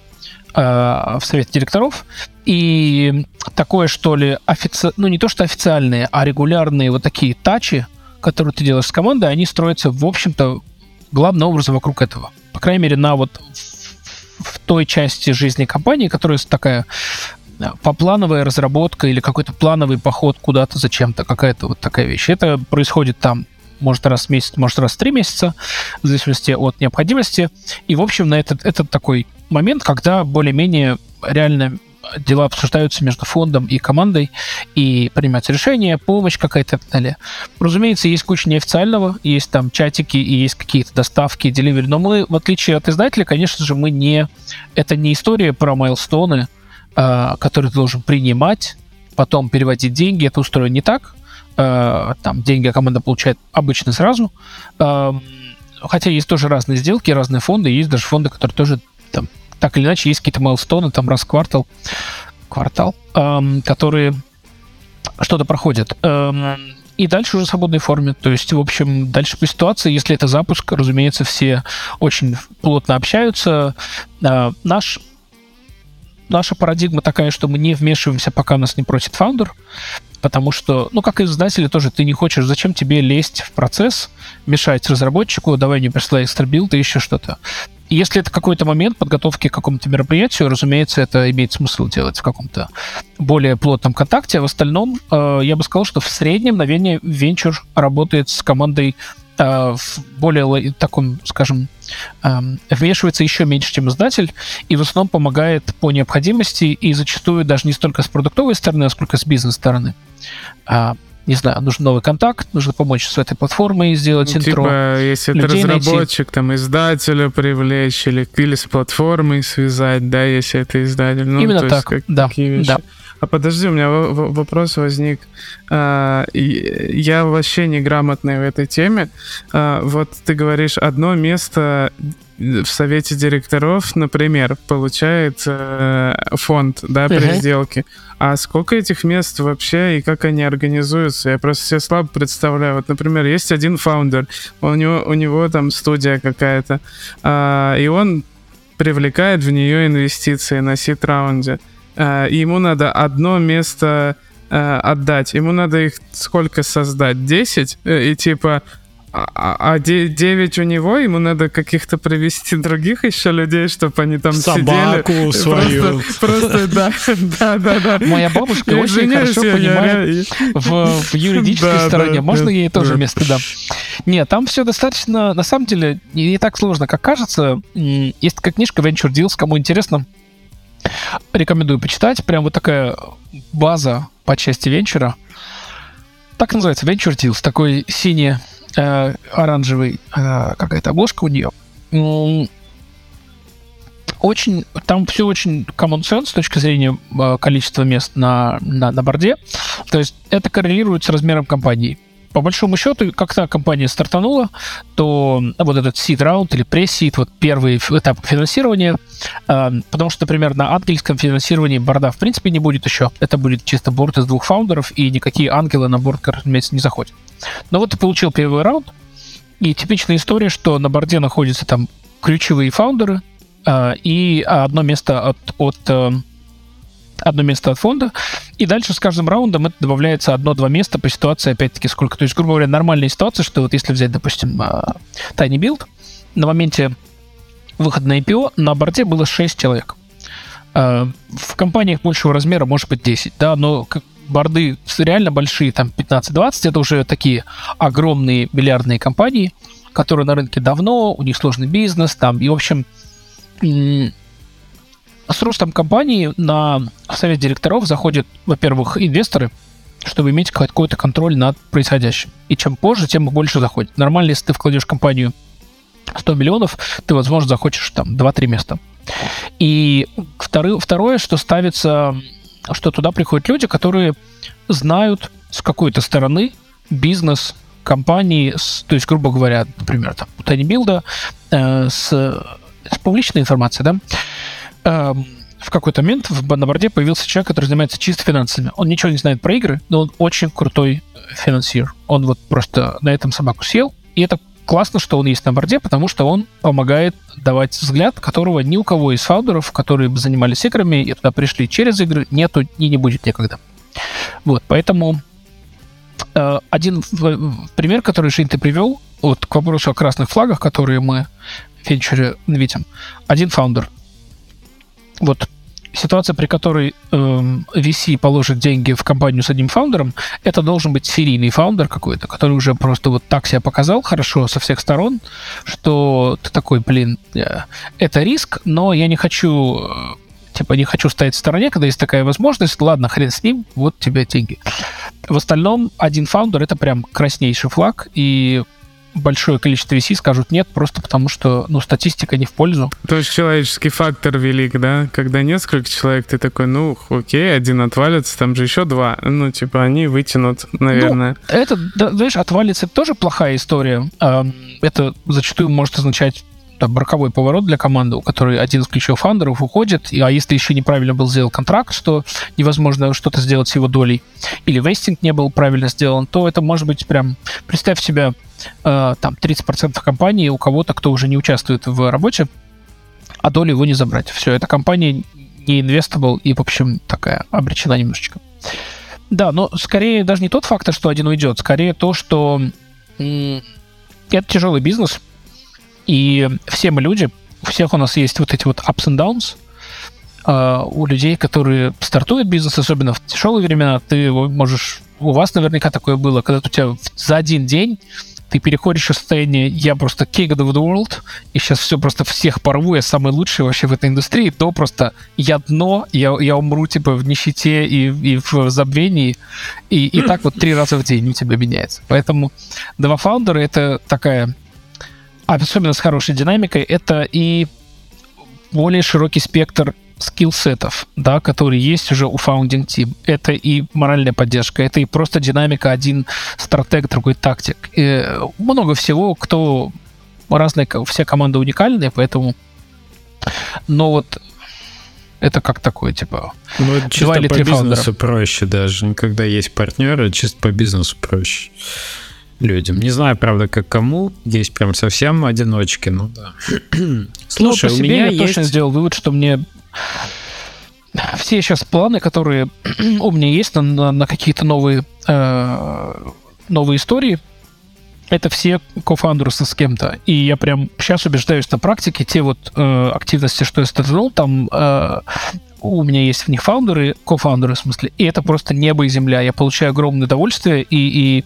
в совете директоров, и такое, что ли, офици... ну, не то, что официальные, а регулярные вот такие тачи, которые ты делаешь с командой, они строятся, в общем-то, главным образом вокруг этого. По крайней мере, на вот в той части жизни компании, которая такая э, поплановая разработка или какой-то плановый поход куда-то зачем-то, какая-то вот такая вещь. Это происходит там может раз в месяц, может раз в три месяца, в зависимости от необходимости. И, в общем, на этот, это такой момент, когда более-менее реально дела обсуждаются между фондом и командой, и принимаются решения, помощь какая-то и так далее. Разумеется, есть куча неофициального, есть там чатики и есть какие-то доставки, деливери, но мы, в отличие от издателя, конечно же, мы не... Это не история про майлстоны, а, которые ты должен принимать, потом переводить деньги, это устроено не так. А, Там деньги команда получает обычно сразу. Ам, Хотя есть тоже разные сделки, разные фонды, есть даже фонды, которые тоже так или иначе есть какие-то майлстоны, там раз в квартал, квартал, ам, которые что-то проходят. Эм, И дальше уже в свободной форме. То есть, в общем, дальше по ситуации, если это запуск, разумеется, все очень плотно общаются. А, Наш наша парадигма такая, что мы не вмешиваемся, пока нас не просит founder, потому что, ну, как и издатели тоже, ты не хочешь, зачем тебе лезть в процесс, мешать разработчику, давай не присылай extra build и еще что-то. Если это какой-то момент подготовки к какому-то мероприятию, разумеется, это имеет смысл делать в каком-то более плотном контакте. А в остальном, э, я бы сказал, что в среднем, наверное, венчур работает с командой э, в более таком, скажем, эм, вмешивается еще меньше, чем издатель, и в основном помогает по необходимости, и зачастую даже не столько с продуктовой стороны, а сколько с бизнес-стороны. Не знаю, нужен новый контакт, нужно помочь с этой платформой сделать Ну, интро. Типа, если это людей найти. разработчик, там, издателя привлечь или, или с платформой связать, да, если это издатель. Ну, Именно то есть так, как- да, такие вещи. А подожди, у меня во- во- вопрос возник. А, я вообще неграмотный в этой теме. А, вот ты говоришь, одно место в совете директоров, например, получает э, фонд, да, при Мгм. сделке. А сколько этих мест вообще и как они организуются? Я просто себе слабо представляю. Вот, например, есть один фаундер, у него, у него там студия какая-то, а, и он привлекает в нее инвестиции на сит-раунде. А, и ему надо одно место а, отдать. Ему надо их сколько создать? 10? Э, И типа... А, а 9 у него, ему надо каких-то привести других еще людей, чтобы они там Собаку сидели. свою. Просто, просто да, да, да, да. Моя бабушка Я очень хорошо я- я понимает в, в юридической Да, стороне. да, Можно да, ей тоже да. место дам? Нет, там все достаточно, на самом деле, не, так сложно, как кажется. Есть такая книжка Venture Deals, кому интересно, рекомендую почитать. Прям вот такая база по части венчура. Так называется, Venture Deals. Такой синий, э, оранжевый э, какая-то обложка у нее. Очень, там все очень common sense с точки зрения э, количества мест на, на, на борде. То есть это коррелирует с размером компании. По большому счету, когда компания стартанула, то вот этот seed раунд или пресс-сид, вот первый этап финансирования, э, потому что, например, на ангельском финансировании борда в принципе не будет еще. Это будет чисто борт из двух фаундеров, и никакие ангелы на борт, разумеется, не заходят. Но вот ты получил первый раунд, и типичная история, что на борде находятся там ключевые фаундеры э, и одно место от, от э, одно место от фонда, и дальше с каждым раундом это добавляется одно-два места по ситуации, опять-таки, сколько. То есть, грубо говоря, нормальная ситуация, что вот если взять, допустим, а, Tiny Build, на моменте выхода на IPO на борде было 6 человек. А, В компаниях большего размера может быть 10, да, но борды реально большие, там 15-20, это уже такие огромные миллиардные компании, которые на рынке давно, у них сложный бизнес, там, и, в общем, с ростом компании на совет директоров заходят, во-первых, инвесторы, чтобы иметь какой-то контроль над происходящим. И чем позже, тем больше заходит. Нормально, если ты вкладешь в компанию 100 миллионов, ты, возможно, захочешь там 2-3 места. И второе, что ставится, что туда приходят люди, которые знают с какой-то стороны бизнес компании, то есть, грубо говоря, например, там, у Build, э, с, с публичной информацией, да, в какой-то момент в, на борде появился человек, который занимается чисто финансами. Он ничего не знает про игры, но он очень крутой финансир. Он вот просто на этом собаку съел, и это классно, что он есть на борде, потому что он помогает давать взгляд, которого ни у кого из фаундеров, которые занимались играми и туда пришли через игры, нету и не будет никогда. Вот, поэтому э, один пример, который Жень ты привел, вот к вопросу о красных флагах, которые мы в венчуре видим. Один фаундер. Вот ситуация, при которой эм, VC положит деньги в компанию с одним фаундером, это должен быть серийный фаундер какой-то, который уже просто вот так себя показал хорошо со всех сторон, что ты такой, блин, э, это риск, но я не хочу э, типа не хочу стоять в стороне, когда есть такая возможность, ладно, хрен с ним, вот тебе деньги. В остальном один фаундер это прям краснейший флаг, и большое количество VC скажут нет, просто потому что, ну, статистика не в пользу. То есть человеческий фактор велик, да? Когда несколько человек, ты такой, ну, окей, один отвалится, там же еще два. Ну, типа, они вытянут, наверное. Это, да, знаешь, отвалится это тоже плохая история. Это зачастую может означать там, роковой поворот для команды, у которой один из ключевых фаундеров уходит, и, а если еще неправильно был сделан контракт, что невозможно что-то сделать с его долей, или вестинг не был правильно сделан, то это может быть прям, представь себя, э, там, 30% компании у кого-то, кто уже не участвует в работе, а долю его не забрать. Все, эта компания не инвестабл и, в общем, такая обречена немножечко. Да, но скорее даже не тот фактор, что один уйдет, скорее то, что это тяжелый бизнес, и все мы люди, у всех у нас есть вот эти вот ups and downs, а, у людей, которые стартуют бизнес, особенно в тяжелые времена, ты можешь... У вас наверняка такое было, когда у тебя за один день ты переходишь из состояния «я просто king of the world», и сейчас все просто всех порву, я самый лучший вообще в этой индустрии, то просто я дно, я, я умру типа в нищете и, и в забвении, и, и так вот три раза в день у тебя меняется. Поэтому два фаундера — это такая, особенно с хорошей динамикой, это и более широкий спектр скиллсетов, да, которые есть уже у founding team. Это и моральная поддержка, это и просто динамика, один стратег, другой тактик. И много всего, кто разные, все команды уникальные, поэтому но вот это как такое, типа, ну, это чисто по бизнесу фаундера. проще даже, когда есть партнеры, чисто по бизнесу проще людям. Не знаю, правда, как кому. Есть прям совсем одиночки, ну да. Слушай, ну, у меня я есть... точно сделал вывод, что мне все сейчас планы, которые у меня есть на, на, на какие-то новые, э, новые истории, это все кофаундеры с кем-то. И я прям сейчас убеждаюсь на практике, те вот э, активности, что я стартанул, там э, у меня есть в них фаундеры, кофаундеры в смысле, и это просто небо и земля. Я получаю огромное удовольствие, и, и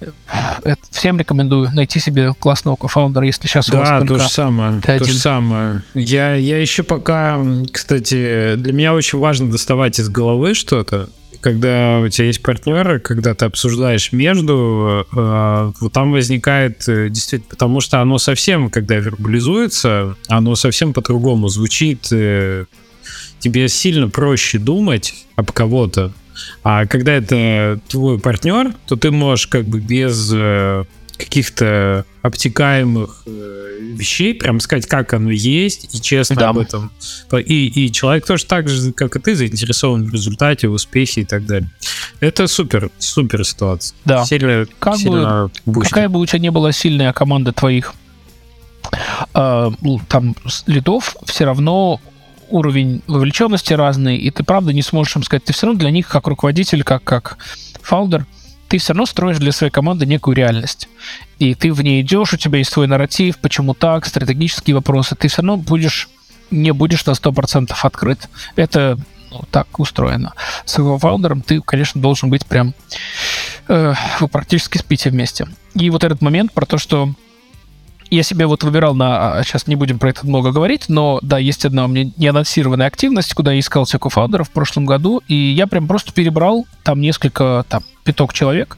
э, всем рекомендую найти себе классного кофаундера, если сейчас да, у вас только то же самое, то один. же самое. Я, я еще пока, кстати, для меня очень важно доставать из головы что-то, когда у тебя есть партнеры, когда ты обсуждаешь между, э, вот там возникает э, действительно, потому что оно совсем, когда вербализуется, оно совсем по-другому звучит, э, тебе сильно проще думать об кого-то, а когда это твой партнер, то ты можешь как бы без э, каких-то обтекаемых э, вещей прям сказать, как оно есть, и честно да. об этом. И, и человек тоже так же, как и ты, заинтересован в результате, в успехе и так далее. Это супер, супер ситуация. Да. Сильно, как сильно бы, какая бы у тебя не была сильная команда твоих э, там лидов, все равно уровень вовлеченности разный, и ты правда не сможешь им сказать, ты все равно для них как руководитель, как, как фаундер, ты все равно строишь для своей команды некую реальность. И ты в ней идешь, у тебя есть свой нарратив, почему так, стратегические вопросы, ты все равно будешь не будешь на 100% открыт. Это ну, так устроено. С его фаундером ты, конечно, должен быть прям... Э, вы практически спите вместе. И вот этот момент про то, что я себе вот выбирал на... Сейчас а, не будем про это много говорить, но да, есть одна у меня неанонсированная активность, куда я искал себе кофаундеров в прошлом году, и я прям просто перебрал там несколько, там, пяток человек,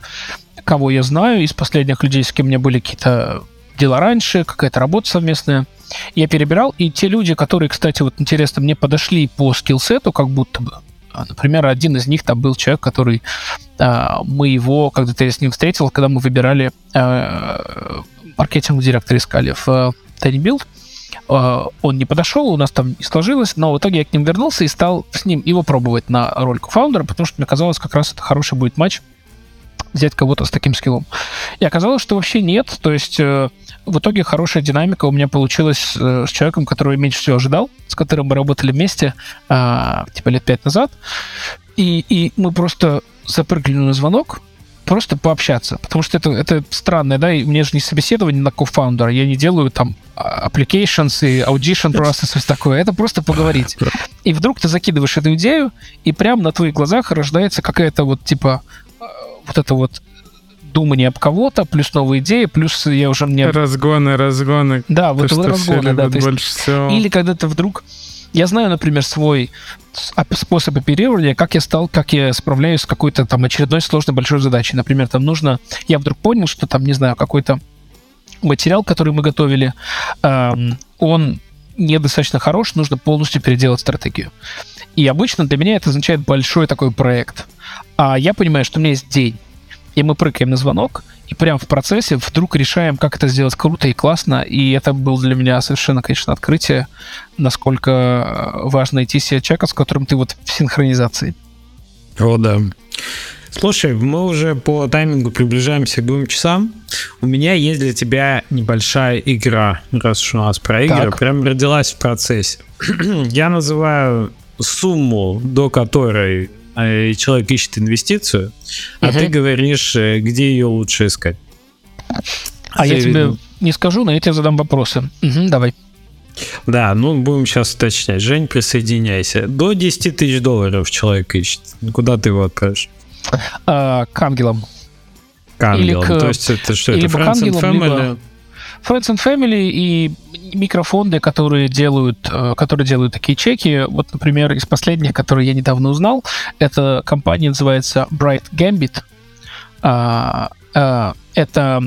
кого я знаю из последних людей, с кем у меня были какие-то дела раньше, какая-то работа совместная. Я перебирал, и те люди, которые, кстати, вот интересно, мне подошли по скиллсету, как будто бы, а, Например, один из них там был человек, который а, мы его, когда-то я с ним встретил, когда мы выбирали маркетинговый директор искали в э, Tiny Build. Э, он не подошел, у нас там не сложилось, но в итоге я к ним вернулся и стал с ним его пробовать на роль фаундера, потому что мне казалось, как раз это хороший будет матч взять кого-то с таким скиллом. И оказалось, что вообще нет. То есть э, в итоге хорошая динамика у меня получилась э, с человеком, которого я меньше всего ожидал, с которым мы работали вместе э, типа лет пять назад. И, и мы просто запрыгнули на звонок, просто пообщаться. Потому что это, это странно, да, и мне же не собеседование на кофаундера, я не делаю там а, applications и audition process и такое, это просто поговорить. И вдруг ты закидываешь эту идею, и прямо на твоих глазах рождается какая-то вот типа а, вот это вот думание об кого-то, плюс новые идеи, плюс я уже мне... Разгоны, разгоны. Да, вот, то, вот разгоны, да. То есть... Всего. Или когда ты вдруг я знаю, например, свой способ оперирования, как я стал, как я справляюсь с какой-то там очередной сложной большой задачей. Например, там нужно... Я вдруг понял, что там, не знаю, какой-то материал, который мы готовили, эм, он недостаточно хорош, нужно полностью переделать стратегию. И обычно для меня это означает большой такой проект. А я понимаю, что у меня есть день, и мы прыгаем на звонок, и прямо в процессе вдруг решаем, как это сделать круто и классно. И это было для меня совершенно, конечно, открытие, насколько э, важно найти себе человека, с которым ты вот в синхронизации. О, да. Слушай, мы уже по таймингу приближаемся к двум часам. У меня есть для тебя небольшая игра, раз уж у нас про игры, так. прям родилась в процессе. Я называю сумму, до которой человек ищет инвестицию, а ты говоришь, э, где ее лучше искать. А я тебе не скажу, но я тебе задам вопросы. Угу, давай. Да, ну будем сейчас уточнять. Жень, присоединяйся. До 10 тысяч долларов человек ищет. Куда ты его отправишь? А, к ангелам. К ангелам. Или к- То есть это что, это либо к Friends and Family? либо- Friends and Family и микрофонды, которые делают, э, которые делают такие чеки. Вот, например, из последних, которые я недавно узнал, эта компания называется Bright Gambit. А, а, Это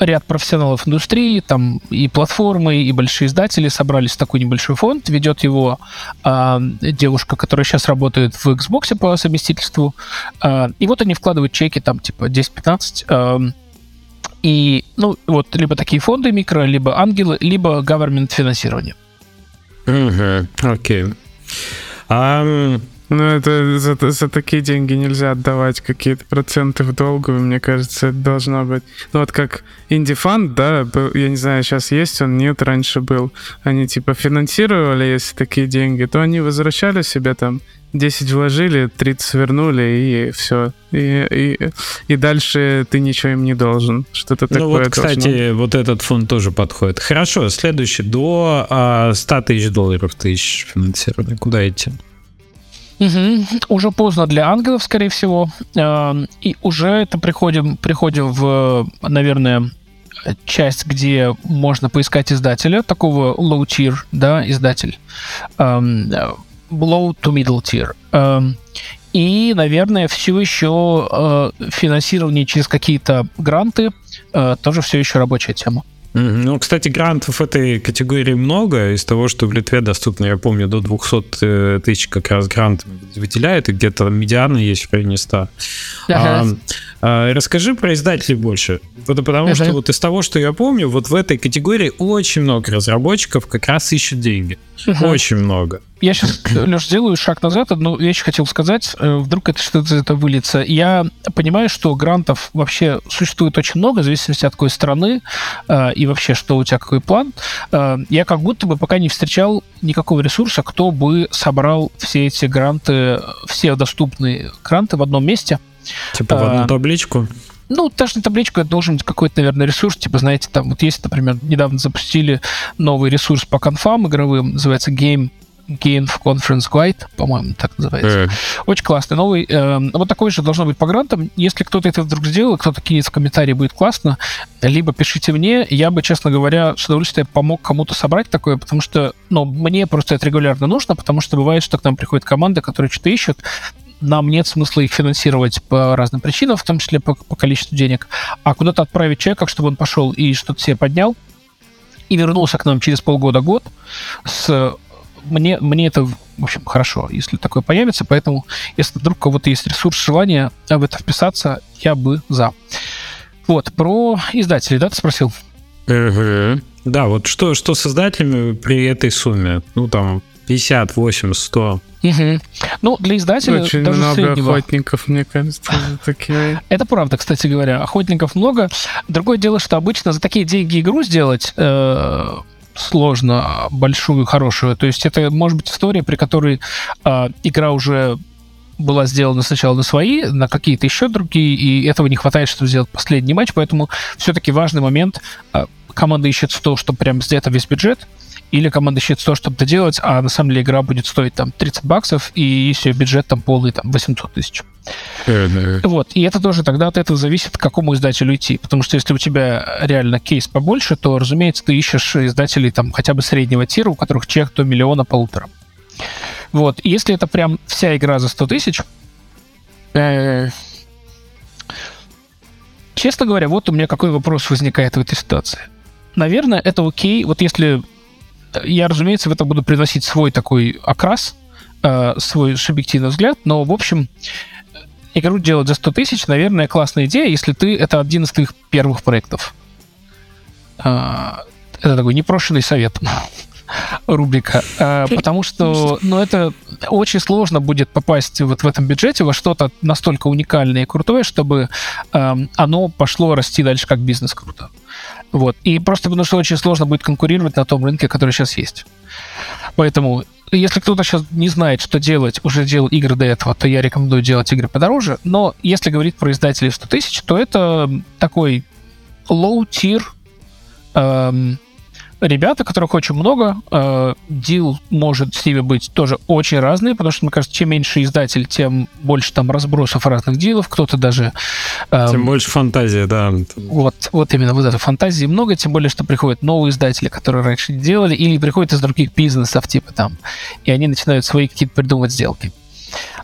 ряд профессионалов индустрии, там и платформы, и большие издатели собрались в такой небольшой фонд. Ведет его а, девушка, которая сейчас работает в Xbox по совместительству. А, и вот они вкладывают чеки там типа 10-15. ам, и, ну, вот, либо такие фонды микро, либо ангелы, либо government финансирование. Окей. А, м, Ну, это за, за такие деньги нельзя отдавать какие-то проценты в долгую, мне кажется, это должно быть. Ну, вот как инди-фанд, да, был, я не знаю, сейчас есть он, нет, раньше был. Они типа финансировали, если такие деньги, то они возвращали себе там 10 вложили, 30 вернули, и все. И, и, и дальше ты ничего им не должен. Что-то ну такое вот, кстати, должно. вот этот фонд тоже подходит. Хорошо, следующий. До а, 100 тысяч долларов ты ищешь финансирование. Куда идти? Мгм. Уже поздно для ангелов, скорее всего. Эм, И уже это приходим, приходим в, наверное, часть, где можно поискать издателя, такого low-tier, да, издатель. Эм, Low to middle tier. Эм, И, наверное, все еще э, финансирование через какие-то гранты э, тоже все еще рабочая тема. Ну, кстати, грантов в этой категории много. Из того, что в Литве доступно, я помню, до 200 э, тысяч как раз грантов выделяют, и где-то медианы есть в районе 100. А, а, расскажи про издателей больше. Вот Потому Мгм. что вот из того, что я помню, вот в этой категории очень много разработчиков как раз ищут деньги. Мгм. Очень много. Я сейчас, Леш, сделаю шаг назад. Одну вещь хотел сказать. Э, Вдруг это что-то этого выльется. Я понимаю, что грантов вообще существует очень много, в зависимости от какой страны э, и вообще, что у тебя какой план. Э, Я как будто бы пока не встречал никакого ресурса, кто бы собрал все эти гранты, все доступные гранты в одном месте. Типа в А, одну табличку. Ну, даже на табличку это должен быть какой-то, наверное, ресурс. Типа, знаете, там вот есть, например, недавно запустили новый ресурс по конфам игровым, называется Game Game Conference Guide, по-моему, так называется. Э, Очень классный, новый. Эм, Вот такой же должно быть по грантам. Если кто-то это вдруг сделал, кто-то кинет в комментарии, будет классно. Либо пишите мне. Я бы, честно говоря, с удовольствием помог кому-то собрать такое, потому что, ну, мне просто это регулярно нужно, потому что бывает, что к нам приходят команды, которые что-то ищут, нам нет смысла их финансировать по разным причинам, в том числе по, по количеству денег, а куда-то отправить человека, чтобы он пошел и что-то себе поднял, и вернулся к нам через полгода-год с мне, мне это, в общем, хорошо, если такое появится, поэтому, если вдруг у кого-то есть ресурс, желание в это вписаться, я бы за. Вот, про издателей, да, ты спросил? Мгм. Да, вот что, что с издателями при этой сумме? Ну, там, 50, 80, 100. Мгм. Ну, для издателя Очень даже много среднего... охотников, мне кажется, за такие. Это правда, кстати говоря. Охотников много. Другое дело, что обычно за такие деньги игру сделать э, сложно, большую, хорошую. То есть это может быть история, при которой э, игра уже была сделана сначала на свои, на какие-то еще другие, и этого не хватает, чтобы сделать последний матч, поэтому все-таки важный момент. э, команда ищет то, что прям сделать весь бюджет, или команда ищет то, чтобы это делать, а на самом деле игра будет стоить там 30 баксов, и если бюджет там полный, там 800 тысяч. Вот, и это тоже тогда от этого зависит, к какому издателю идти. Потому что если у тебя реально кейс побольше, то, разумеется, ты ищешь издателей там хотя бы среднего тира, у которых чек до миллиона полутора. Вот, и если это прям вся игра за 100 тысяч, э, честно говоря, вот у меня какой вопрос возникает в этой ситуации. Наверное, это окей, вот если я, разумеется, в это буду приносить свой такой окрас, э, свой субъективный взгляд, но, в общем, игру делать за 100 тысяч, наверное, классная идея, если ты это один из твоих первых проектов. А, Это такой непрошенный совет. Рубрика. А, Потому что, ну, это очень сложно будет попасть вот в этом бюджете во что-то настолько уникальное и крутое, чтобы эм, оно пошло расти дальше как бизнес круто. Вот. И просто потому что очень сложно будет конкурировать на том рынке, который сейчас есть. Поэтому, если кто-то сейчас не знает, что делать, уже делал игры до этого, то я рекомендую делать игры подороже. Но если говорить про издателей в 100 тысяч, то это такой low-tier эм, ребята, которых очень много. Э, дил может с ними быть тоже очень разный, потому что, мне кажется, чем меньше издатель, тем больше там разбросов разных дилов. Кто-то даже... Э, тем больше фантазия, да. Вот, вот именно вот этой фантазии много, тем более, что приходят новые издатели, которые раньше не делали, или приходят из других бизнесов, типа там, и они начинают свои какие-то придумывать сделки.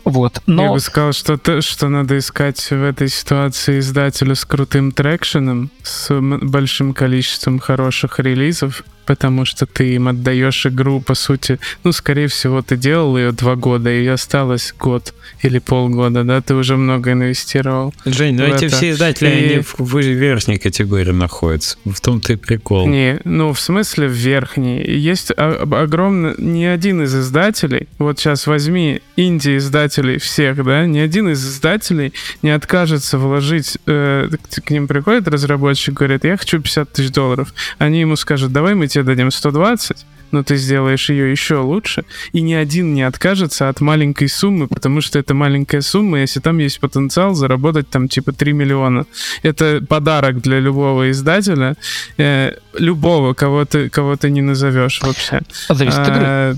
Вот. Но... Я бы сказал, что, то, что надо искать в этой ситуации издателя с крутым трекшеном, с большим количеством хороших релизов, потому что ты им отдаешь игру, по сути, ну, скорее всего, ты делал ее два года, и осталось год или полгода, да, ты уже много инвестировал. Жень, ну эти это. все издатели, и... они в, в верхней категории находятся, в том-то и прикол. Не, ну, в смысле в верхней. Есть огромный, ни один из издателей, вот сейчас возьми инди-издателей всех, да, ни один из издателей не откажется вложить, э, к ним приходит разработчик, говорит, я хочу 50 тысяч долларов. Они ему скажут, давай мы тебе дадим 120, но ты сделаешь ее еще лучше, и ни один не откажется от маленькой суммы, потому что это маленькая сумма, если там есть потенциал заработать там типа 3 миллиона. Это подарок для любого издателя, э, любого, кого ты, кого ты не назовешь вообще. Зависит от игры. А,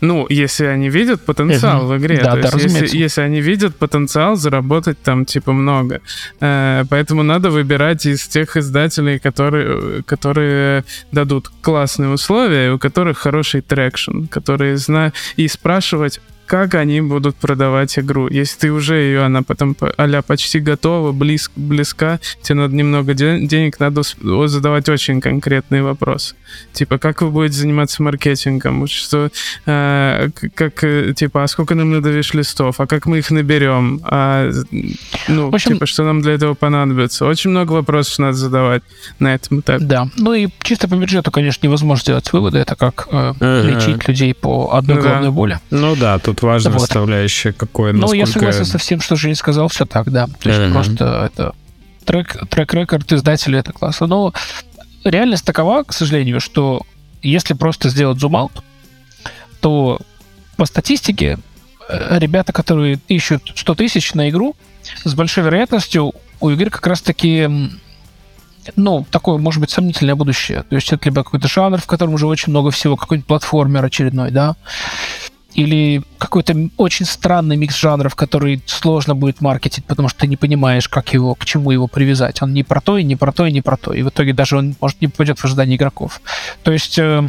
ну, если они видят потенциал в игре. Да, то да, есть, если, если они видят потенциал заработать там, типа, много. Э, поэтому надо выбирать из тех издателей, которые, которые дадут классные условия, у которых хороший traction, которые знают, и спрашивать, как они будут продавать игру. Если ты уже ее, она потом а почти готова, близ, близка, тебе надо немного де- денег, надо задавать очень конкретные вопросы. Типа, как вы будете заниматься маркетингом? Что, э, как, э, типа, а сколько нам надо wishlist ов? А как мы их наберем? А, ну, общем, типа, что нам для этого понадобится? Очень много вопросов надо задавать на этом этапе. Да, ну и чисто по бюджету, конечно, невозможно сделать выводы. Это как э, uh-huh. лечить людей по одной ну, головной да. боли. Ну да, тут важная вот. составляющая, какое Ну, я согласен со всем, что Женя сказал, все так, да. То есть uh-huh. просто это трек, трек-рекорд издателя, это классно. Но реальность такова, к сожалению, что если просто сделать зум-аут, то по статистике э, ребята, которые ищут 100 тысяч на игру, с большой вероятностью у игры как раз-таки ну, такое, может быть, сомнительное будущее. То есть это либо какой-то жанр, в котором уже очень много всего, какой-нибудь платформер очередной, да, или какой-то очень странный микс жанров, который сложно будет маркетить, потому что ты не понимаешь, как его, к чему его привязать. Он не про то, и не про то, и не про то. И в итоге даже он, может, не попадет в ожидание игроков. То есть э,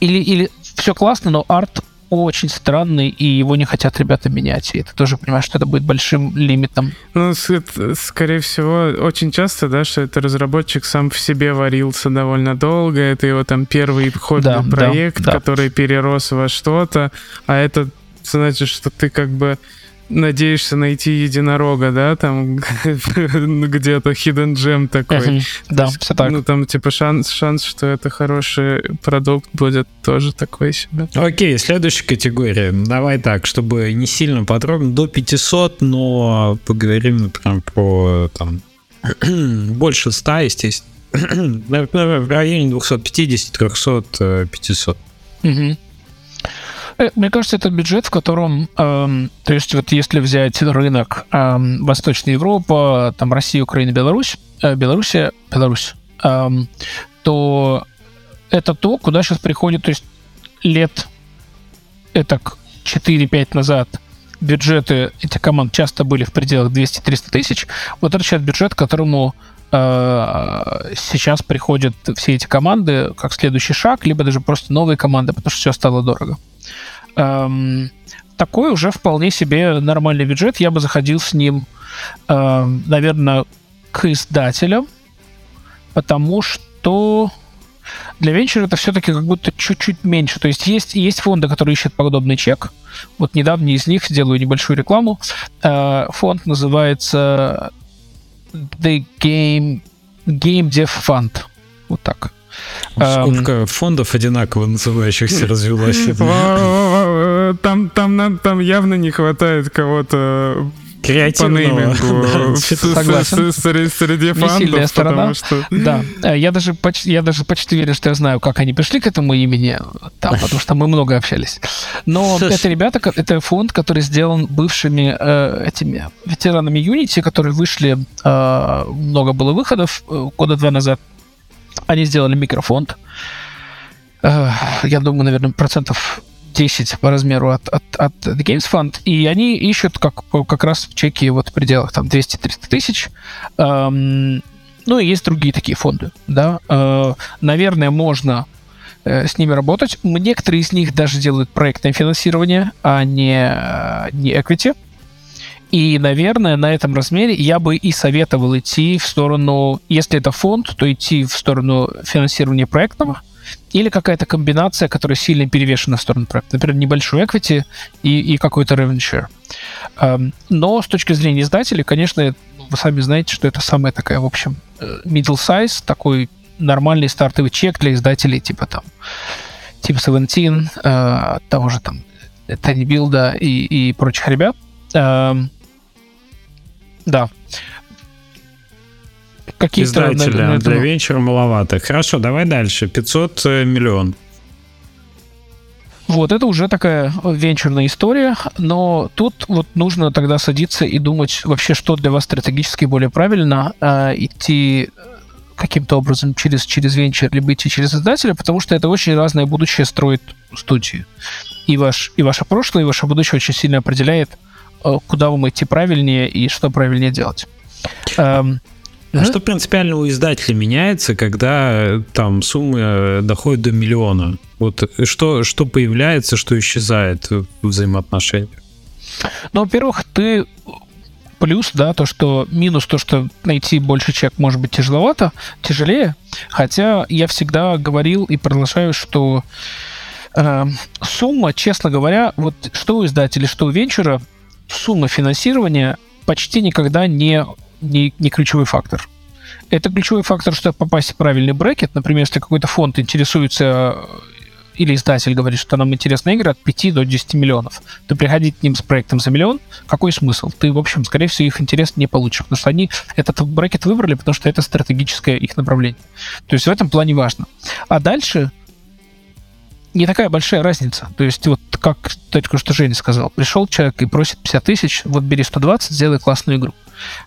или, или все классно, но арт очень странный, и его не хотят ребята менять. И ты тоже понимаешь, что это будет большим лимитом. Ну, скорее всего, очень часто, да, что это разработчик сам в себе варился довольно долго, это его там первый хобби-проект, да, да, который да. перерос во что-то, а это значит, что ты как бы надеешься найти единорога, да, там где-то hidden gem такой. Да, все так. Ну, там, типа, шанс, шанс, что это хороший продукт будет тоже такой себе. Окей, следующая категория. Давай так, чтобы не сильно подробно, до 500, но поговорим прям про, там, больше 100, естественно. в районе 250, 300, 500. Угу. Э, мне кажется, это бюджет, в котором, эм, то есть вот если взять рынок эм, Восточная Европа, там Россия, Украина, Беларусь, э, Белоруссия, Беларусь, эм, то это то, куда сейчас приходит, то есть лет это 4-5 назад бюджеты этих команд часто были в пределах 200-300 тысяч. Вот это сейчас бюджет, которому э, сейчас приходят все эти команды как следующий шаг, либо даже просто новые команды, потому что все стало дорого эм, такой уже вполне себе нормальный бюджет. Я бы заходил с ним, эм, наверное, к издателям, потому что для венчура это все-таки как будто чуть-чуть меньше. То есть есть, есть фонды, которые ищут подобный чек. Вот недавно из них сделаю небольшую рекламу. Э, фонд называется The Game, Game Dev Fund. Вот так. Сколько эм... фондов одинаково называющихся развелось? Там, там, там явно не хватает кого-то креативного. Согласен. Среди фандов, сторона. Что... Да, э, я даже, почти, я даже почти верю, что я знаю, как они пришли к этому имени, потому что мы много общались. Но это ребята, это фонд, который сделан бывшими э, этими ветеранами Unity, которые вышли, э, много было выходов э, года два назад, Они сделали микрофонд. Я думаю, наверное, процентов 10 по размеру от, от, от The Games Fund, и они ищут как, как раз чеки вот в пределах там 200-300 тысяч. Эм, ну и есть другие такие фонды, да. Э, наверное, можно э, с ними работать. Некоторые из них даже делают проектное финансирование, а не, э, не equity. И, наверное, на этом размере я бы и советовал идти в сторону, если это фонд, то идти в сторону финансирования проектного, или какая-то комбинация, которая сильно перевешена в сторону проекта. Например, небольшой equity и, и какой-то revenue share. Эм, но с точки зрения издателей, конечно, вы сами знаете, что это самая такая, в общем, э, middle size, такой нормальный стартовый чек для издателей, типа там, типа Seventeen, э, того же там Tiny Build и, и прочих ребят. Да. Какие-то Издателя на, на для венчура маловато. Хорошо, давай дальше. 500 э, миллион. Вот, это уже такая венчурная история, но тут вот нужно тогда садиться и думать вообще, что для вас стратегически более правильно, э, идти каким-то образом через, через венчур, либо идти через издателя, потому что это очень разное будущее строит студии. И, ваш, и ваше прошлое, и ваше будущее очень сильно определяет, э, куда вам идти правильнее и что правильнее делать. Эм, а что принципиально у издателя меняется, когда там сумма доходит до миллиона? Вот что, что появляется, что исчезает в взаимоотношениях? Ну, во-первых, ты плюс, да, то, что минус то, что найти больше чек может быть тяжеловато, тяжелее. Хотя я всегда говорил и продолжаю, что э, сумма, честно говоря, вот что у издателя, что у венчура, сумма финансирования почти никогда не не, не ключевой фактор. Это ключевой фактор, чтобы попасть в правильный брекет. Например, если какой-то фонд интересуется э, или издатель говорит, что нам интересны игры от 5 до 10 миллионов, то приходить к ним с проектом за миллион, какой смысл? Ты, в общем, скорее всего, их интерес не получишь, потому что они этот брекет выбрали, потому что это стратегическое их направление. То есть в этом плане важно. А дальше не такая большая разница. То есть вот как только что Женя сказал, пришел человек и просит 50 тысяч, вот бери 120, сделай классную игру.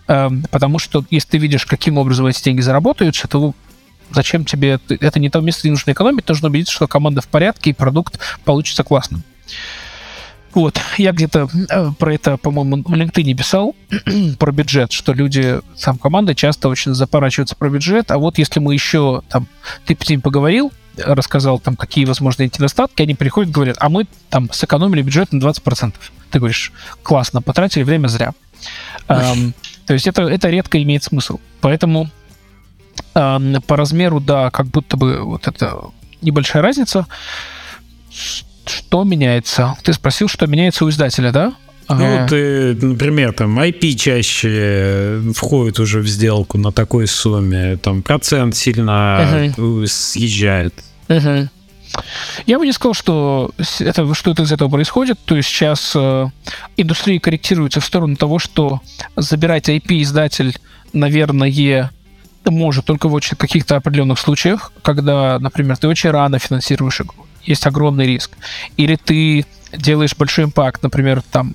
Эм, потому что если ты видишь, каким образом эти деньги заработаются, то зачем тебе... Это не то место, где нужно экономить, нужно убедиться, что команда в порядке и продукт получится классным. Вот, я где-то э, про это, по-моему, в LinkedIn писал, про бюджет, что люди, сам команда часто очень запорачиваются про бюджет, а вот если мы еще, там, ты с ним поговорил, рассказал, там, какие возможны эти недостатки, они приходят говорят, а мы там сэкономили бюджет на 20%. Ты говоришь, классно, потратили время зря. Um, то есть это, это редко имеет смысл. Поэтому um, по размеру, да, как будто бы вот это небольшая разница. Что меняется? Ты спросил, что меняется у издателя, да? Ну, ты, например, там IP чаще входит уже в сделку на такой сумме, там процент сильно uh-huh. съезжает. Uh-huh. Я бы не сказал, что это что-то из этого происходит. То есть сейчас э, индустрия корректируется в сторону того, что забирать IP-издатель, наверное, может только в очень каких-то определенных случаях, когда, например, ты очень рано финансируешь игру, есть огромный риск. Или ты делаешь большой импакт, например, там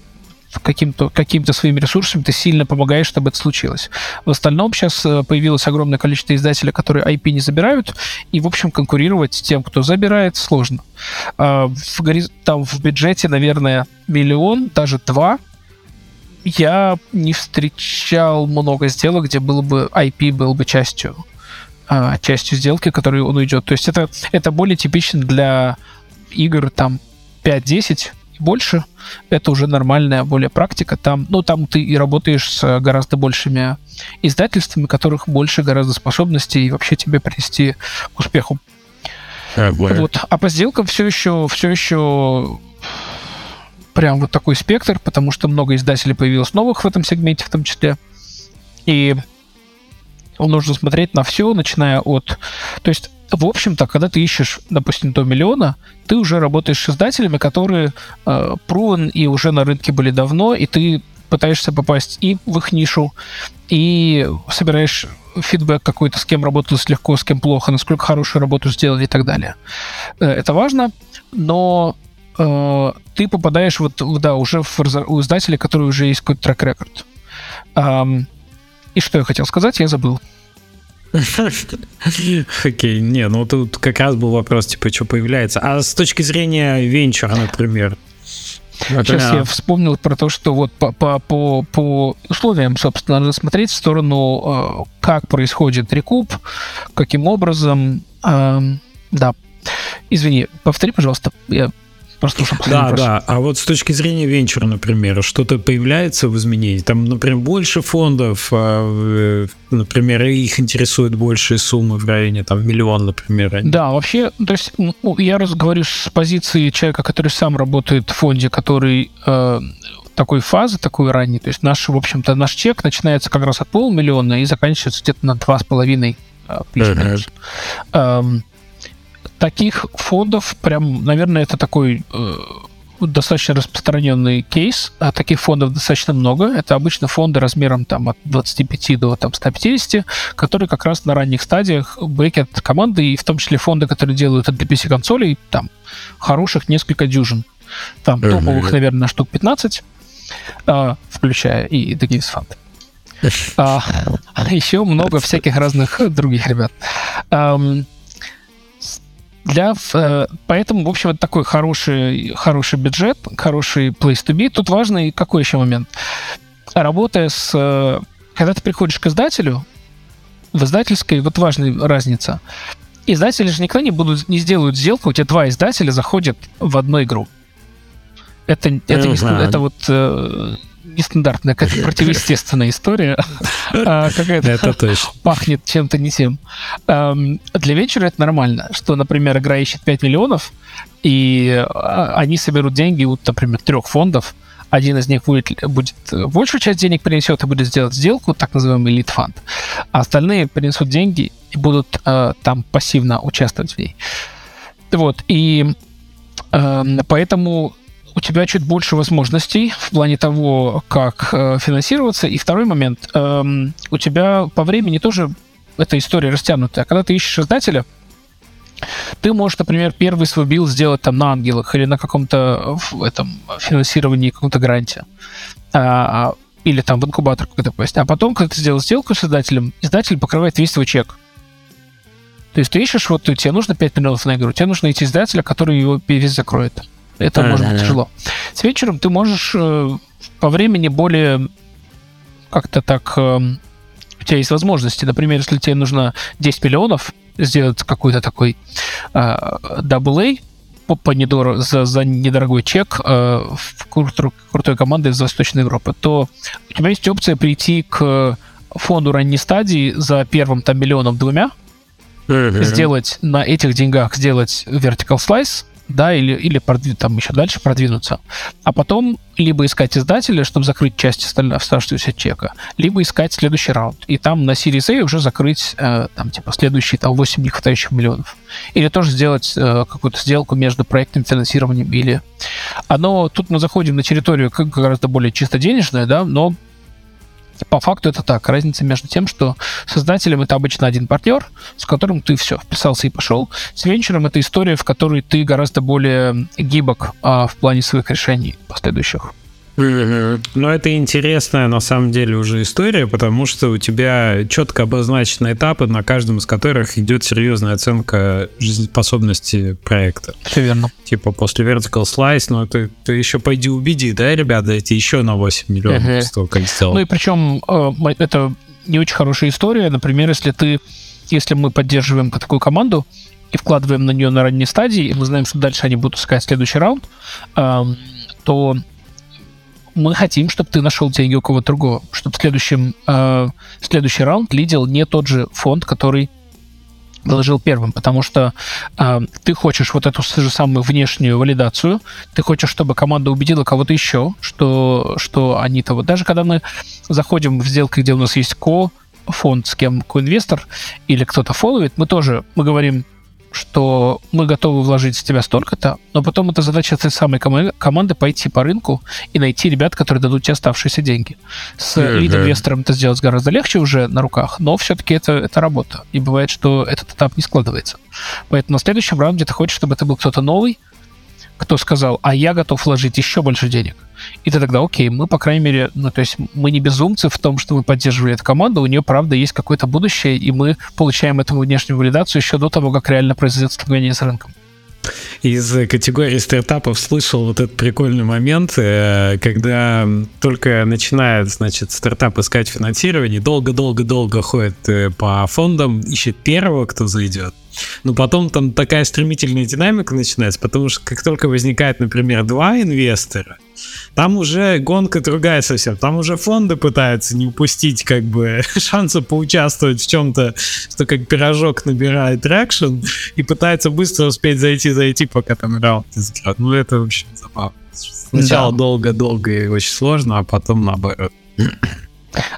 каким-то каким своими ресурсами ты сильно помогаешь, чтобы это случилось. В остальном сейчас э, появилось огромное количество издателей, которые IP не забирают, и, в общем, конкурировать с тем, кто забирает, сложно. А, в, там в бюджете, наверное, миллион, даже два, я не встречал много сделок, где было бы IP был бы частью а, частью сделки, которой он уйдет. То есть это, это более типично для игр там 5-10, больше, это уже нормальная более практика. Там, ну, там ты и работаешь с гораздо большими издательствами, которых больше гораздо способностей и вообще тебе принести к успеху. вот. А по сделкам все еще, все еще прям вот такой спектр, потому что много издателей появилось новых в этом сегменте в том числе. И нужно смотреть на все, начиная от... То есть в общем-то, когда ты ищешь, допустим, до миллиона, ты уже работаешь с издателями, которые э, proven и уже на рынке были давно, и ты пытаешься попасть и в их нишу, и собираешь фидбэк какой-то, с кем работалось легко, с кем плохо, насколько хорошую работу сделали и так далее. Э, это важно, но э, ты попадаешь вот, да, уже в, у издателя, который уже есть какой-то трек-рекорд. Эм, и что я хотел сказать, я забыл. Окей, не, ну тут как раз был вопрос, типа, что появляется. А с точки зрения венчура, например, Сейчас я вспомнил про то, что вот по, по, по, по условиям, собственно, надо смотреть в сторону, э, как происходит рекуп, каким образом. Э, да. Извини, повтори, пожалуйста, я прослушал Да, вопрос. да. А вот с точки зрения венчура, например, что-то появляется в изменении? Там, например, больше фондов, а, например, их интересуют большие суммы в районе там миллион, например. Да, вообще, то есть ну, я разговариваю с позиции человека, который сам работает в фонде, который э, такой фазы, такой ранней. То есть наш, в общем-то, наш чек начинается как раз от полмиллиона и заканчивается где-то на два с половиной э, эм, таких фондов, прям, наверное, это такой э, достаточно распространенный кейс. А таких фондов достаточно много. Это обычно фонды размером там, от 25 до там, 150, которые как раз на ранних стадиях бэкят команды, и в том числе фонды, которые делают от PC консолей, там хороших несколько дюжин. Там топовых, наверное, штук 15, э, включая и The Fund. а, еще много всяких разных других ребят. Um, для, э, поэтому, в общем, это такой хороший, хороший бюджет, хороший place to be. Тут важный какой еще момент? Работая с... Э, когда ты приходишь к издателю, в издательской вот важная разница. Издатели же никогда не будут, не сделают сделку, у тебя два издателя заходят в одну игру. Это, это, не, это вот э, нестандартная, какая-то противоестественная история. А, какая-то пахнет чем-то не тем. Для вечера это нормально, что, например, игра ищет 5 миллионов, и а, они соберут деньги у, например, трех фондов, один из них будет, будет большую часть денег принесет и будет сделать сделку, так называемый лид фонд, а остальные принесут деньги и будут э, там пассивно участвовать в ней. Вот, и э, поэтому у тебя чуть больше возможностей в плане того, как э, финансироваться. И второй момент, э, у тебя по времени тоже эта история растянутая. Когда ты ищешь издателя, ты можешь, например, первый свой build сделать там на ангелах или на каком-то в этом финансировании, каком-то гранте. А, или там в инкубатор какой-то попасть. А потом, когда ты сделал сделку с издателем, издатель покрывает весь твой чек. То есть ты ищешь, вот тебе нужно 5 миллионов на игру, тебе нужно найти издателя, который его весь закроет. Это а, может да, быть да. тяжело. С вечером ты можешь э, по времени более как-то так... Э, у тебя есть возможности. Например, если тебе нужно 10 миллионов сделать какой-то такой э, AA по, по недор... за, за недорогой чек э, в кру- крутой команды из Восточной Европы, то у тебя есть опция прийти к фонду ранней стадии за первым там миллионом двумя, uh-huh. сделать на этих деньгах сделать vertical slice, да, или, или продвинуть, там еще дальше продвинуться. А потом либо искать издателя, чтобы закрыть часть оставшегося чека, либо искать следующий раунд. И там на Series A уже закрыть э, там типа следующие там 8 нехватающих миллионов. Или тоже сделать э, какую-то сделку между проектным финансированием или... Оно, тут мы заходим на территорию гораздо более чисто денежная, да, но по факту это так. Разница между тем, что создателем это обычно один партнер, с которым ты все, вписался и пошел. С венчуром это история, в которой ты гораздо более гибок а, в плане своих решений последующих. Но это интересная на самом деле уже история, потому что у тебя четко обозначены этапы, на каждом из которых идет серьезная оценка жизнеспособности проекта. Все верно. Типа после Vertical Slice, ну ты, ты еще пойди убеди, да, ребята, эти еще на 8 миллионов uh-huh. столько сделал. Ну и причем э, это не очень хорошая история. Например, если ты, если мы поддерживаем такую команду, и вкладываем на нее на ранней стадии, и мы знаем, что дальше они будут искать следующий раунд, э, то мы хотим, чтобы ты нашел деньги у кого-то другого, чтобы в следующем, э, следующий раунд лидил не тот же фонд, который положил первым, потому что э, ты хочешь вот эту же самую внешнюю валидацию, ты хочешь, чтобы команда убедила кого-то еще, что, что они-то вот. Даже когда мы заходим в сделки, где у нас есть ко фонд, с кем коинвестор или кто-то фолловит, мы тоже мы говорим, что мы готовы вложить в тебя столько-то, но потом это задача этой самой ком- команды пойти по рынку и найти ребят, которые дадут тебе оставшиеся деньги. С uh-huh. лид-инвестором это сделать гораздо легче уже на руках, но все-таки это, это работа. И бывает, что этот этап не складывается. Поэтому на следующем раунде ты хочешь, чтобы это был кто-то новый, кто сказал, а я готов вложить еще больше денег. И ты тогда, окей, мы, по крайней мере, ну, то есть мы не безумцы в том, что мы поддерживали эту команду, у нее, правда, есть какое-то будущее, и мы получаем эту внешнюю валидацию еще до того, как реально произойдет столкновение с рынком из категории стартапов слышал вот этот прикольный момент, э, когда только начинает, значит, стартап искать финансирование, долго-долго-долго ходит э, по фондам, ищет первого, кто зайдет. Но потом там такая стремительная динамика начинается, потому что как только возникает, например, два инвестора, там уже гонка другая совсем. Там уже фонды пытаются не упустить как бы шанса поучаствовать в чем-то, что как пирожок набирает traction и пытаются быстро успеть зайти, зайти, пока там раунд не закрыт. Ну это вообще забавно. Сначала долго-долго да. и очень сложно, а потом наоборот.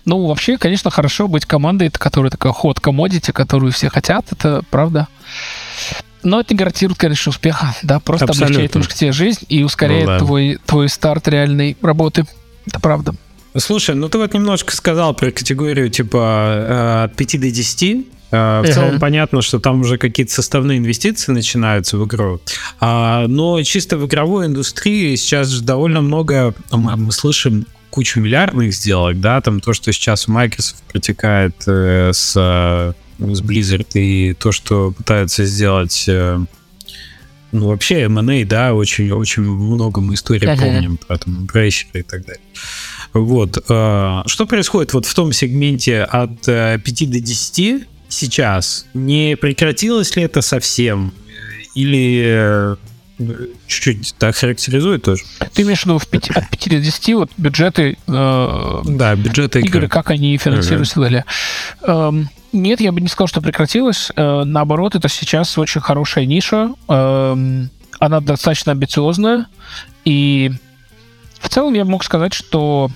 Ну, вообще, конечно, хорошо быть командой, которая такая hot commodity, которую все хотят, это правда. Но это не гарантирует, конечно, успеха, да, просто Абсолютно. облегчает немножко тебе жизнь и ускоряет ну, да. твой, твой старт реальной работы. Это правда. Слушай, ну ты вот немножко сказал про категорию типа э, от 5 до 10. Э, в целом понятно, что там уже какие-то составные инвестиции начинаются в игру. А, но чисто в игровой индустрии сейчас же довольно много, мы слышим кучу миллиардных сделок, да, там то, что сейчас Microsoft протекает э, с с Blizzard и то, что пытаются сделать э, ну, вообще M&A, да, очень, очень много мы истории ага. помним про там Embracer и так далее. Вот. Э, что происходит вот в том сегменте от 5 э, до 10 сейчас? Не прекратилось ли это совсем? Или чуть-чуть так характеризует тоже. Ты имеешь в виду в 5, от 5 до 10 вот бюджеты э, да, бюджеты игры, как они финансируются ага. Эм, нет, я бы не сказал, что прекратилось. Э, наоборот, это сейчас очень хорошая ниша. Эм, она достаточно амбициозная. И в целом я мог сказать, что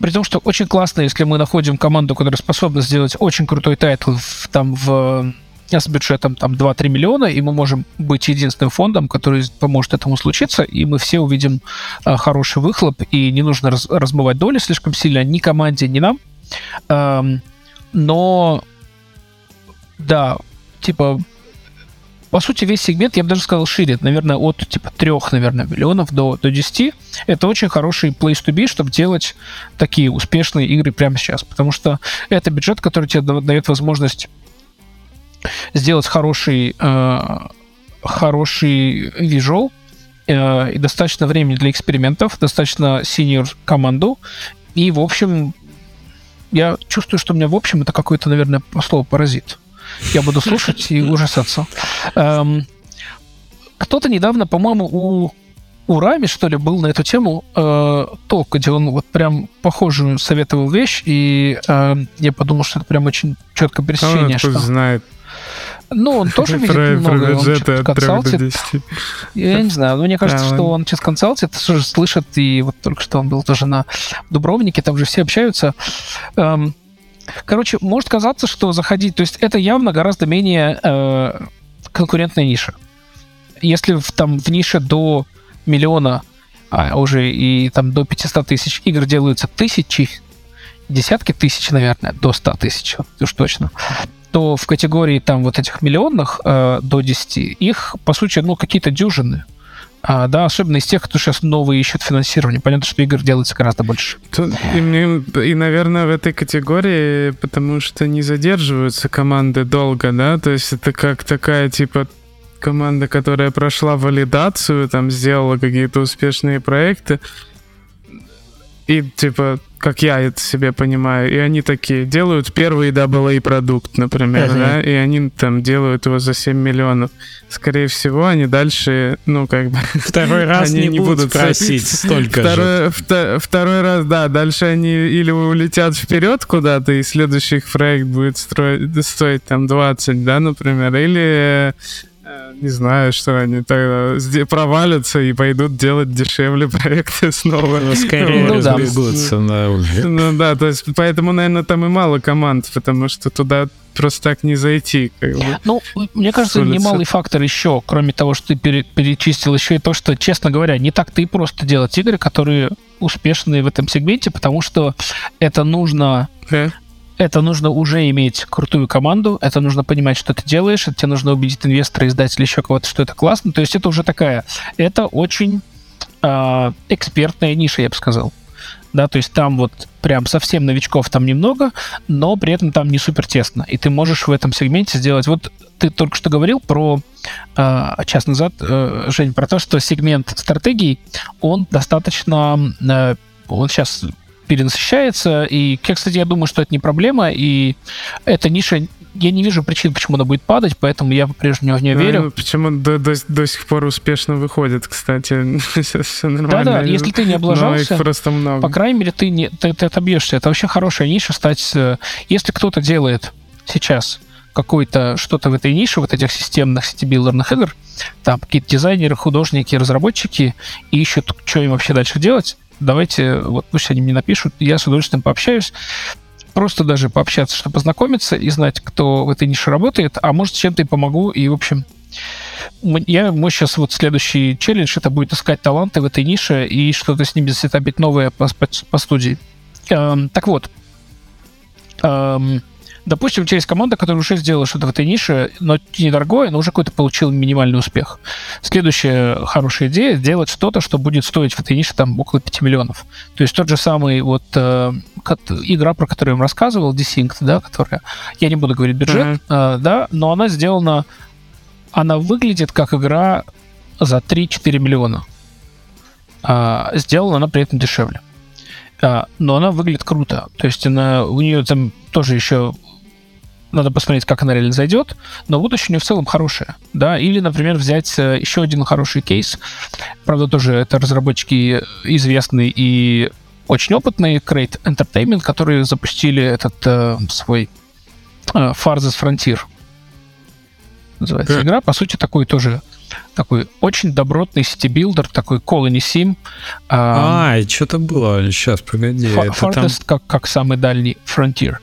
при том, что очень классно, если мы находим команду, которая способна сделать очень крутой title в, там в с бюджетом там 2-3 миллиона, и мы можем быть единственным фондом, который поможет этому случиться, и мы все увидим э, хороший выхлоп, и не нужно раз, размывать доли слишком сильно ни команде, ни нам. Эм, но да, типа по сути, весь сегмент, я бы даже сказал, шире. Наверное, от типа трех, наверное, миллионов до, до 10. Это очень хороший place to be, чтобы делать такие успешные игры прямо сейчас. Потому что это бюджет, который тебе дает возможность сделать хороший, э, хороший визуал э, и достаточно времени для экспериментов, достаточно senior команду. И, в общем, я чувствую, что у меня в общем это какой-то, наверное, слово паразит. Я буду слушать и ужасаться. Эм, кто-то недавно, по-моему, у у Рами, что ли, был на эту тему э, толк, где он вот прям похожую советовал вещь, и э, я подумал, что это прям очень четко пересечение. Он что... знает. Ну, он тоже видит много, про он что консалтит. Я не знаю, но мне кажется, что он через консалтит, слышит, и вот только что он был тоже на Дубровнике, там же все общаются. Эм, короче, может казаться, что заходить, то есть это явно гораздо менее э, конкурентная ниша. Если в, там в нише до миллиона, а уже и там до 500 тысяч игр делаются тысячи, десятки тысяч, наверное, до 100 тысяч, уж точно, то в категории там вот этих миллионных э, до 10, их, по сути, ну, какие-то дюжины. А, да, особенно из тех, кто сейчас новые ищут финансирование. Понятно, что игр делается гораздо больше. И, мне, и, наверное, в этой категории, потому что не задерживаются команды долго, да, то есть это как такая, типа, команда, которая прошла валидацию, там, сделала какие-то успешные проекты, и, типа, как я это себе понимаю, и они такие делают первый AA продукт, например, uh-huh. да, и они там делают его за 7 миллионов. Скорее всего, они дальше, ну, как бы... Второй раз они не, будут просить столько второй, же. второй раз, да, дальше они или улетят вперед куда-то, и следующий проект будет строить, стоить там 20, да, например, или не знаю, что они тогда провалятся и пойдут делать дешевле проекты снова. Ну, скорее ну, разбегутся на Ну да, то есть поэтому, наверное, там и мало команд, потому что туда просто так не зайти. Как бы, ну, мне кажется, немалый фактор еще, кроме того, что ты пере перечистил, еще и то, что, честно говоря, не так-то и просто делать игры, которые успешные в этом сегменте, потому что это нужно... Yeah. Это нужно уже иметь крутую команду, это нужно понимать, что ты делаешь, это тебе нужно убедить инвестора, издателя, еще кого-то, что это классно. То есть это уже такая, это очень э, экспертная ниша, я бы сказал. Да, то есть там вот прям совсем новичков там немного, но при этом там не супер тесно. И ты можешь в этом сегменте сделать... Вот ты только что говорил про э, час назад, э, Жень, про то, что сегмент стратегий, он достаточно... Э, он сейчас перенасыщается, и, кстати, я думаю, что это не проблема, и эта ниша я не вижу причин, почему она будет падать, поэтому я по-прежнему в нее верю. Ну, почему до, до, до сих пор успешно выходит, кстати. все, все нормально. Да-да, если ты не облажался, просто много. по крайней мере, ты, не, ты, ты отобьешься. Это вообще хорошая ниша стать... Если кто-то делает сейчас какой-то что-то в этой нише, вот этих системных сетибилдерных игр, там какие-то дизайнеры, художники, разработчики, ищут, что им вообще дальше делать, давайте, вот пусть они мне напишут, я с удовольствием пообщаюсь. Просто даже пообщаться, чтобы познакомиться и знать, кто в этой нише работает, а может, чем-то и помогу. И, в общем, я, мой сейчас вот следующий челлендж, это будет искать таланты в этой нише и что-то с ними засетапить новое по, по, по студии. Эм, так вот, эм, Допустим, у тебя есть команда, которая уже сделала что-то в этой нише, но недорогое, но уже какой-то получил минимальный успех. Следующая хорошая идея — сделать что-то, что будет стоить в этой нише там около 5 миллионов. То есть тот же самый вот э, игра, про которую я вам рассказывал, Desynct, да, которая... Я не буду говорить бюджет, mm-hmm. э, да, но она сделана... Она выглядит как игра за 3-4 миллиона. А, сделана она при этом дешевле. А, но она выглядит круто. То есть она, у нее там тоже еще надо посмотреть, как она реально зайдет, но будущее в целом хорошее, да, или, например, взять э, еще один хороший кейс, правда, тоже это разработчики известные и очень опытные, Crate Entertainment, которые запустили этот э, свой э, Farthest Frontier, называется игра, по сути, такой тоже такой очень добротный city-builder, такой Colony Sim. А, а что-то было, сейчас, погоди. Farthest там... как, как самый дальний Frontier.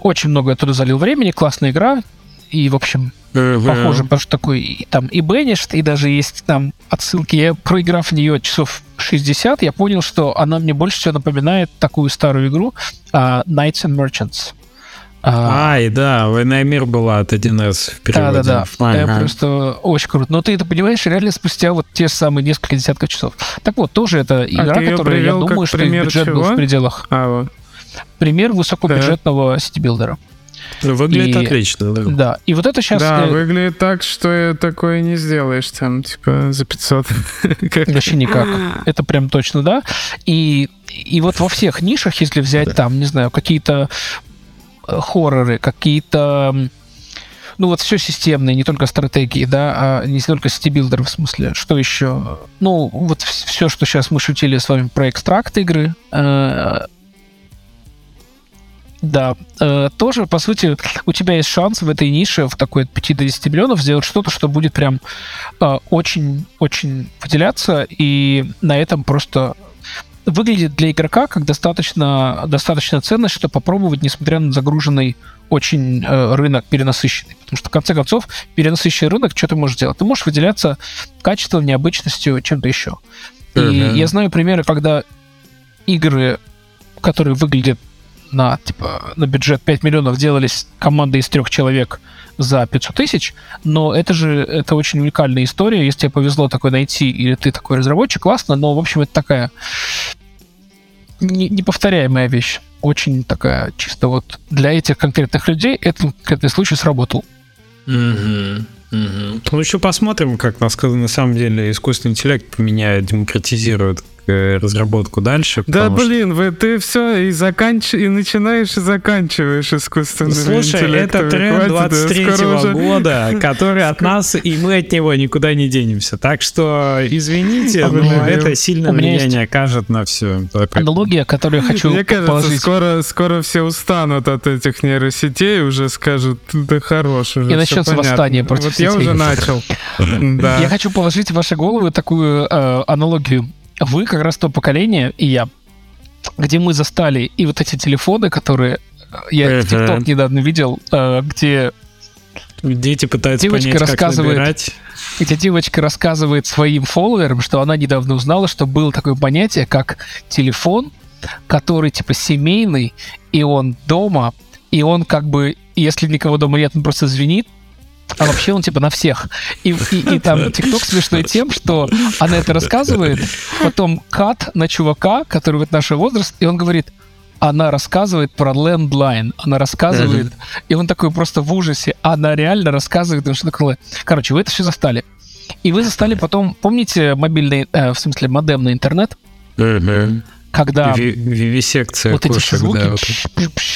Очень много я туда залил времени, классная игра. И, в общем, похоже, потому что такой и, там и Banished, и даже есть там отсылки. Я, проиграв в нее часов 60, я понял, что она мне больше всего напоминает такую старую игру uh, Knights and Merchants. А, Ай, да, «Война и мир» была от 1С в переводе. Да-да-да, ага. просто очень круто. Но ты это понимаешь реально спустя вот те самые несколько десятков часов. Так вот, тоже это а игра, а которая, я думаю, что бюджет чего? был в пределах. А, вот пример высокобюджетного да. сетибилдера. Выглядит и, отлично, да. Да, и вот это сейчас... Да, выглядит так, что такое не сделаешь там, типа, за 500. Вообще никак. Это прям точно, да. И, и вот во всех нишах, если взять там, не знаю, какие-то э, хорроры, какие-то ну вот все системное, не только стратегии, да, а не только сетибилдеры в смысле. Что еще? Ну, вот все, что сейчас мы шутили с вами про экстракт игры, э, да, э, тоже, по сути, у тебя есть шанс в этой нише в такой от 5 до 10 миллионов сделать что-то, что будет прям очень-очень э, выделяться, и на этом просто выглядит для игрока как достаточно, достаточно ценность, чтобы попробовать, несмотря на загруженный очень э, рынок перенасыщенный. Потому что, в конце концов, перенасыщенный рынок, что ты можешь делать? Ты можешь выделяться качеством, необычностью, чем-то еще. И uh-huh. я знаю примеры, когда игры, которые выглядят на, типа, на бюджет 5 миллионов делались команды из трех человек за 500 тысяч, но это же это очень уникальная история. Если тебе повезло такой найти, или ты такой разработчик, классно, но, в общем, это такая не, неповторяемая вещь. Очень такая, чисто вот для этих конкретных людей этот конкретный случай сработал. Mm-hmm. Ну, еще посмотрим, как на, на самом деле искусственный интеллект поменяет, демократизирует разработку дальше. Да, блин, вы, ты все и, заканч... и начинаешь и заканчиваешь искусственным Слушай, это тренд 23 -го года, который от нас, и мы от него никуда не денемся. Так что, извините, а но это сильное влияние окажет на все. Аналогия, которую я хочу Мне кажется, положить. скоро, скоро все устанут от этих нейросетей, уже скажут, да хорош уже, И начнется восстание против Вот сетей. я уже начал. Я хочу положить в ваши головы такую э, аналогию вы как раз то поколение, и я, где мы застали и вот эти телефоны, которые э, я в ТикТок недавно видел, э, где Дети пытаются девочка понять, рассказывает, как набирать. Где девочка рассказывает своим фолловерам, что она недавно узнала, что было такое понятие, как телефон, который типа семейный, и он дома, и он как бы, если никого дома нет, он просто звенит, а вообще он типа на всех. И, и, и там ТикТок смешной тем, что она это рассказывает, потом кат на чувака, который вот наш возраст, и он говорит, она рассказывает про Landline, она рассказывает, и он такой просто в ужасе, она реально рассказывает, что такое. Короче, вы это все застали. И вы застали потом, помните мобильный, э, в смысле модемный интернет? Когда Вивисекция вот эти звуки, да, вот.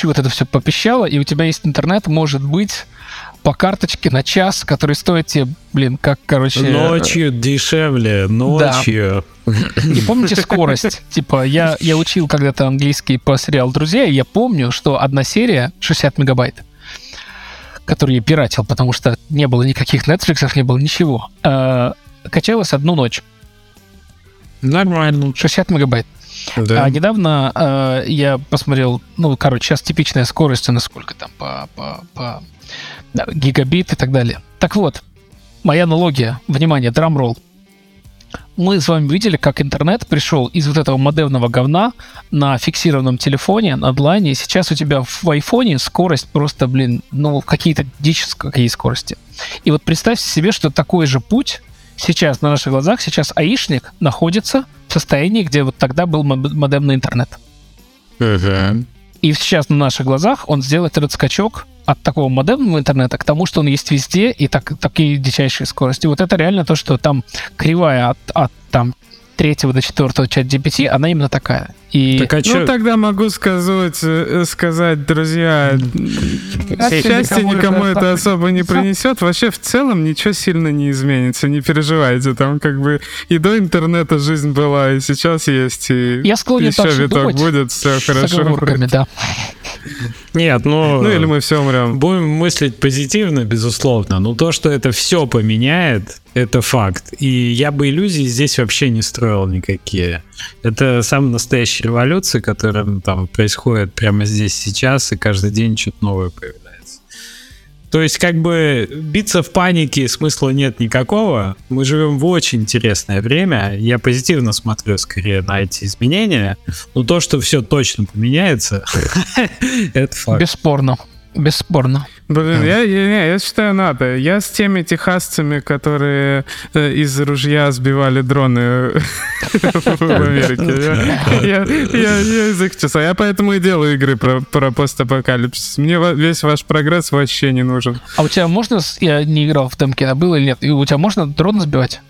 вот это все попищало, и у тебя есть интернет, может быть, по карточке на час, который стоит тебе, блин, как, короче... Ночью дешевле, ночью. Да. И помните скорость? Типа, я, я учил когда-то английский по сериалу «Друзья», и я помню, что одна серия 60 мегабайт который я пиратил, потому что не было никаких Netflix, не было ничего, э, качалась одну ночь. Нормально. 60 мегабайт. Да. А недавно э, я посмотрел, ну, короче, сейчас типичная скорость, насколько там по, по, по гигабит и так далее. Так вот, моя аналогия, внимание, драмролл. Мы с вами видели, как интернет пришел из вот этого модемного говна на фиксированном телефоне, на онлайне. Сейчас у тебя в айфоне скорость просто, блин, ну, какие-то дичь какие скорости. И вот представьте себе, что такой же путь сейчас на наших глазах, сейчас аишник находится в состоянии, где вот тогда был модемный интернет. Uh-huh. И сейчас на наших глазах он сделает этот скачок от такого модемного интернета к тому, что он есть везде и так, такие дичайшие скорости. Вот это реально то, что там кривая от, от там третьего до четвертого чат GPT, она именно такая. И... Так, а ну, чё? тогда могу сказать, э, сказать друзья, счастье никому это особо не принесет. Вообще, в целом, ничего сильно не изменится, не переживайте. Там как бы и до интернета жизнь была, и сейчас есть, и Я склонен еще виток будет, все хорошо. да. Нет, ну... Ну или мы все умрем. Будем мыслить позитивно, безусловно. Но то, что это все поменяет, это факт. И я бы иллюзий здесь вообще не строил никакие. Это самая настоящая революция, которая ну, там происходит прямо здесь сейчас, и каждый день что-то новое появляется. То есть, как бы биться в панике смысла нет никакого. Мы живем в очень интересное время. Я позитивно смотрю скорее на эти изменения. Но то, что все точно поменяется, это факт. Бесспорно. Бесспорно. Блин, я, я, я считаю, надо. Я с теми техасцами, которые э, из ружья сбивали дроны в Америке. Я, из их часа. Я поэтому и делаю игры про, постапокалипсис. Мне весь ваш прогресс вообще не нужен. А у тебя можно... Я не играл в темке, а было или нет? И у тебя можно дрон сбивать?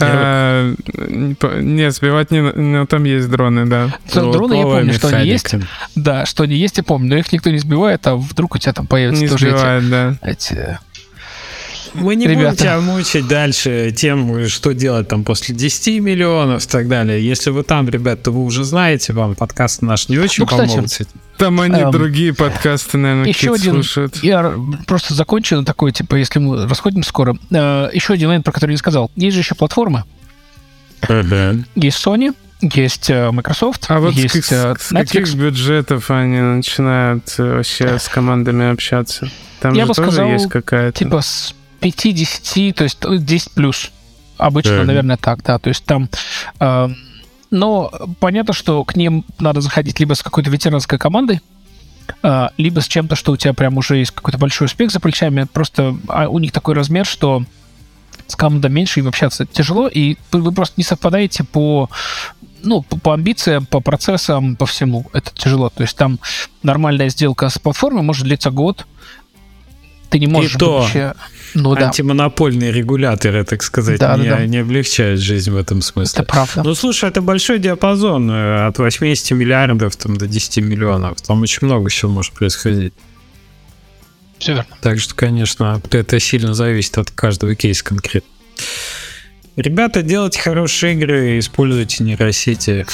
А, не, сбивать не, но там есть дроны, да. Дроны я помню, что они есть. Да, что они есть, я помню, но их никто не сбивает, а вдруг у тебя там появятся не тоже сбивает, эти, да. эти мы не Ребята. будем тебя мучить дальше тем, что делать там после 10 миллионов и так далее. Если вы там, ребят, то вы уже знаете, вам подкасты наш не очень ну, кстати, помогут. Там они эм, другие подкасты, наверное, еще один, слушают. Я просто закончу на такой, типа, если мы расходим скоро. Э, еще один момент, про который я сказал. Есть же еще платформы. Uh-huh. Есть Sony, есть э, Microsoft, а вот есть с, Netflix. с каких бюджетов они начинают э, вообще с командами общаться? Там я же бы тоже сказал, есть какая-то... Типа с 5-10, то есть 10 плюс. Обычно, mm наверное, так, да. То есть там... Э, но понятно, что к ним надо заходить либо с какой-то ветеранской командой, э, либо с чем-то, что у тебя прям уже есть какой-то большой успех за плечами. Просто а у них такой размер, что с командой меньше им общаться тяжело, и вы просто не совпадаете по ну, по, по амбициям, по процессам, по всему. Это тяжело. То есть там нормальная сделка с платформой может длиться год, ты не можешь и то вообще... Ну, антимонопольные да. регуляторы, так сказать, да, не, да, да. не облегчают жизнь в этом смысле. Это правда. Ну, слушай, это большой диапазон э, от 80 миллиардов там, до 10 миллионов. Там очень много чего может происходить. Все верно. Так что, конечно, это сильно зависит от каждого кейса конкретно. Ребята, делайте хорошие игры, используйте нейросети.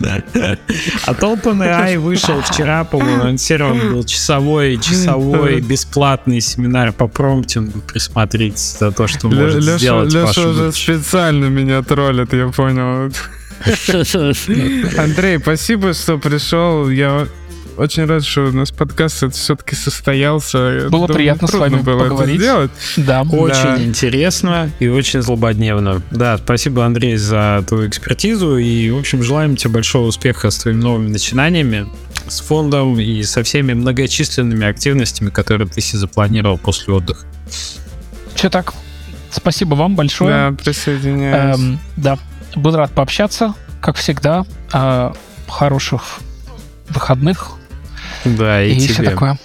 А OpenAI вышел вчера, по-моему, анонсирован был часовой, часовой бесплатный семинар по промптингу. Присмотритесь за то, что может Леша, сделать Леша уже специально меня троллит, я понял. Андрей, спасибо, что пришел. Я очень рад, что у нас подкаст все-таки состоялся. Было Думаю, приятно с вами было поговорить. Это сделать. Да. Очень да. интересно и очень злободневно. Да, спасибо, Андрей, за твою экспертизу. И, в общем, желаем тебе большого успеха с твоими новыми начинаниями, с фондом и со всеми многочисленными активностями, которые ты себе запланировал после отдыха. Все так. Спасибо вам большое. Да, присоединяюсь. Эм, да, был рад пообщаться, как всегда. Э, хороших выходных. Да, и, и тебе. все такое.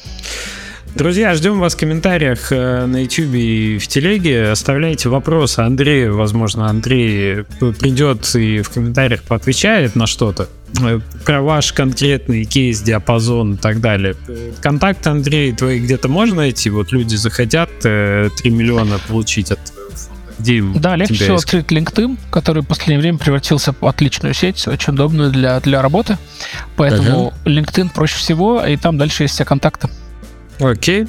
Друзья, ждем вас в комментариях э, на YouTube и в телеге. Оставляйте вопросы Андрею. Возможно, Андрей придет и в комментариях поотвечает на что-то. Э, про ваш конкретный кейс, диапазон и так далее. Контакт Андрей твои где-то можно найти? Вот люди захотят 3 э, миллиона получить от где Да, легче всего открыть LinkedIn, который в последнее время превратился в отличную сеть, очень удобную для, для работы. Поэтому ага. LinkedIn проще всего, и там дальше есть все контакты. Окей.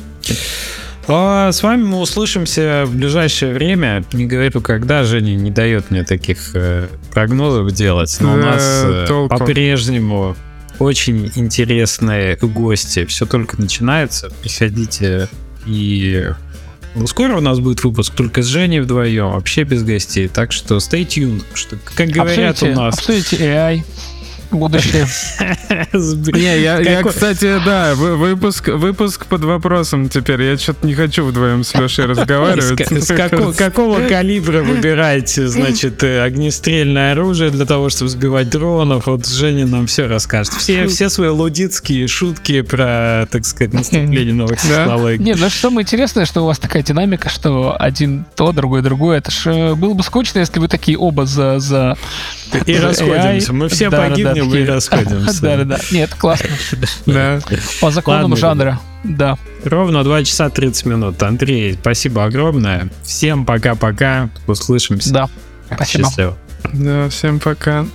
А с вами мы услышимся в ближайшее время. Не говорю, когда Женя не дает мне таких э, прогнозов делать, но у нас э, по-прежнему очень интересные гости. Все только начинается. Приходите и скоро у нас будет выпуск только с Женей вдвоем, вообще без гостей. Так что stay tuned, что, как говорят обсудите, у нас... Обсудите AI будущее. Не, я, я, кстати, да, выпуск, выпуск под вопросом теперь. Я что-то не хочу вдвоем с Лешей разговаривать. С какого калибра выбираете, значит, э, огнестрельное оружие для того, чтобы сбивать дронов? Вот Женя нам все расскажет. Все, все свои лудицкие шутки про, так сказать, наступление новых технологий. Не, ну самое интересное, что у вас такая динамика, что один то, другой другой. Это ж э, было бы скучно, если вы такие оба за... за и расходимся. Мы все погибнем мы расходимся. Да-да-да. Нет, классно. Да. По законам жанра. Да. Ровно 2 часа 30 минут. Андрей, спасибо огромное. Всем пока-пока. Услышимся. Да. Спасибо. Счастливо. Да, всем пока.